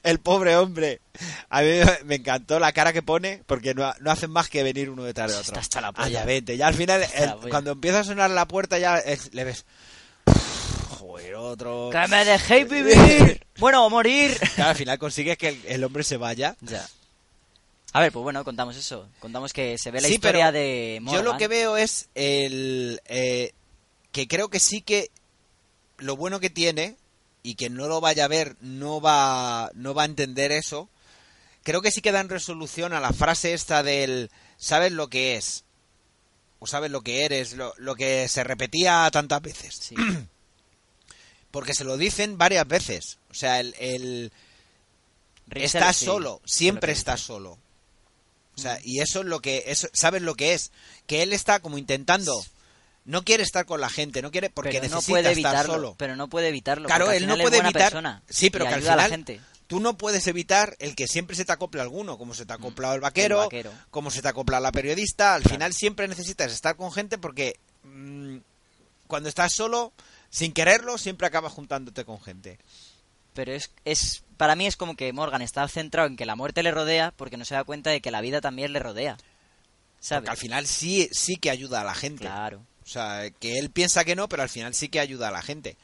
El pobre hombre. A mí me- encantó la cara que pone porque no, no hacen más que venir uno detrás de otro. Está hasta la Ah, polla. ya vete. Ya al final, el- cuando empieza a sonar la puerta, ya es- le ves. Joder, otro. ¡Que me dejéis vivir! bueno, o morir. Claro, al final consigues que el, el hombre se vaya. Ya. A ver, pues bueno, contamos eso. Contamos que se ve la Sí, historia pero de Yo Morgan. lo que veo es el eh, que creo que sí que lo bueno que tiene y que no lo vaya a ver no va no va a entender eso. Creo que sí que dan resolución a la frase esta del sabes lo que es o sabes lo que eres, lo, lo que se repetía tantas veces. Sí. Porque se lo dicen varias veces. O sea, el, el Rick estás sí, solo, siempre estás solo. O sea, y eso es lo que, eso, sabes lo que es, que él está como intentando, no quiere estar con la gente, no quiere porque pero no necesita puede estar evitarlo. solo. Pero no puede evitarlo. Claro, él no final puede evitar, persona sí, pero que al a la final gente. tú no puedes evitar el que siempre se te acople alguno, como se te ha acoplado el vaquero, Mm, el vaquero. como se te acopla la periodista, al Claro. final siempre necesitas estar con gente porque mm, cuando estás solo, sin quererlo, siempre acabas juntándote con gente. Pero es, es para mí es como que Morgan está centrado en que la muerte le rodea porque no se da cuenta de que la vida también le rodea. ¿Sabes? Porque al final sí, sí que ayuda a la gente. Claro. O sea, que él piensa que no, pero al final sí que ayuda a la gente.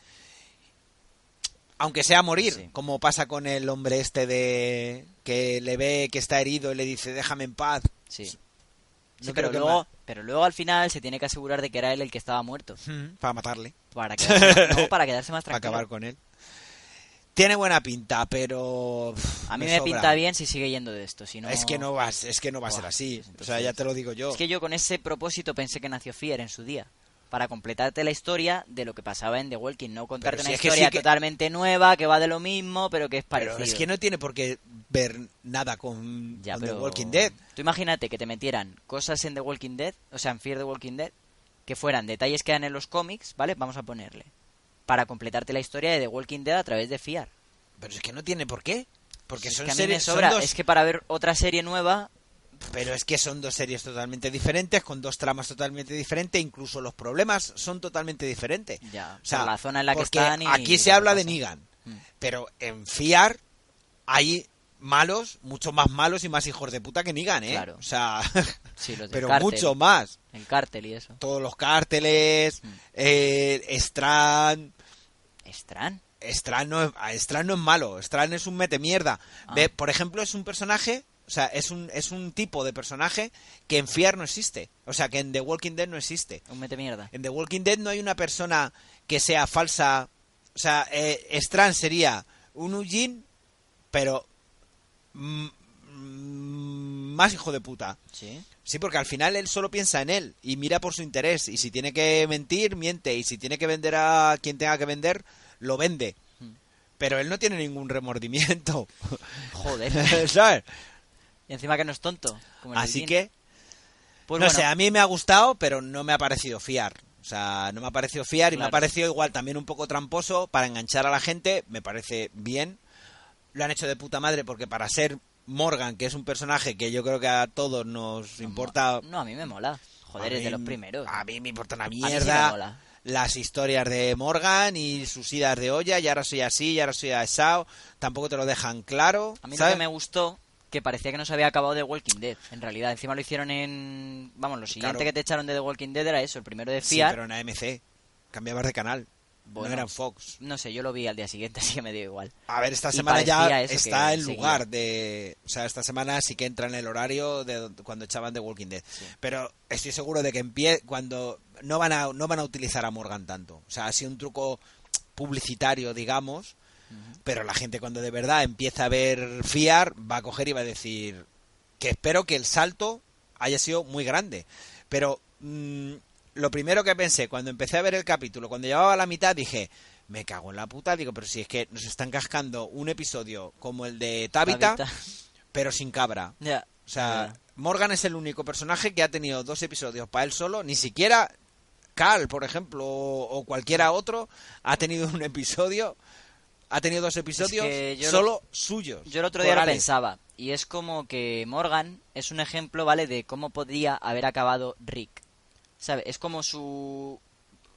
Aunque sea morir, Sí. como pasa con el hombre este de que le ve que está herido y le dice déjame en paz. Sí. No Sí, creo pero, que luego, pero luego al final se tiene que asegurar de que era él el que estaba muerto. para matarle, Para quedarse más, no, para quedarse más para tranquilo. acabar con él. Tiene buena pinta, pero A mí me, pinta bien si sigue yendo de esto. Si no... Es que no va, es que no va a ser así. o sea, ya te lo digo yo. Es que yo con ese propósito pensé que nació Fear en su día. Para completarte la historia de lo que pasaba en The Walking. No contarte Pero si una sí historia que- totalmente nueva, que va de lo mismo, pero que es pero parecido. es que no tiene por qué ver nada con, Ya, con pero... The Walking Dead. Tú imagínate que te metieran cosas en The Walking Dead, o sea, en Fear the Walking Dead, que fueran detalles que dan en los cómics, ¿vale? Vamos a ponerle. Para completarte la historia de The Walking Dead a través de Fear. Pero es que no tiene por qué. Porque son que series, son sobra. dos- Es que para ver otra serie nueva, Pero es que son dos series totalmente diferentes, con dos tramas totalmente diferentes, incluso los problemas son totalmente diferentes. ya, O sea, la zona en la que están y aquí se habla de. Negan, Mm. pero en Fiar hay malos, mucho más malos y más hijos de puta que Negan, ¿eh? Claro. O sea, Sí, pero cártel, mucho más. El cártel y eso. Todos los cárteles, Mm. eh, Strand, Estran. Strand no, es, Strand no es malo, Strand es un mete mierda. Ah. Ve, por ejemplo, es un personaje, o sea, es un, es un tipo de personaje que en Fear no existe. O sea, que en The Walking Dead no existe. Un mete mierda. En The Walking Dead no hay una persona que sea falsa. O sea, eh, Strand sería un Eugene, pero más hijo de puta. Sí. Sí, porque al final él solo piensa en él y mira por su interés. Y si tiene que mentir, miente. Y si tiene que vender a quien tenga que vender, lo vende. Pero él no tiene ningún remordimiento. Joder. ¿Sabes? y encima que no es tonto. como el Así que, Pues no bueno, sé, a mí me ha gustado, pero no me ha parecido fiar. O sea, no me ha parecido fiar y me ha parecido igual también un poco tramposo para enganchar a la gente. Me parece bien. Lo han hecho de puta madre porque para ser Morgan, que es un personaje que yo creo que a todos nos importa. No, a mí me mola. Joder, es de los primeros. A mí me importa una mí sí me mierda. mola. las historias de Morgan y sus idas de olla, y ahora soy así, y ahora soy asado. Tampoco te lo dejan claro. A mí lo que me gustó, que parecía que no se había acabado The Walking Dead. En realidad, encima lo hicieron en... Vamos, lo siguiente Claro. que te echaron de The Walking Dead era eso, el primero de Sí, Fiar. pero en AMC. Cambiabas de canal. Bueno. no eran Fox. No sé, yo lo vi al día siguiente, así que me dio igual. A ver, esta Y semana ya está en seguía. lugar de... O sea, esta semana sí que entra en el horario de cuando echaban The Walking Dead. Pero estoy seguro de que en pie, cuando... No van, a, no van a utilizar a Morgan tanto. O sea, ha sido un truco publicitario, digamos. Pero la gente cuando de verdad empieza a ver Fiar va a coger y va a decir que espero que el salto haya sido muy grande. Pero mm, lo primero que pensé cuando empecé a ver el capítulo, cuando llevaba a la mitad, dije, me cago en la puta, digo, pero si es que nos están cascando un episodio como el de Tabitha, Tabitha. pero sin cabra. O sea. Morgan es el único personaje que ha tenido dos episodios para él solo, ni siquiera Cal, por ejemplo, o, cualquiera otro ha tenido un episodio, ha tenido dos episodios que yo solo suyos. Yo el otro día lo pensaba, y es como que Morgan es un ejemplo, ¿vale?, de cómo podría haber acabado Rick. Es como su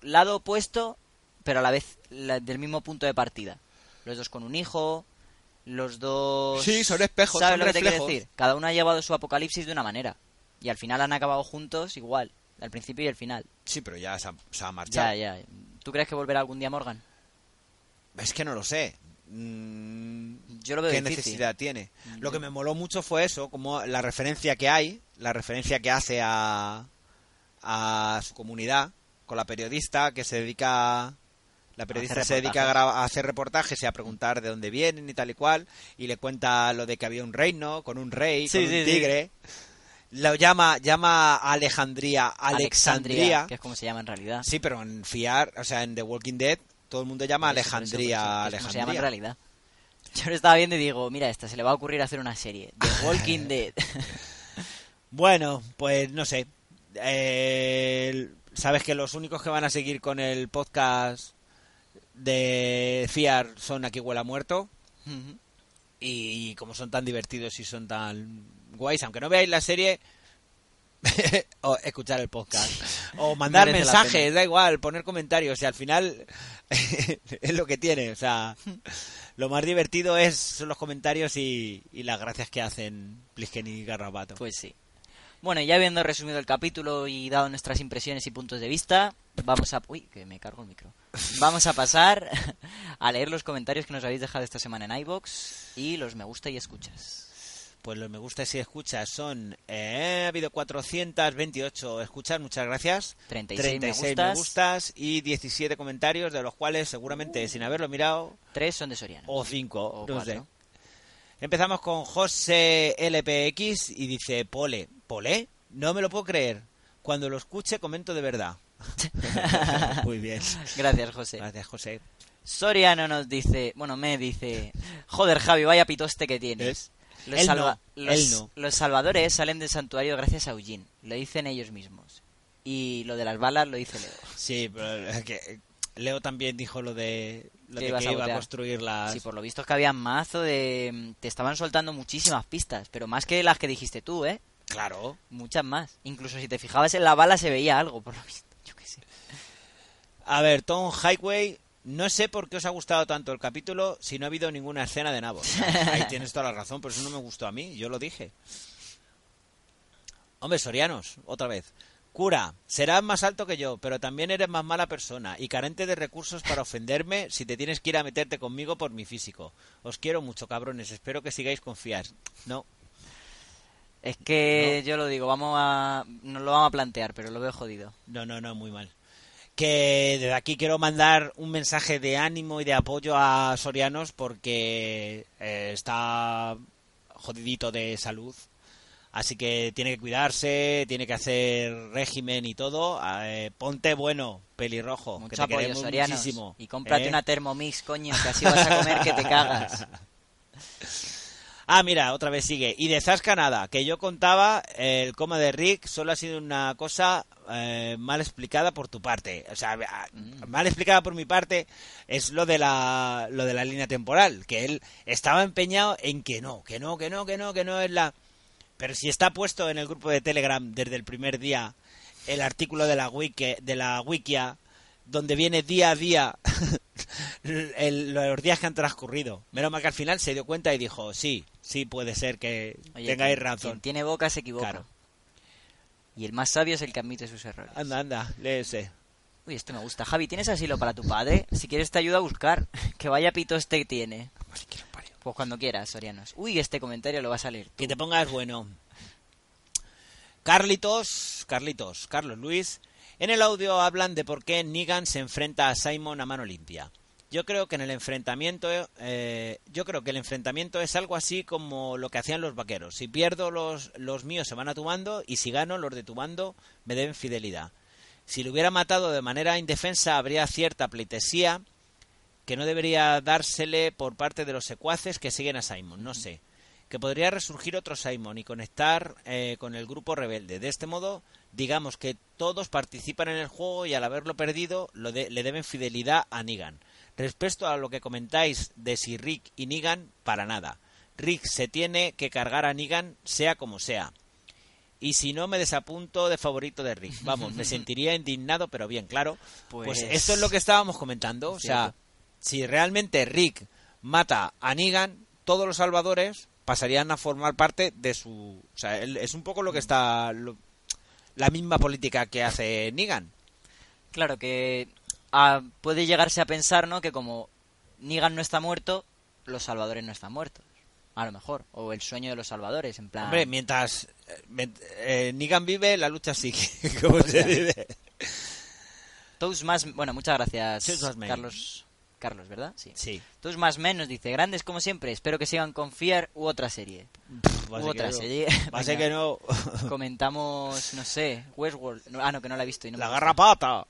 lado opuesto, pero a la vez la- del mismo punto de partida. Los dos con un hijo, los dos... Sí, son espejos, ¿Sabes son lo que te quiero decir? Cada uno ha llevado su apocalipsis de una manera. Y al final han acabado juntos igual, al principio y el final. Sí, pero ya se ha, se ha marchado. Ya, ya. ¿Tú crees que volverá algún día Morgan? Es que no lo sé. Mm, Yo lo veo ¿Qué difícil. necesidad tiene? Lo que me moló mucho fue eso, como la referencia que hay, la referencia que hace a, a su comunidad, con la periodista que se dedica... La periodista se dedica a, reportajes. gra- a hacer reportajes y a preguntar de dónde vienen y tal y cual, y le cuenta lo de que había un reino, con un rey, Sí, con sí, un sí. tigre. Lo llama, llama Alejandría Alexandria. que es como se llama en realidad. Sí, pero en Fiar, o sea, en The Walking Dead, todo el mundo llama eso, eso, Alejandría, como se llama en Alejandría. realidad. Yo lo estaba viendo y digo, mira, esta se le va a ocurrir hacer una serie. The Walking Dead. Bueno, pues no sé. Eh, Sabes que los únicos que van a seguir con el podcast de Fiar son Aquí Huela Muerto. Y como son tan divertidos y son tan guays, aunque no veáis la serie, o escuchar el podcast. O mandar Merece mensajes, da igual, poner comentarios. Y al final es lo que tiene. O sea, lo más divertido es son los comentarios y, y las gracias que hacen Plisken y Garrabato. Pues sí. Bueno, ya habiendo resumido el capítulo y dado nuestras impresiones y puntos de vista, vamos a... Uy, que me cargo el micro. Vamos a pasar a leer los comentarios que nos habéis dejado esta semana en iBox y los me gusta y escuchas. Pues los me gusta y escuchas son. Eh, ha habido 428 escuchas, muchas gracias. 36 me me gustas. gustas y 17 comentarios, de los cuales seguramente sin haberlo mirado, Tres son de Soriano. o 5, O no sé. Empezamos con José LPX y dice: Pole, ¿Pole? No me lo puedo creer. Cuando lo escuche, comento de verdad. Muy bien. Gracias, José. Gracias, José. Soriano nos dice, bueno, me dice, joder Javi, vaya pitoste que tienes. ¿Ves? Los, Él no, los- él no. los salvadores salen del santuario gracias a Eugene, lo dicen ellos mismos. Y lo de las balas lo dice Leo. Sí, pero es que Leo también dijo lo de, lo Que de iba a que iba a sabotear. construir las. Sí, por lo visto es que había mazo de... Te estaban soltando muchísimas pistas, pero más que las que dijiste tú, ¿eh? Claro. Muchas más. Incluso si te fijabas en la bala se veía algo, por lo visto. Yo qué sé. A ver, Tom Highway, no sé por qué os ha gustado tanto el capítulo si no ha habido ninguna escena de nabos. Ahí tienes toda la razón, pero eso no me gustó a mí, yo lo dije. Hombre, Sorianos, otra vez. Cura, serás más alto que yo, pero también eres más mala persona y carente de recursos para ofenderme si te tienes que ir a meterte conmigo por mi físico. Os quiero mucho, cabrones, espero que sigáis confiar. No, Es que yo lo digo, vamos a... Nos lo vamos a plantear, pero lo veo jodido. No, no, no, muy mal. Que desde aquí quiero mandar un mensaje de ánimo y de apoyo a Sorianos porque eh, está jodidito de salud. Así que tiene que cuidarse, tiene que hacer régimen y todo. Eh, ponte bueno, pelirrojo. que Mucho te apoyo, queremos Sorianos. muchísimo. Y cómprate ¿eh? una Thermomix, coño, que así vas a comer que te cagas. Ah, mira, otra vez sigue. Y de Zasca nada, que yo contaba, el coma de Rick solo ha sido una cosa eh, mal explicada por tu parte. O sea, ah, mal explicada por mi parte es lo de la lo de la línea temporal, que él estaba empeñado en que no, que no, que no, que no, que no es la pero si está puesto en el grupo de Telegram desde el primer día el artículo de la wiki de la wikia donde viene día a día el- los días que han transcurrido. Menos mal que al final se dio cuenta y dijo, sí, sí puede ser que Oye, tengáis quien- razón. Quien tiene boca se equivoca. Claro. Y el más sabio es el que admite sus errores. Anda, anda, léese. Uy, esto me gusta. Javi, ¿tienes asilo para tu padre? Si quieres te ayudo a buscar. Que vaya pito este que tiene. Pues cuando quieras, Sorianos. Uy, este comentario lo vas a tú. Que te pongas bueno. Carlitos, Carlitos, Carlos Luis, en el audio hablan de por qué Negan se enfrenta a Simon a mano limpia. Yo creo que en el enfrentamiento, eh, yo creo que el enfrentamiento es algo así como lo que hacían los vaqueros. Si pierdo los, los míos se van a tu bando y si gano los de tu bando me deben fidelidad. Si lo hubiera matado de manera indefensa habría cierta pleitesía que no debería dársele por parte de los secuaces que siguen a Simon. No sé que podría resurgir otro Simon y conectar eh, con el grupo rebelde. De este modo, digamos que todos participan en el juego y al haberlo perdido lo de- le deben fidelidad a Negan. Respecto a lo que comentáis de si Rick y Negan, para nada. Rick se tiene que cargar a Negan sea como sea. Y si no, me desapunto de favorito de Rick. Vamos, me sentiría indignado, pero bien, claro. Pues, Pues- esto es lo que estábamos comentando. O sea, si realmente Rick mata a Negan, todos los salvadores pasarían a formar parte de su... O sea, es un poco lo que está... lo- la misma política que hace Negan. Claro que ah, puede llegarse a pensar, ¿no? Que como Negan no está muerto, los salvadores no están muertos. A lo mejor. O el sueño de los salvadores, en plan... Hombre, mientras eh, eh, Negan vive, la lucha sigue. como se dice. Toast más... Bueno, muchas gracias. Carlos. Carlos, ¿verdad? Sí. Sí. Toast más men nos dice, grandes como siempre, espero que sigan con u otra serie. U otra que no. serie. Venga. que no. Comentamos, no sé, Westworld. No, ah, no, que no la he visto. Y no La garrapata.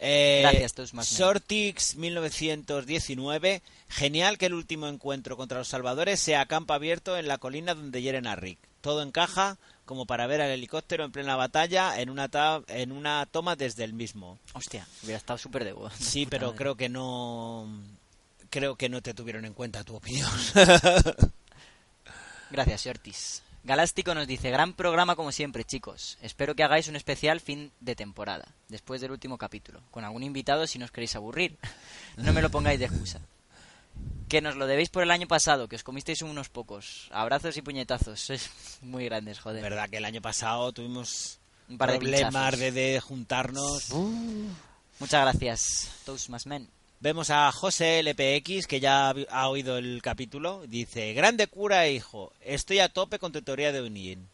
Eh, Gracias, Toast más. Sortix 1919. Genial que el último encuentro contra los salvadores sea a campo abierto en la colina donde hieren a Rick. Todo encaja como para ver al helicóptero en plena batalla en una, ta- en una toma desde el mismo. Hostia, hubiera estado súper de huevo. Sí, pero madre. creo que no. Creo que no te tuvieron en cuenta tu opinión. Gracias, Ortiz. Galástico nos dice, gran programa como siempre, chicos. Espero que hagáis un especial fin de temporada, después del último capítulo, con algún invitado si no os queréis aburrir. No me lo pongáis de excusa. Que nos lo debéis por el año pasado, que os comisteis unos pocos. Abrazos y puñetazos, sois muy grandes, joder. Verdad que el año pasado tuvimos Un par de problemas de, de juntarnos. Muchas gracias, Toastmasmen. Vemos a José LPX, que ya ha oído el capítulo. Dice, grande cura hijo, estoy a tope con tu teoría de Unien.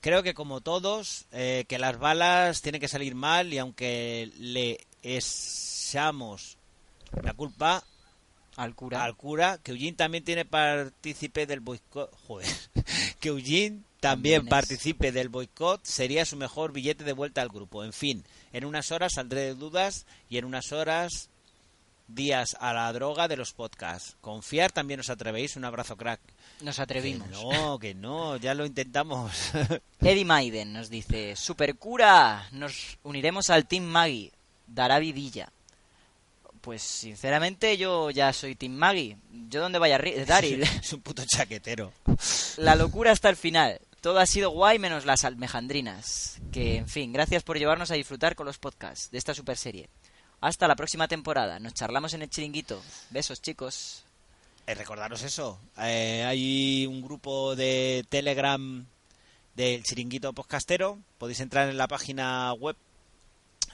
Creo que como todos, eh, que las balas tienen que salir mal y aunque le echamos la culpa Al cura. al cura, que Eugene también tiene partícipe del boicot. Joder. Que Eugene también participe del boicot sería su mejor billete de vuelta al grupo. En fin, en unas horas saldré de dudas y en unas horas días a la droga de los podcasts. Confiar también os atrevéis. Un abrazo, crack. Nos Que atrevimos. no, que no, ya lo intentamos. Eddie Maiden nos dice, Super cura, nos uniremos al Team Maggie. Dará vidilla. Pues sinceramente yo ya soy Team Maggie. Yo donde vaya Daryl. es un puto chaquetero. La locura hasta el final. Todo ha sido guay menos las almejandrinas. Que, en fin, gracias por llevarnos a disfrutar con los podcasts de esta super serie. Hasta la próxima temporada. Nos charlamos en el chiringuito. Besos, chicos. Eh, recordaros eso. eh, hay un grupo de Telegram del Chiringuito Podcastero. Podéis entrar en la página web,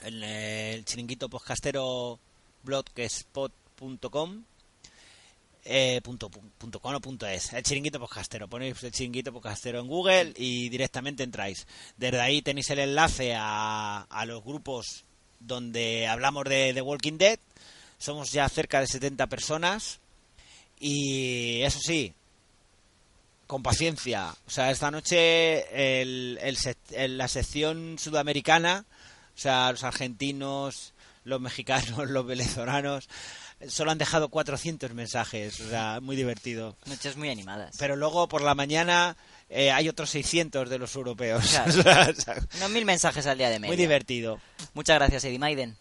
en el Chiringuito Podcastero blogspot.com. Eh, punto, pu- punto com punto es el chiringuito podcastero ponéis el chiringuito podcastero en Google y directamente entráis desde ahí tenéis el enlace a, a los grupos donde hablamos de The Walking Dead somos ya cerca de 70 personas y eso sí, con paciencia. O sea, esta noche el, el- la sección sudamericana, o sea, los argentinos, los mexicanos, los venezolanos, solo han dejado 400 mensajes. O sea, muy divertido. Noches muy animadas. Pero luego por la mañana eh, hay otros 600 de los europeos. Claro. Unos mil mensajes al día de media. muy divertido. Muchas gracias, Eddie Maiden.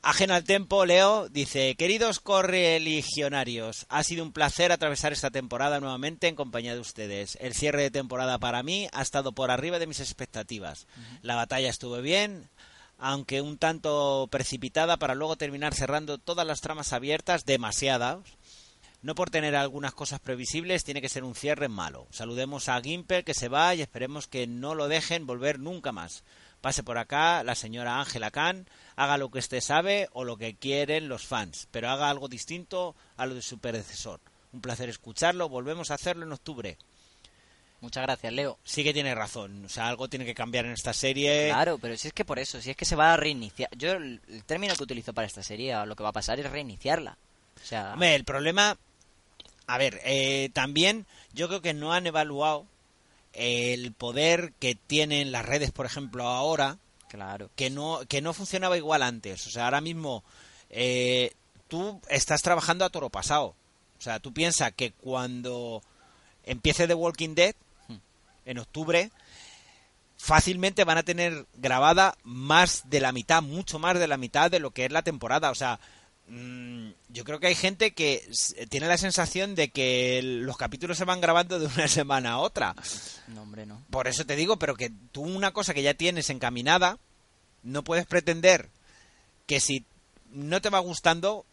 Ajeno al tiempo, Leo dice, queridos correligionarios, ha sido un placer atravesar esta temporada nuevamente en compañía de ustedes. El cierre de temporada para mí ha estado por arriba de mis expectativas. La batalla estuvo bien, aunque un tanto precipitada para luego terminar cerrando todas las tramas abiertas, demasiadas. No por tener algunas cosas previsibles tiene que ser un cierre malo. Saludemos a Gimper que se va y esperemos que no lo dejen volver nunca más. Pase por acá la señora Ángela Khan, haga lo que usted sabe o lo que quieren los fans, pero haga algo distinto a lo de su predecesor. Un placer escucharlo, volvemos a hacerlo en octubre. Muchas gracias, Leo. Sí que tiene razón, o sea, algo tiene que cambiar en esta serie. Claro, pero si es que por eso, si es que se va a reiniciar. Yo el, término que utilizo para esta serie, lo que va a pasar es reiniciarla. O sea, Hombre, el problema, a ver, eh, también yo creo que no han evaluado el poder que tienen las redes, por ejemplo, ahora, claro. que no, que no funcionaba igual antes. O sea, ahora mismo eh, tú estás trabajando a toro pasado. O sea, tú piensas que cuando empiece The Walking Dead. En octubre, fácilmente van a tener grabada más de la mitad, mucho más de la mitad de lo que es la temporada. O sea, mm, yo creo que hay gente que tiene la sensación de que los capítulos se van grabando de una semana a otra. No, hombre, no. Por eso te digo, pero que tú una cosa que ya tienes encaminada, no puedes pretender que si no te va gustando,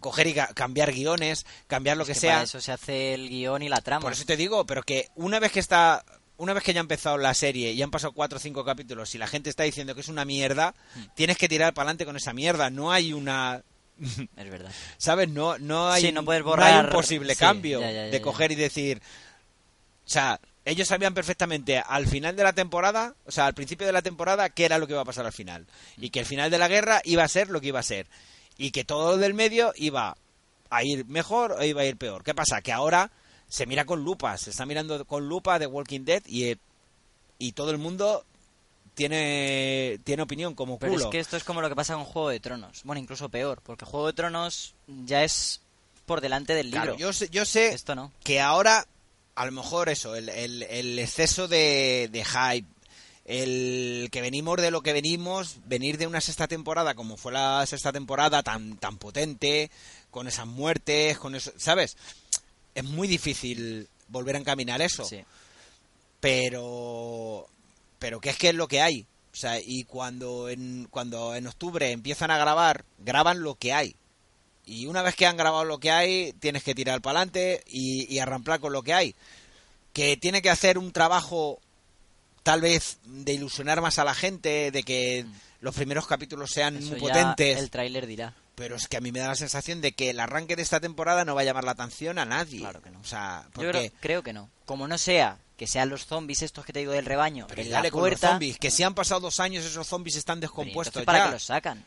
coger y ca- cambiar guiones, cambiar lo Es que, que sea. Para eso se hace el guion y la trama. Por eso te digo, pero que una vez que está, una vez que ya ha empezado la serie y han pasado cuatro o cinco capítulos y la gente está diciendo que es una mierda, Hmm. tienes que tirar para adelante con esa mierda. No hay una, Es verdad. ¿sabes? No, no hay, Sí, no hay borrar- un posible sí, cambio ya, ya, ya, de coger y decir, o sea, ellos sabían perfectamente al final de la temporada, o sea, al principio de la temporada, qué era lo que iba a pasar al final. Y que el final de la guerra iba a ser lo que iba a ser. Y que todo lo del medio iba a ir mejor o iba a ir peor. ¿Qué pasa? Que ahora se mira con lupa, se está mirando con lupa de Walking Dead y, eh, y todo el mundo tiene, tiene opinión como Pero culo. es que esto es como lo que pasa con Juego de Tronos. Bueno, incluso peor, porque Juego de Tronos ya es por delante del libro. Claro, yo sé, yo sé Esto no. que ahora, a lo mejor eso, el, el- el exceso de, de hype, el que venimos de lo que venimos, venir de una sexta temporada como fue la sexta temporada tan, tan potente, con esas muertes, con eso, ¿sabes? Es muy difícil volver a encaminar eso Sí. pero pero que es que es lo que hay o sea y cuando en cuando en octubre empiezan a grabar graban lo que hay y una vez que han grabado lo que hay tienes que tirar para adelante y, y arramplar con lo que hay que tiene que hacer un trabajo tal vez de ilusionar más a la gente de que los primeros capítulos sean Mm. Eso muy potentes el tráiler dirá. Pero es que a mí me da la sensación de que el arranque de esta temporada no va a llamar la atención a nadie Claro que no. o sea Yo creo, creo que no. Como no sea que sean los zombies estos que te digo del rebaño Pero en dale la con los zombies, que si han pasado dos años esos zombies están descompuestos ¿para ya. qué los sacan?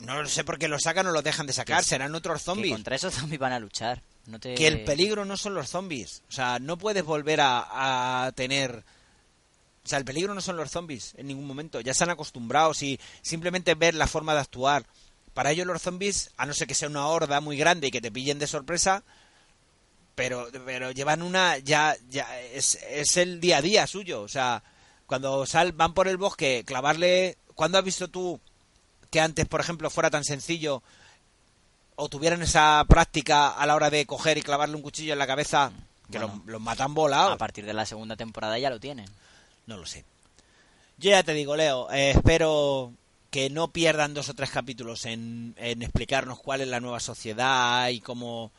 No sé por qué los sacan o los dejan de sacar, Que- serán otros Que zombies. contra esos zombies van a luchar. No te... Que el peligro no son los zombies. O sea, no puedes volver a, a tener... O sea, el peligro no son los zombies en ningún momento. Ya se han acostumbrado. Si simplemente ver la forma de actuar. Para ellos los zombies, a no ser que sea una horda muy grande y que te pillen de sorpresa, pero, pero llevan una... ya, ya es, es el día a día suyo. O sea, cuando sal, van por el bosque, clavarle... ¿Cuándo has visto tú que antes, por ejemplo, fuera tan sencillo o tuvieran esa práctica a la hora de coger y clavarle un cuchillo en la cabeza que Bueno, los, los matan volados? A partir de la segunda temporada ya lo tienen. No lo sé. Yo ya te digo, Leo, eh, espero que no pierdan dos o tres capítulos en, en explicarnos cuál es la nueva sociedad y cómo...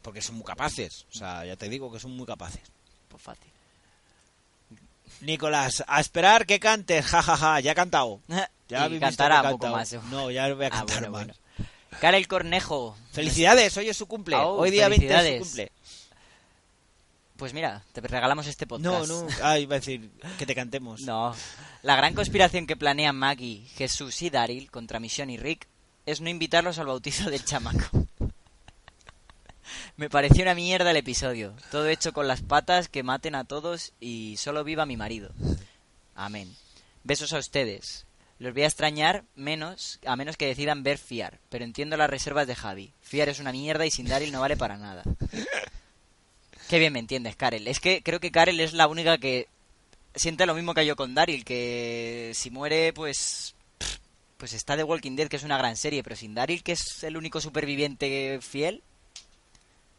Porque son muy capaces. O sea, ya te digo que son muy capaces. Pues fácil. Nicolás, a esperar que cantes, jajaja, ya he cantado. Ya y cantará un poco más. No, ya voy a Ah, cantar bueno, más. bueno. Karel Cornejo. Felicidades, hoy es su cumple. Oh, hoy día 20 es su cumple. Pues mira, te regalamos este podcast. No, no, ah, iba a decir que te cantemos. No. La gran conspiración que planean Maggie, Jesús y Daryl contra Michonne y Rick es no invitarlos al bautizo del chamaco. Me pareció una mierda el episodio. Todo hecho con las patas, que maten a todos y solo viva mi marido. Amén. Besos a ustedes. Los voy a extrañar menos, a menos que decidan ver Fiar. Pero entiendo las reservas de Javi. Fiar es una mierda y sin Daryl no vale para nada. Qué bien me entiendes, Karel. Es que creo que Karel es la única que siente lo mismo que yo con Daryl, que si muere, pues pues está The Walking Dead, que es una gran serie, pero sin Daryl, que es el único superviviente fiel,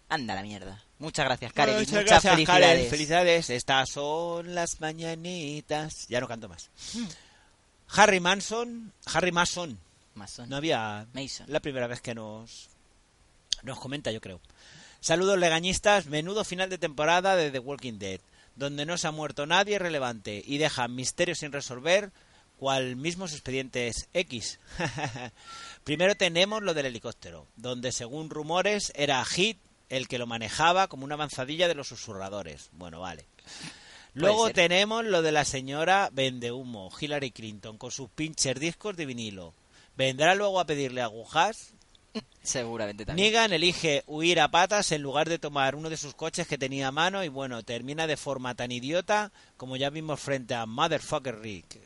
anda la mierda. Muchas gracias, Karel, y Muchas muchas gracias, felicidades. Karen. Felicidades. Estas son las mañanitas. Ya no canto más. Harry Manson. Harry Mason. Mason. No había. Mason. La primera vez que nos. Nos comenta, yo creo. Saludos legañistas. Menudo final de temporada de The Walking Dead. Donde no se ha muerto nadie relevante y deja misterios sin resolver. Cual mismos expedientes X. Primero tenemos lo del helicóptero, donde según rumores era Hit el que lo manejaba como una avanzadilla de los susurradores. Bueno, vale. Luego tenemos lo de la señora Vendehumo, Hillary Clinton, con sus pinches discos de vinilo. ¿Vendrá luego a pedirle agujas? Seguramente también. Negan elige huir a patas en lugar de tomar uno de sus coches que tenía a mano y bueno, termina de forma tan idiota como ya vimos frente a Motherfucker Rick.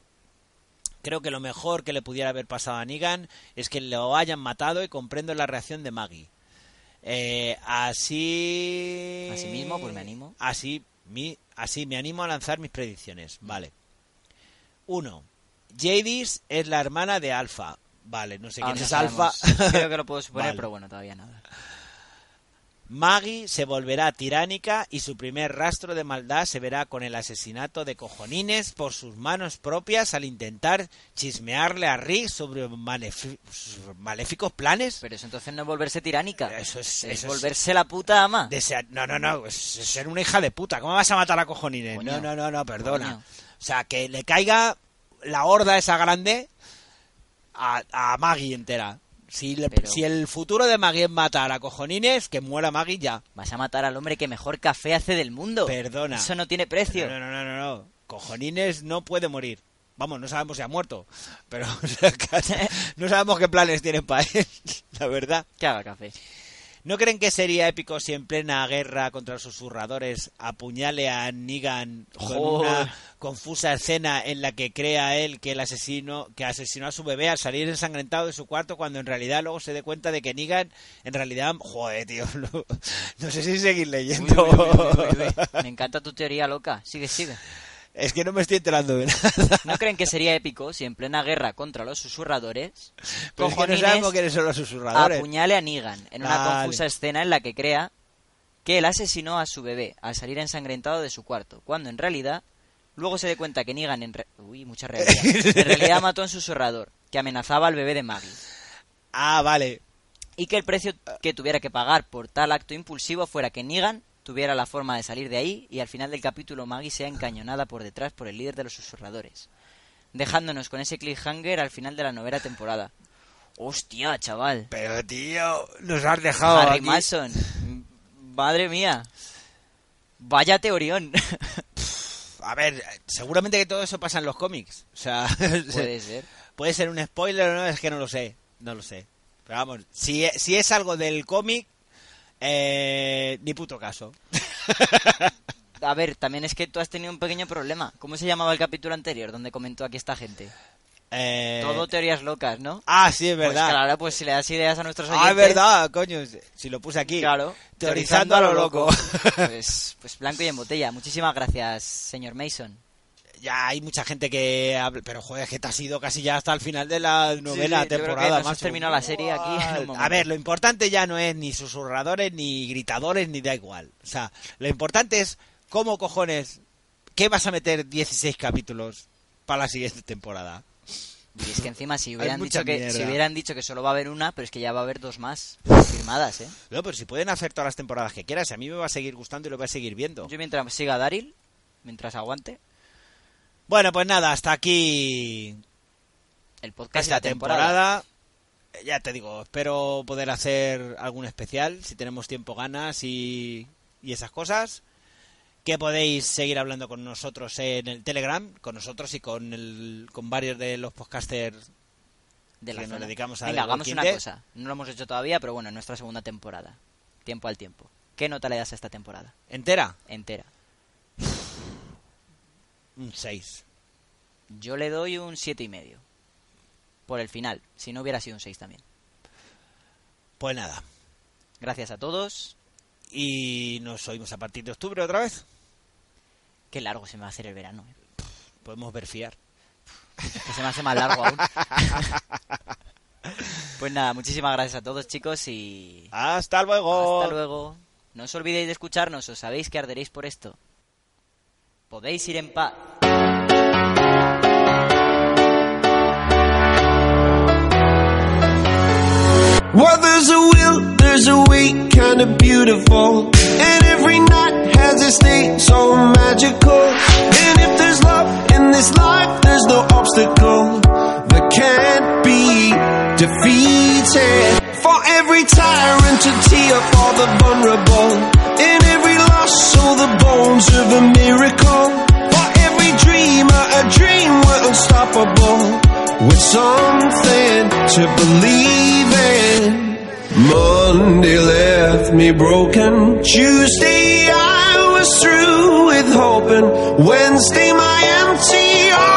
Creo que lo mejor que le pudiera haber pasado a Negan es que lo hayan matado y comprendo la reacción de Maggie. Eh, así... Asimismo, pues me animo. Así, mi, así me animo a lanzar mis predicciones. Vale. Uno. Jadis es la hermana de Alpha. Vale, no sé quién es sabemos. Creo que lo puedo suponer, Vale. pero bueno, todavía nada. Maggie se volverá tiránica y su primer rastro de maldad se verá con el asesinato de cojonines por sus manos propias al intentar chismearle a Rick sobre maléficos planes. Pero eso entonces no es volverse tiránica. Eso es- Es eso es- volverse la puta ama. Desea- No, no, no, es, es ser una hija de puta. ¿Cómo vas a matar a cojonines? Coño. No, no, no, no, perdona. Coño. O sea, que le caiga la horda esa grande a, a Maggie entera. Si, le- Pero- si el futuro de Maggie es matar a cojonines, que muera Maggie ya. Vas a matar al hombre que mejor café hace del mundo. Perdona. Eso no tiene precio. No, no, no, no, no. Cojonines no puede morir. Vamos, no sabemos si ha muerto. Pero o sea, casi- no sabemos qué planes tienen para él, la verdad. Que haga café. ¿No creen que sería épico si en plena guerra contra los susurradores apuñale a Negan con Joder. una confusa escena en la que crea él que el asesino que asesinó a su bebé al salir ensangrentado de su cuarto cuando en realidad luego se dé cuenta de que Negan en realidad joder tío no, no sé si seguir leyendo Uy, uy, uy. Me encanta tu teoría loca. Sigue, sigue. Es que no me estoy enterando de nada. ¿No creen que sería épico si en plena guerra contra los susurradores, Pero es que no quiénes son los susurradores. apuñale a Negan en una confusa escena en la que crea que él asesinó a su bebé al salir ensangrentado de su cuarto, cuando en realidad luego se dé cuenta que Negan en, re- Uy, mucha realidad. en realidad mató a un susurrador que amenazaba al bebé de Maggie. Ah vale. Y que el precio que tuviera que pagar por tal acto impulsivo fuera que Negan tuviera la forma de salir de ahí y al final del capítulo Maggie sea encañonada por detrás por el líder de los susurradores, dejándonos con ese cliffhanger al final de la novena temporada. Hostia, chaval. pero tío nos has dejado Harry aquí- Mason. Madre mía. Vaya teorión. a ver seguramente que todo eso pasa en los cómics o sea Puede ser. Puede ser un spoiler o no, es que no lo sé. No lo sé. Pero vamos, si, e- si es algo del cómic, eh, ni puto caso. A ver, también es que tú has tenido un pequeño problema. ¿Cómo se llamaba el capítulo anterior donde comentó aquí esta gente? Eh, Todo teorías locas, ¿no? Ah, sí, es Pues verdad. claro, pues si le das ideas a nuestros oyentes... ah, es verdad, coño. Si lo puse aquí. Claro, Teorizando a lo loco. Pues, pues blanco y en botella. Muchísimas gracias, señor Mason. Ya hay mucha gente que habla, pero joder, que te has ido casi ya hasta el final de la novela sí, que temporada. macho. terminado la serie aquí en un. A ver, lo importante ya no es ni susurradores, ni gritadores, ni da igual. O sea, lo importante es cómo cojones, ¿qué vas a meter 16 capítulos para la siguiente temporada? Y es que encima si hubieran, dicho que, mierda. si hubieran dicho que solo va a haber una, pero es que ya va a haber dos más firmadas, ¿eh? No, pero si pueden hacer todas las temporadas que quieras, a mí me va a seguir gustando y lo voy a seguir viendo. Yo mientras siga Daryl, mientras aguante, Bueno, pues nada, hasta aquí el podcast esta la temporada. temporada. Ya te digo, espero poder hacer algún especial, si tenemos tiempo, ganas y, y esas cosas. Que podéis seguir hablando con nosotros en el Telegram, con nosotros y con, el, con varios de los podcasters de la que nos dedicamos a Venga, hagamos una cosa. No lo hemos hecho todavía, pero bueno, en nuestra segunda temporada. Tiempo al tiempo. ¿Qué nota le das a esta temporada? entera. Entera. Un 6. Yo le doy un siete y medio. Por el final. Si no hubiera sido un 6 también. Pues nada. Gracias a todos. Y nos oímos a partir de octubre otra vez. Qué largo se me va a hacer el verano. ¿eh? Podemos ver fiar. Que se me hace más largo aún. pues nada, muchísimas gracias a todos chicos y... Hasta luego. Hasta luego. No os olvidéis de escucharnos, os sabéis que arderéis por esto. Podéis ir en paz. Well, there's a will, there's a way, kinda beautiful. And every night has its day, so magical. And if there's love in this life, there's no obstacle that can't be defeated. For every tyrant to tear for the vulnerable. In every so the bones of a miracle. For every dreamer, a dream we're unstoppable. With something to believe in. Monday left me broken. Tuesday I was through with hoping. Wednesday my empty